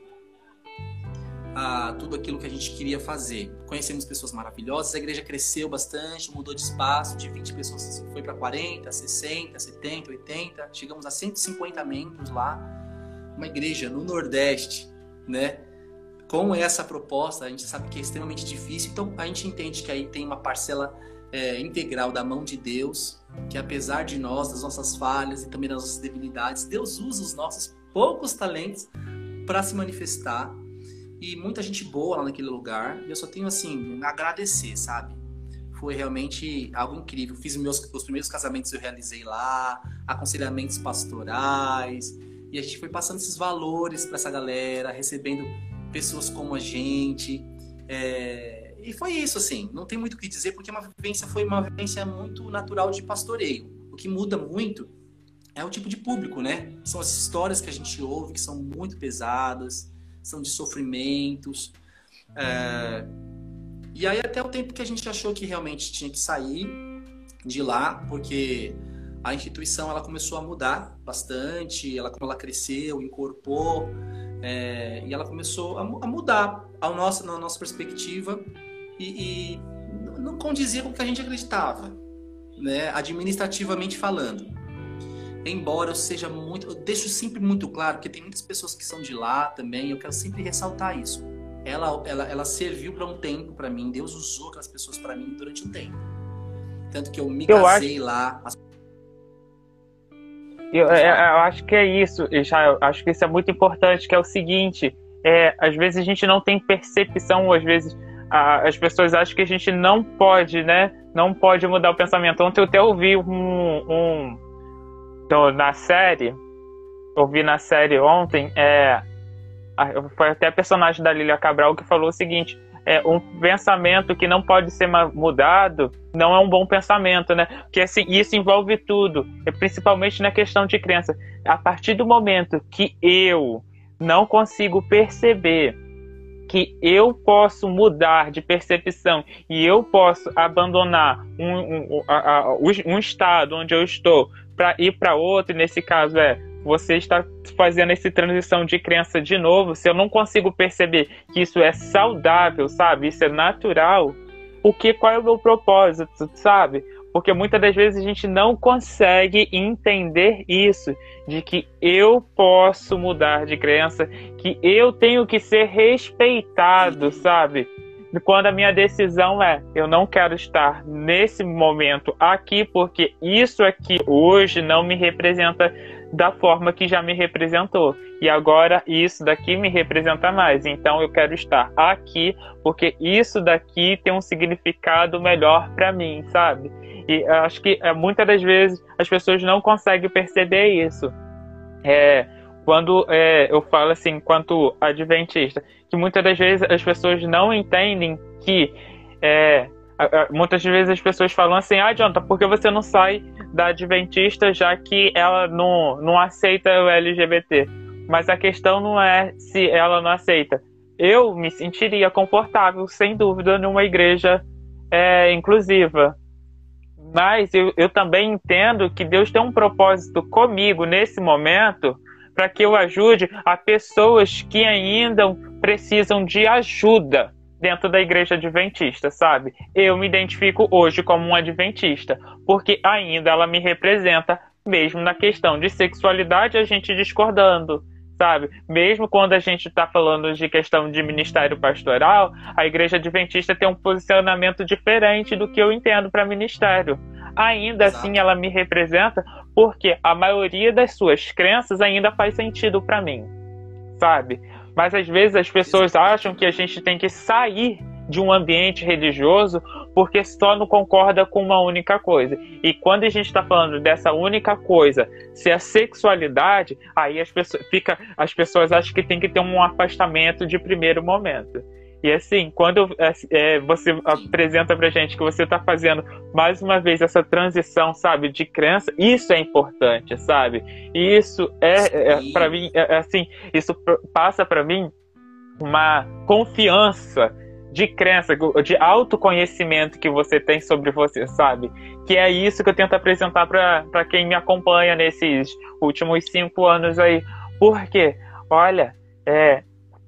a tudo aquilo que a gente queria fazer. Conhecemos pessoas maravilhosas, a igreja cresceu bastante, mudou de espaço, de 20 pessoas foi para 40, 60, 70, 80, chegamos a 150 membros lá. Uma igreja no Nordeste, né? Com essa proposta, a gente sabe que é extremamente difícil, então a gente entende que aí tem uma parcela é, integral da mão de Deus, que apesar de nós, das nossas falhas e também das nossas debilidades, Deus usa os nossos poucos talentos para se manifestar. e muita gente boa lá naquele lugar. E eu só tenho assim, agradecer, sabe? Foi realmente algo incrível. Fiz meus os primeiros casamentos eu realizei lá, aconselhamentos pastorais, e a gente foi passando esses valores para essa galera, recebendo pessoas como a gente. É... E foi isso, assim. Não tem muito o que dizer, porque uma vivência foi uma vivência muito natural de pastoreio. O que muda muito é o tipo de público, né? São as histórias que a gente ouve que são muito pesadas, são de sofrimentos. É... E aí até o tempo que a gente achou que realmente tinha que sair de lá, porque a instituição ela começou a mudar bastante, ela como ela cresceu, incorporou é, e ela começou a, a, mudar ao nosso, na nossa perspectiva e, e não condizia com o que a gente acreditava, né? administrativamente falando. Embora eu seja muito, eu deixo sempre muito claro, porque tem muitas pessoas que são de lá também, eu quero sempre ressaltar isso. Ela, ela, ela serviu para um tempo para mim, Deus usou aquelas pessoas para mim durante um tempo. Tanto que eu me eu casei acho... lá. As... Eu, eu, é, eu, acho que é isso, já acho que isso é muito importante, que é o seguinte, é, às vezes a gente não tem percepção, às vezes a, as pessoas acham que a gente não pode, né? Não pode mudar o pensamento. Ontem eu até ouvi um, um então, na série, ouvi na série ontem, é, foi até a personagem da Lilia Cabral que falou o seguinte: é, um pensamento que não pode ser mudado não é um bom pensamento, né? Porque assim, isso envolve tudo, é principalmente na questão de crença. A partir do momento que eu não consigo perceber que eu posso mudar de percepção e eu posso abandonar um, um, a, um estado onde eu estou para ir para outro, e nesse caso é você está fazendo essa transição de crença de novo, se eu não consigo perceber que isso é saudável, sabe? Isso é natural, o que qual é o meu propósito, sabe? Porque muitas das vezes a gente não consegue entender isso, de que eu posso mudar de crença, que eu tenho que ser respeitado, sabe? Quando a minha decisão é, eu não quero estar nesse momento aqui, porque isso aqui hoje não me representa da forma que já me representou. E agora isso daqui me representa mais. Então eu quero estar aqui porque isso daqui tem um significado melhor para mim, sabe? E acho que é, muitas das vezes as pessoas não conseguem perceber isso. É, quando é, eu falo assim, enquanto adventista, que muitas das vezes as pessoas não entendem que é, muitas vezes as pessoas falam assim, ah, Jonathan, por que você não sai da Adventista já que ela não, não aceita o LGBT? Mas a questão não é se ela não aceita. Eu me sentiria confortável, sem dúvida, numa igreja é, inclusiva. Mas eu, eu também entendo que Deus tem um propósito comigo nesse momento para que eu ajude a pessoas que ainda precisam de ajuda dentro da igreja adventista, sabe? Eu me identifico hoje como um adventista, porque ainda ela me representa, mesmo na questão de sexualidade, a gente discordando, sabe? Mesmo quando a gente está falando de questão de ministério pastoral, a igreja adventista tem um posicionamento diferente do que eu entendo para ministério. Ainda Exato. assim, ela me representa porque a maioria das suas crenças ainda faz sentido para mim, sabe? Mas às vezes as pessoas acham que a gente tem que sair de um ambiente religioso porque só não concorda com uma única coisa. E quando a gente está falando dessa única coisa, se a sexualidade, aí as pessoas, fica, as pessoas acham que tem que ter um afastamento de primeiro momento. E assim, quando é, é você apresenta pra gente que você tá fazendo mais uma vez essa transição, sabe, de crença, isso é importante, sabe? E isso é, é para mim, é, é, assim, isso passa para mim uma confiança de crença, de autoconhecimento que você tem sobre você, sabe? Que é isso que eu tento apresentar para quem me acompanha nesses últimos cinco anos aí. Porque, olha, é,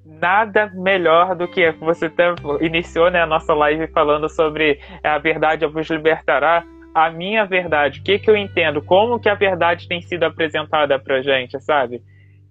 nada melhor do que você ter, iniciou né, a nossa live falando sobre a verdade vos libertará. A minha verdade, o que, que eu entendo, como que a verdade tem sido apresentada pra gente, sabe?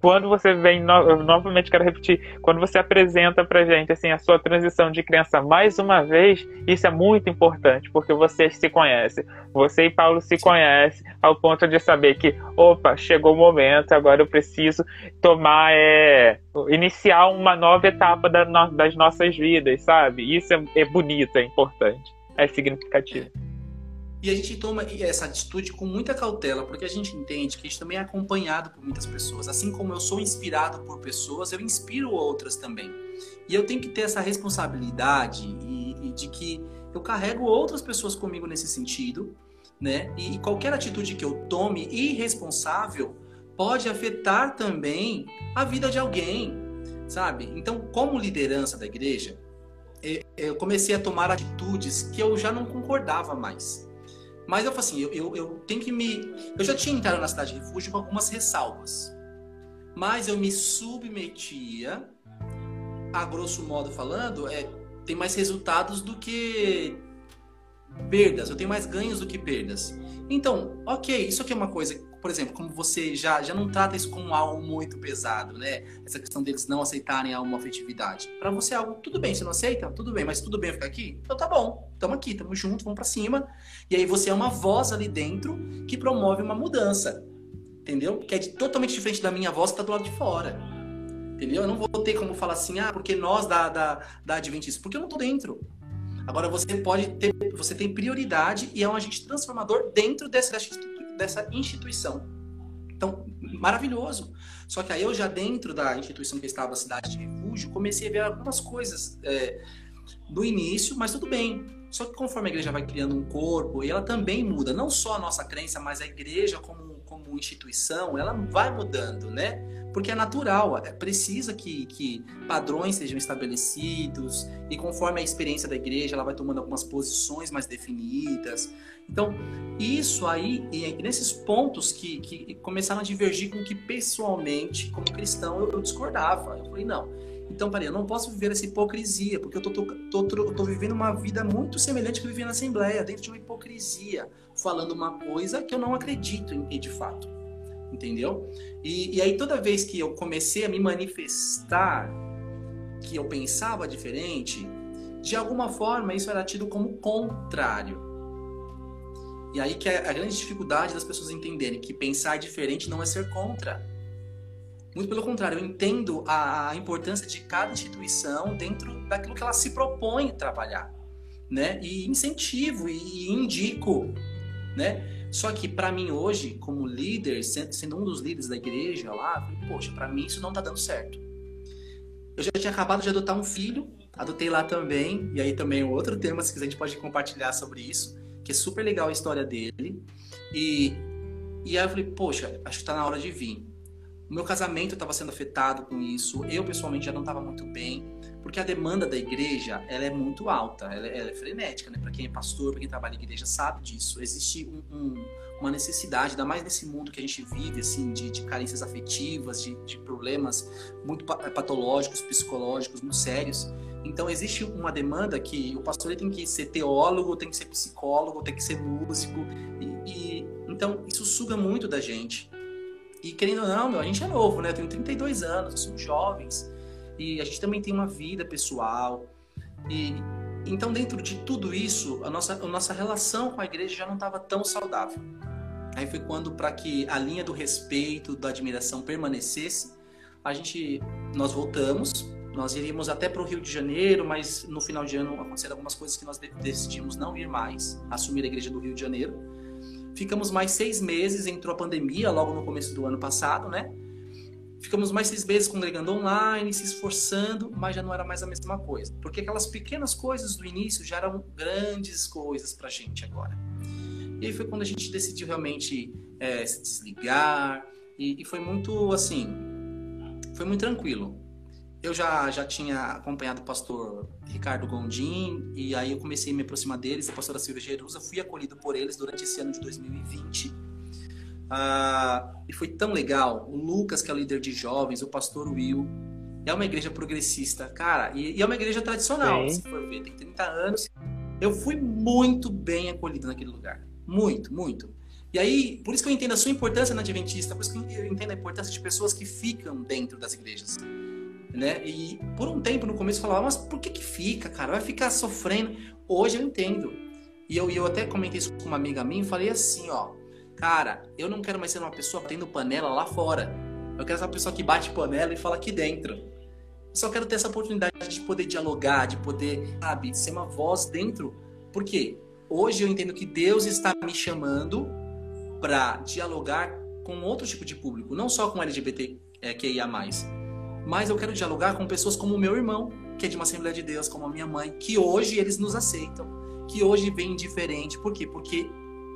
Quando você vem, no, novamente quero repetir, quando você apresenta pra gente assim a sua transição de criança mais uma vez, isso é muito importante, porque você se conhece. Você e Paulo se conhecem ao ponto de saber que, opa, chegou o momento, agora eu preciso tomar, é, iniciar uma nova etapa da, das nossas vidas, sabe? Isso é, é bonito, é importante, é significativo. É. E a gente toma essa atitude com muita cautela, porque a gente entende que a gente também é acompanhado por muitas pessoas. Assim como eu sou inspirado por pessoas, eu inspiro outras também. E eu tenho que ter essa responsabilidade e, e de que eu carrego outras pessoas comigo nesse sentido, né? E qualquer atitude que eu tome irresponsável pode afetar também a vida de alguém, sabe? Então, como liderança da igreja, eu comecei a tomar atitudes que eu já não concordava mais. Mas eu falei assim, eu, eu, eu tenho que me. Eu já tinha entrado na cidade de refúgio com algumas ressalvas. Mas eu me submetia, a grosso modo falando, é, tem mais resultados do que perdas. Eu tenho mais ganhos do que perdas. Então, ok, isso aqui é uma coisa por exemplo, como você já, já não trata isso como algo muito pesado, né? Essa questão deles não aceitarem a uma afetividade. Para você é algo, tudo bem, você não aceita? Tudo bem, mas tudo bem ficar aqui? Então tá bom, tamo aqui, tamo junto, vamos para cima. E aí você é uma voz ali dentro que promove uma mudança, entendeu? Que é totalmente diferente da minha voz que tá do lado de fora. Entendeu? Eu não vou ter como falar assim, ah, porque nós da, da, da Adventista, porque eu não tô dentro. Agora você pode ter, você tem prioridade e é um agente transformador dentro dessa, dessa instituição. Então, maravilhoso. Só que aí eu já dentro da instituição que estava, a cidade de refúgio, comecei a ver algumas coisas é, do início, mas tudo bem. Só que conforme a igreja vai criando um corpo, e ela também muda, não só a nossa crença, mas a igreja como, como instituição, ela vai mudando, né? Porque é natural, é, precisa que, que padrões sejam estabelecidos, e conforme a experiência da igreja, ela vai tomando algumas posições mais definidas. Então, isso aí, nesses pontos que, que começaram a divergir com que pessoalmente, como cristão, eu, eu discordava. Eu falei, não, então, peraí, eu não posso viver essa hipocrisia, porque eu tô, tô, tô, tô, vivendo uma vida muito semelhante que eu vivi na Assembleia, dentro de uma hipocrisia, falando uma coisa que eu não acredito em de fato. Entendeu? E, e aí, toda vez que eu comecei a me manifestar que eu pensava diferente, de alguma forma isso era tido como contrário. E aí que é a grande dificuldade das pessoas entenderem que pensar diferente não é ser contra. Muito pelo contrário, eu entendo a, a importância de cada instituição dentro daquilo que ela se propõe trabalhar, né? E incentivo e indico, né? Só que para mim hoje, como líder, sendo um dos líderes da igreja lá, falei, poxa, para mim isso não tá dando certo. Eu já tinha acabado de adotar um filho, adotei lá também, e aí também outro tema, se quiser a gente pode compartilhar sobre isso, que é super legal a história dele. E, e aí eu falei, poxa, acho que tá na hora de vir. O meu casamento estava sendo afetado com isso. Eu, pessoalmente, já não estava muito bem. Porque a demanda da igreja, ela é muito alta. Ela, ela é frenética, né? Para quem é pastor, para quem trabalha em igreja, sabe disso. Existe um, um, uma necessidade, ainda mais nesse mundo que a gente vive, assim, de, de carências afetivas, de, de problemas muito patológicos, psicológicos, muito sérios. Então, existe uma demanda que o pastor tem que ser teólogo, tem que ser psicólogo, tem que ser músico. E, e então, isso suga muito da gente. E querendo ou não, meu, a gente é novo, né? Eu tenho 32 anos, somos jovens. E a gente também tem uma vida pessoal. E então, dentro de tudo isso, a nossa, a nossa relação com a igreja já não estava tão saudável. Aí foi quando, para que a linha do respeito, da admiração permanecesse, a gente, nós voltamos. Nós iríamos até para o Rio de Janeiro, mas no final de ano aconteceram algumas coisas que nós decidimos não ir mais, assumir a igreja do Rio de Janeiro. Ficamos mais seis meses, entrou a pandemia logo no começo do ano passado, né? Ficamos mais seis meses congregando online, se esforçando, mas já não era mais a mesma coisa. Porque aquelas pequenas coisas do início já eram grandes coisas pra gente agora. E aí foi quando a gente decidiu realmente é, se desligar. E, e foi muito, assim, foi muito tranquilo eu já, já tinha acompanhado o pastor Ricardo Gondim, e aí eu comecei a me aproximar deles, a pastora Silvia Jerusa, fui acolhido por eles durante esse ano de 2020. Ah, e foi tão legal. O Lucas, que é o líder de jovens, o pastor Will, é uma igreja progressista, cara, e, e é uma igreja tradicional, Sim. se for ver, tem 30 anos. Eu fui muito bem acolhido naquele lugar. Muito, muito. E aí, por isso que eu entendo a sua importância na Adventista, por isso que eu entendo a importância de pessoas que ficam dentro das igrejas. Né? E por um tempo no começo eu falava, mas por que que fica, cara? Vai ficar sofrendo. Hoje eu entendo. E eu, eu até comentei isso com uma amiga minha e falei assim, ó, cara, eu não quero mais ser uma pessoa batendo panela lá fora. Eu quero ser uma pessoa que bate panela e fala aqui dentro. Eu só quero ter essa oportunidade de poder dialogar, de poder, sabe, ser uma voz dentro. Por quê? Hoje eu entendo que Deus está me chamando para dialogar com outro tipo de público, não só com LGBT mas eu quero dialogar com pessoas como o meu irmão, que é de uma Assembleia de Deus, como a minha mãe, que hoje eles nos aceitam, que hoje vem diferente. Por quê? Porque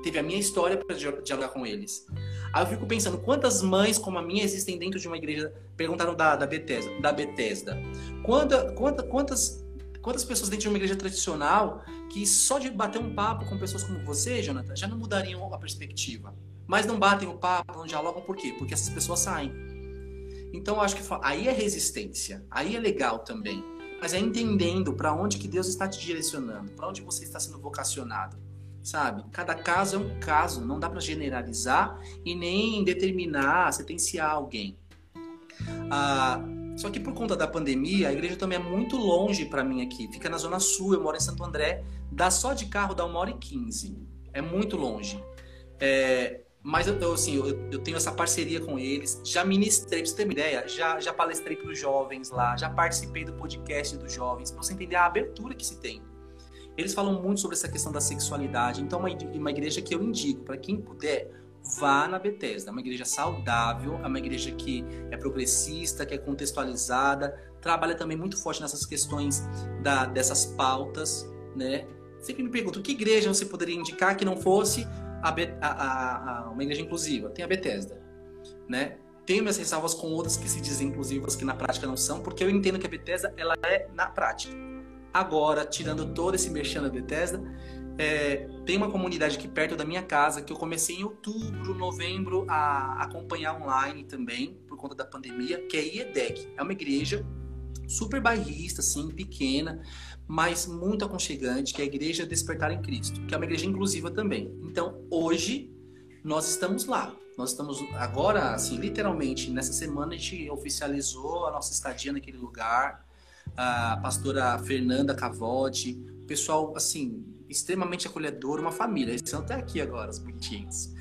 teve a minha história para dialogar com eles. Aí eu fico pensando, quantas mães como a minha existem dentro de uma igreja? Perguntaram da, da Bethesda. Da Bethesda. Quanta, quanta, quantas, quantas pessoas dentro de uma igreja tradicional que só de bater um papo com pessoas como você, Jonathan, já não mudariam a perspectiva. Mas não batem o papo, não dialogam, por quê? Porque essas pessoas saem. Então, eu acho que aí é resistência, aí é legal também. Mas é entendendo para onde que Deus está te direcionando, para onde você está sendo vocacionado, sabe? Cada caso é um caso, não dá para generalizar e nem determinar, sentenciar alguém. Ah, só que por conta da pandemia, a igreja também é muito longe para mim aqui. Fica na Zona Sul, eu moro em Santo André. Dá só de carro, dá uma hora e quinze. É muito longe. É, mas eu, assim, eu, eu, tenho essa parceria com eles. Já ministrei, pra você ter uma ideia, já, já palestrei para os jovens lá, já participei do podcast dos jovens, para você entender a abertura que se tem. Eles falam muito sobre essa questão da sexualidade. Então, uma, uma igreja que eu indico para quem puder, vá na Bethesda. É uma igreja saudável, é uma igreja que é progressista, que é contextualizada, trabalha também muito forte nessas questões da, dessas pautas, né? Sempre me pergunto, que igreja você poderia indicar que não fosse a, a, a, uma igreja inclusiva, tem a Bethesda, né? Tenho minhas ressalvas com outras que se dizem inclusivas que na prática não são, porque eu entendo que a Bethesda ela é na prática. Agora, tirando todo esse merchan da Bethesda, é, tem uma comunidade aqui perto da minha casa que eu comecei em outubro, novembro a acompanhar online também, por conta da pandemia, que é IEDEC. É uma igreja super bairrista, assim, pequena, mas muito aconchegante, que é a Igreja Despertar em Cristo, que é uma igreja inclusiva também. Então, hoje, nós estamos lá. Nós estamos agora, assim, literalmente, nessa semana a gente oficializou a nossa estadia naquele lugar. A pastora Fernanda Cavote, pessoal, assim, extremamente acolhedor, uma família. Eles estão até aqui agora, os bonitinhos.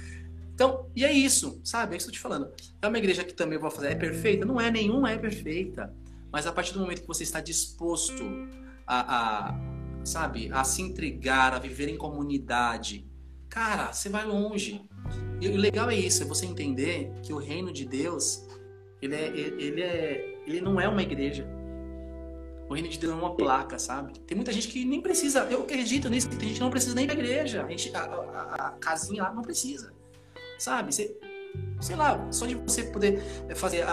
Então, e é isso, sabe? É isso que eu estou te falando. É uma igreja que também vou fazer, é perfeita? Não é, nenhuma é perfeita. Mas a partir do momento que você está disposto a, a, sabe, a se entregar, a viver em comunidade, cara, você vai longe. E o legal é isso, é você entender que o reino de Deus, ele é, ele é, ele não é uma igreja. O reino de Deus é uma placa, sabe? Tem muita gente que nem precisa, eu acredito nisso, tem gente que não precisa nem da igreja. A, gente, a, a, a casinha lá não precisa, sabe? Você, sei lá, só de você poder fazer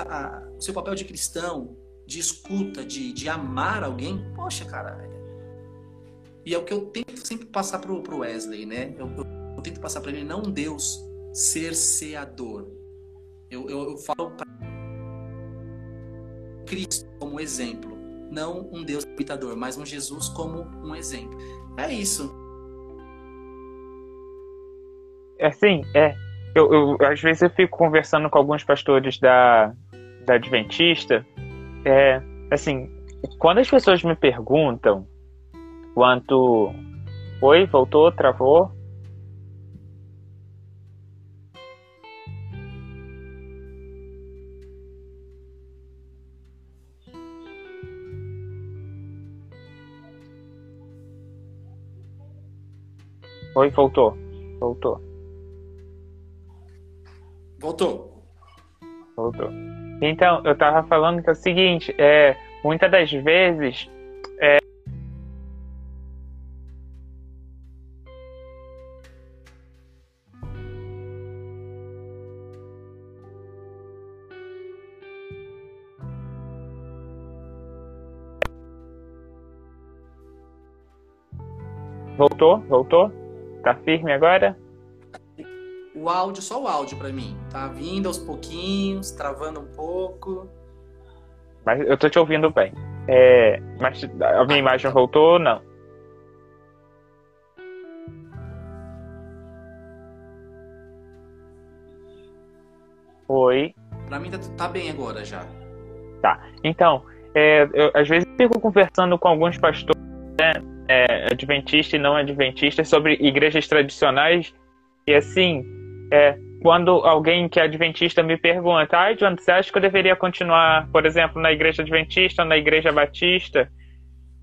o seu papel de cristão, de escuta, de, de amar alguém, poxa, cara. É... E é o que eu tento sempre passar pro, pro Wesley, né? Eu, eu, eu tento passar para ele, não Deus cerceador. Eu, eu, eu falo para Cristo como exemplo, não um Deus habitador, mas um Jesus como um exemplo. É isso. É assim, é. Eu, eu, às vezes eu fico conversando com alguns pastores da, da Adventista é, assim, quando as pessoas me perguntam quanto. Oi, voltou, travou? Oi, voltou. Voltou. Voltou. Voltou. Então, eu tava falando que é o seguinte, é, muitas das vezes é, Voltou? Voltou? Tá firme agora? O áudio, só o áudio para mim. Tá vindo aos pouquinhos, travando um pouco. Mas eu tô te ouvindo bem. É, mas a minha imagem voltou? Não. Oi. Pra mim tá, tá bem agora já. Tá. Então, é, eu, às vezes eu fico conversando com alguns pastores né, é, adventistas e não adventistas sobre igrejas tradicionais e assim, é, quando alguém que é adventista me pergunta, ai, John, você acha que eu deveria continuar, por exemplo, na igreja adventista ou na igreja batista?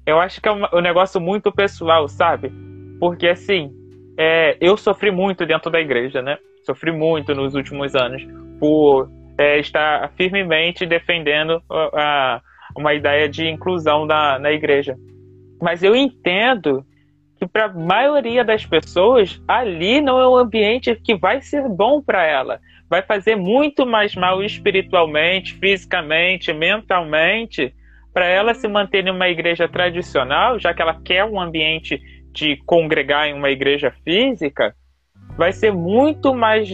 Eu acho que é um, negócio muito pessoal, sabe? Porque assim, é, eu sofri muito dentro da igreja, né? Sofri muito nos últimos anos por é, estar firmemente defendendo a, uma ideia de inclusão na, na igreja. Mas eu entendo que para a maioria das pessoas ali não é um ambiente que vai ser bom para ela. Vai fazer muito mais mal espiritualmente, fisicamente, mentalmente, para ela se manter em uma igreja tradicional, já que ela quer um ambiente de congregar em uma igreja física, vai ser muito mais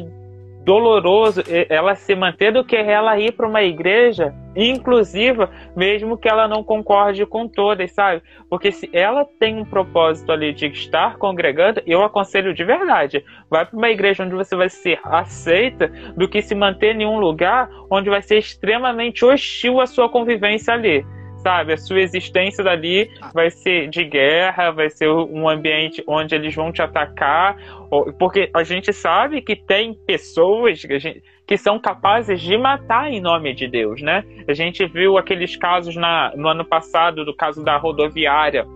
doloroso ela se manter do que ela ir para uma igreja inclusiva, mesmo que ela não concorde com todas, sabe? Porque se ela tem um propósito ali de estar congregando, eu aconselho de verdade, vai para uma igreja onde você vai ser aceita, do que se manter em um lugar onde vai ser extremamente hostil a sua convivência ali sabe? A sua existência dali vai ser de guerra, vai ser um ambiente onde eles vão te atacar, porque a gente sabe que tem pessoas que, gente, que são capazes de matar em nome de Deus, né? A gente viu aqueles casos na, no ano passado, do caso da rodoviária,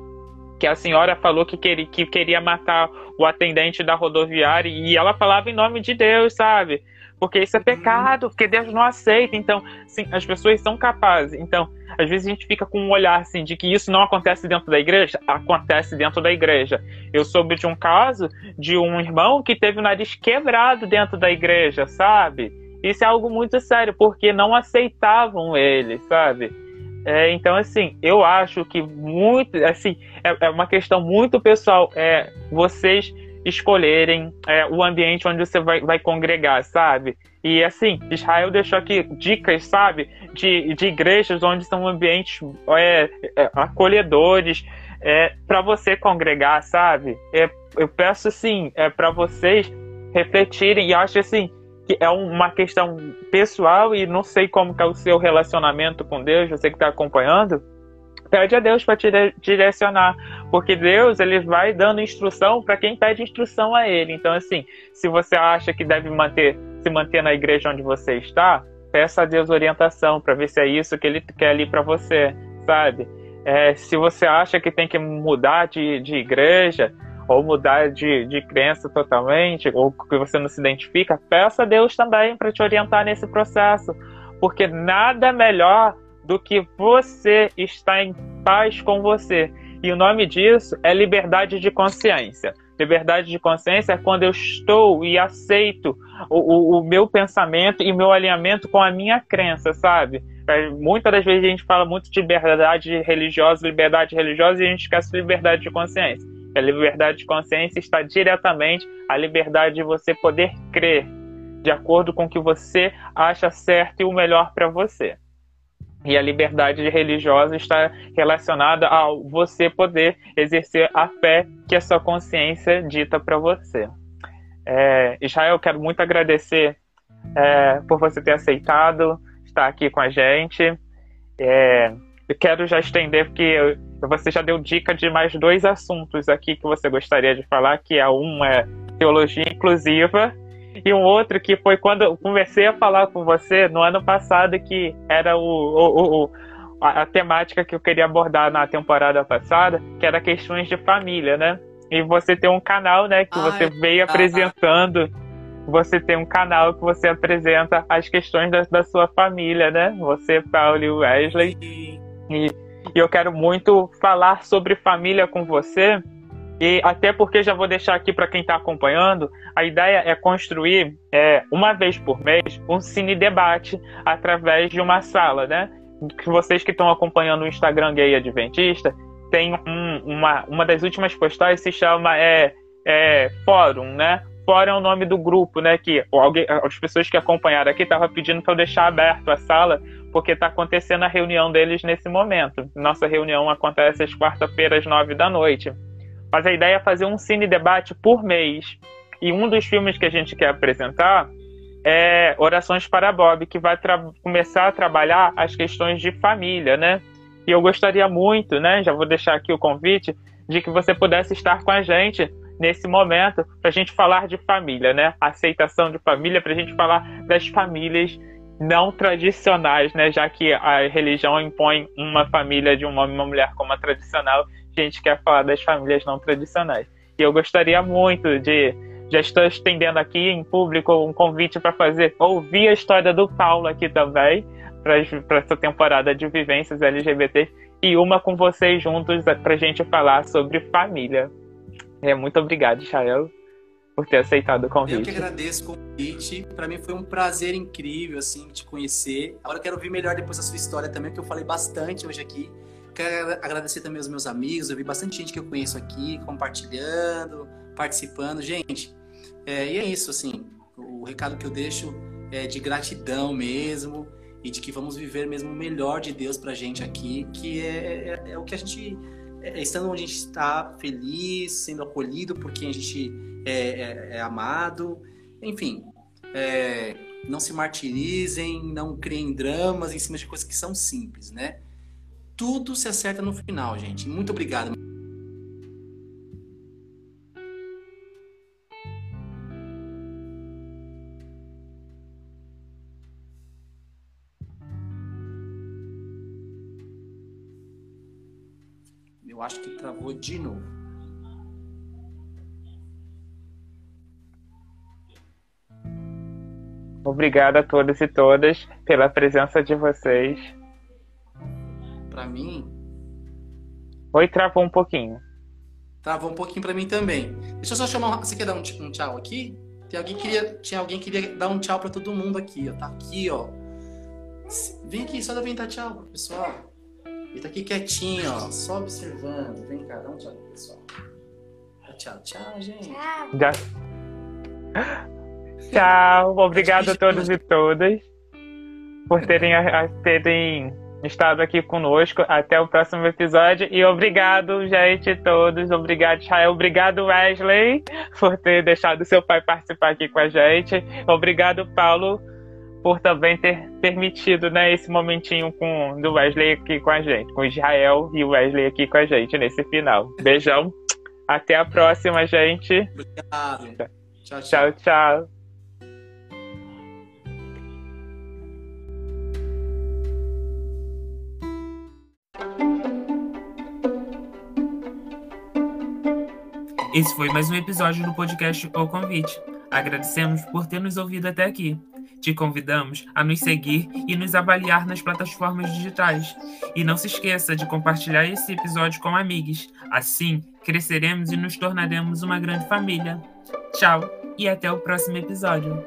que a senhora falou que queria, que queria matar o atendente da rodoviária e ela falava em nome de Deus, sabe? Porque isso é pecado, porque Deus não aceita. Então, sim, as pessoas são capazes. Então, às vezes a gente fica com um olhar assim de que isso não acontece dentro da igreja, acontece dentro da igreja. Eu soube de um caso de um irmão que teve o nariz quebrado dentro da igreja, sabe? Isso é algo muito sério, porque não aceitavam ele, sabe? É, então, assim, eu acho que muito, assim, é, é uma questão muito pessoal. É, vocês escolherem é, o ambiente onde você vai, vai congregar, sabe? E assim, Israel deixou aqui dicas, sabe, de, de igrejas onde são ambientes é, é, acolhedores é, para você congregar, sabe? É, eu peço assim, é, para vocês refletirem e acho assim que é uma questão pessoal e não sei como que é o seu relacionamento com Deus, você que está acompanhando pede a Deus para te direcionar, porque Deus ele vai dando instrução para quem pede instrução a Ele. Então assim, se você acha que deve manter, se manter na igreja onde você está, peça a Deus orientação para ver se é isso que Ele quer ali para você, sabe? É, se você acha que tem que mudar de, de igreja ou mudar de, de crença totalmente, ou que você não se identifica, peça a Deus também para te orientar nesse processo, porque nada melhor do que você está em paz com você. E o nome disso é liberdade de consciência. Liberdade de consciência é quando eu estou e aceito o, o, o meu pensamento e meu alinhamento com a minha crença, sabe? É, muitas das vezes a gente fala muito de liberdade religiosa, liberdade religiosa, e a gente esquece de liberdade de consciência. A liberdade de consciência está diretamente à liberdade de você poder crer de acordo com o que você acha certo e o melhor para você. E a liberdade religiosa está relacionada ao você poder exercer a fé que a sua consciência dita para você. É, Israel, quero muito agradecer é, por você ter aceitado estar aqui com a gente. É, eu quero já estender, porque você já deu dica de mais dois assuntos aqui que você gostaria de falar, que é um é teologia inclusiva e um outro que foi quando eu comecei a falar com você no ano passado, que era o, o, o a, a, temática que eu queria abordar na temporada passada, que era questões de família, né? E você tem um canal, né, que Ai, você veio apresentando. Você tem um canal que você apresenta as questões da, da sua família, né? Você, Paulo e Wesley. E, e eu quero muito falar sobre família com você e até porque já vou deixar aqui para quem está acompanhando, a ideia é construir é, uma vez por mês um cine debate através de uma sala, né? Que vocês que estão acompanhando o Instagram Gay Adventista tem um, uma, uma das últimas postagens se chama é, é, Fórum, né? Fórum é o nome do grupo, né? Que alguém, as pessoas que acompanharam aqui estavam pedindo para eu deixar aberto a sala porque está acontecendo a reunião deles nesse momento. Nossa reunião acontece às quarta-feiras, nove da noite. Mas a ideia é fazer um cine debate por mês. E um dos filmes que a gente quer apresentar é Orações para Bob, que vai começar a trabalhar as questões de família, né? E eu gostaria muito, né? Já vou deixar aqui o convite de que você pudesse estar com a gente nesse momento para a gente falar de família, né? Aceitação de família, para a gente falar das famílias não tradicionais, né? Já que a religião impõe uma família de um homem e uma mulher como a tradicional, gente quer falar das famílias não tradicionais. E eu gostaria muito de já estou estendendo aqui em público um convite para fazer ouvir a história do Paulo aqui também para essa temporada de vivências LGBT e uma com vocês juntos para a gente falar sobre família. É, muito obrigado, Chael, por ter aceitado o convite. Eu que agradeço o convite. Para mim foi um prazer incrível assim te conhecer. Agora eu quero ouvir melhor depois a sua história também, que eu falei bastante hoje aqui. Quero agradecer também aos meus amigos. Eu vi bastante gente que eu conheço aqui compartilhando, participando. Gente, é, e é isso, assim, o recado que eu deixo é de gratidão mesmo e de que vamos viver mesmo o melhor de Deus pra gente aqui, que é, é, é o que a gente, é, estando onde a gente está feliz, sendo acolhido por quem a gente é, é, é amado, enfim, é, não se martirizem, não criem dramas em cima de coisas que são simples, né? Tudo se acerta no final, gente. Muito obrigado. Eu acho que travou de novo. Obrigado a todos e todas pela presença de vocês. Para mim. Oi, travou um pouquinho. Travou um pouquinho para mim também. Deixa eu só chamar. Você quer dar um, um tchau aqui? Tem alguém que queria, tinha alguém que queria dar um tchau para todo mundo aqui, ó. Tá aqui, ó. Vem aqui, só dá vem dar tchau, pessoal. Ele tá aqui quietinho, ó, só observando. Vem cá, dá um tchau pessoal. Tchau, tchau, gente. Tchau. Tchau. Obrigado a todos e todas por terem, terem estado aqui conosco. Até o próximo episódio. E obrigado, gente, todos. Obrigado, Israel. Obrigado, Wesley, por ter deixado seu pai participar aqui com a gente. Obrigado, Paulo por também ter permitido né, esse momentinho com do Wesley aqui com a gente, com Israel e o Wesley aqui com a gente nesse final. Beijão. Até a próxima, gente. Obrigado. Tchau, tchau. tchau, tchau. Esse foi mais um episódio do podcast O Convite. Agradecemos por ter nos ouvido até aqui. Te convidamos a nos seguir e nos avaliar nas plataformas digitais. E não se esqueça de compartilhar esse episódio com amigos. Assim, cresceremos e nos tornaremos uma grande família. Tchau e até o próximo episódio.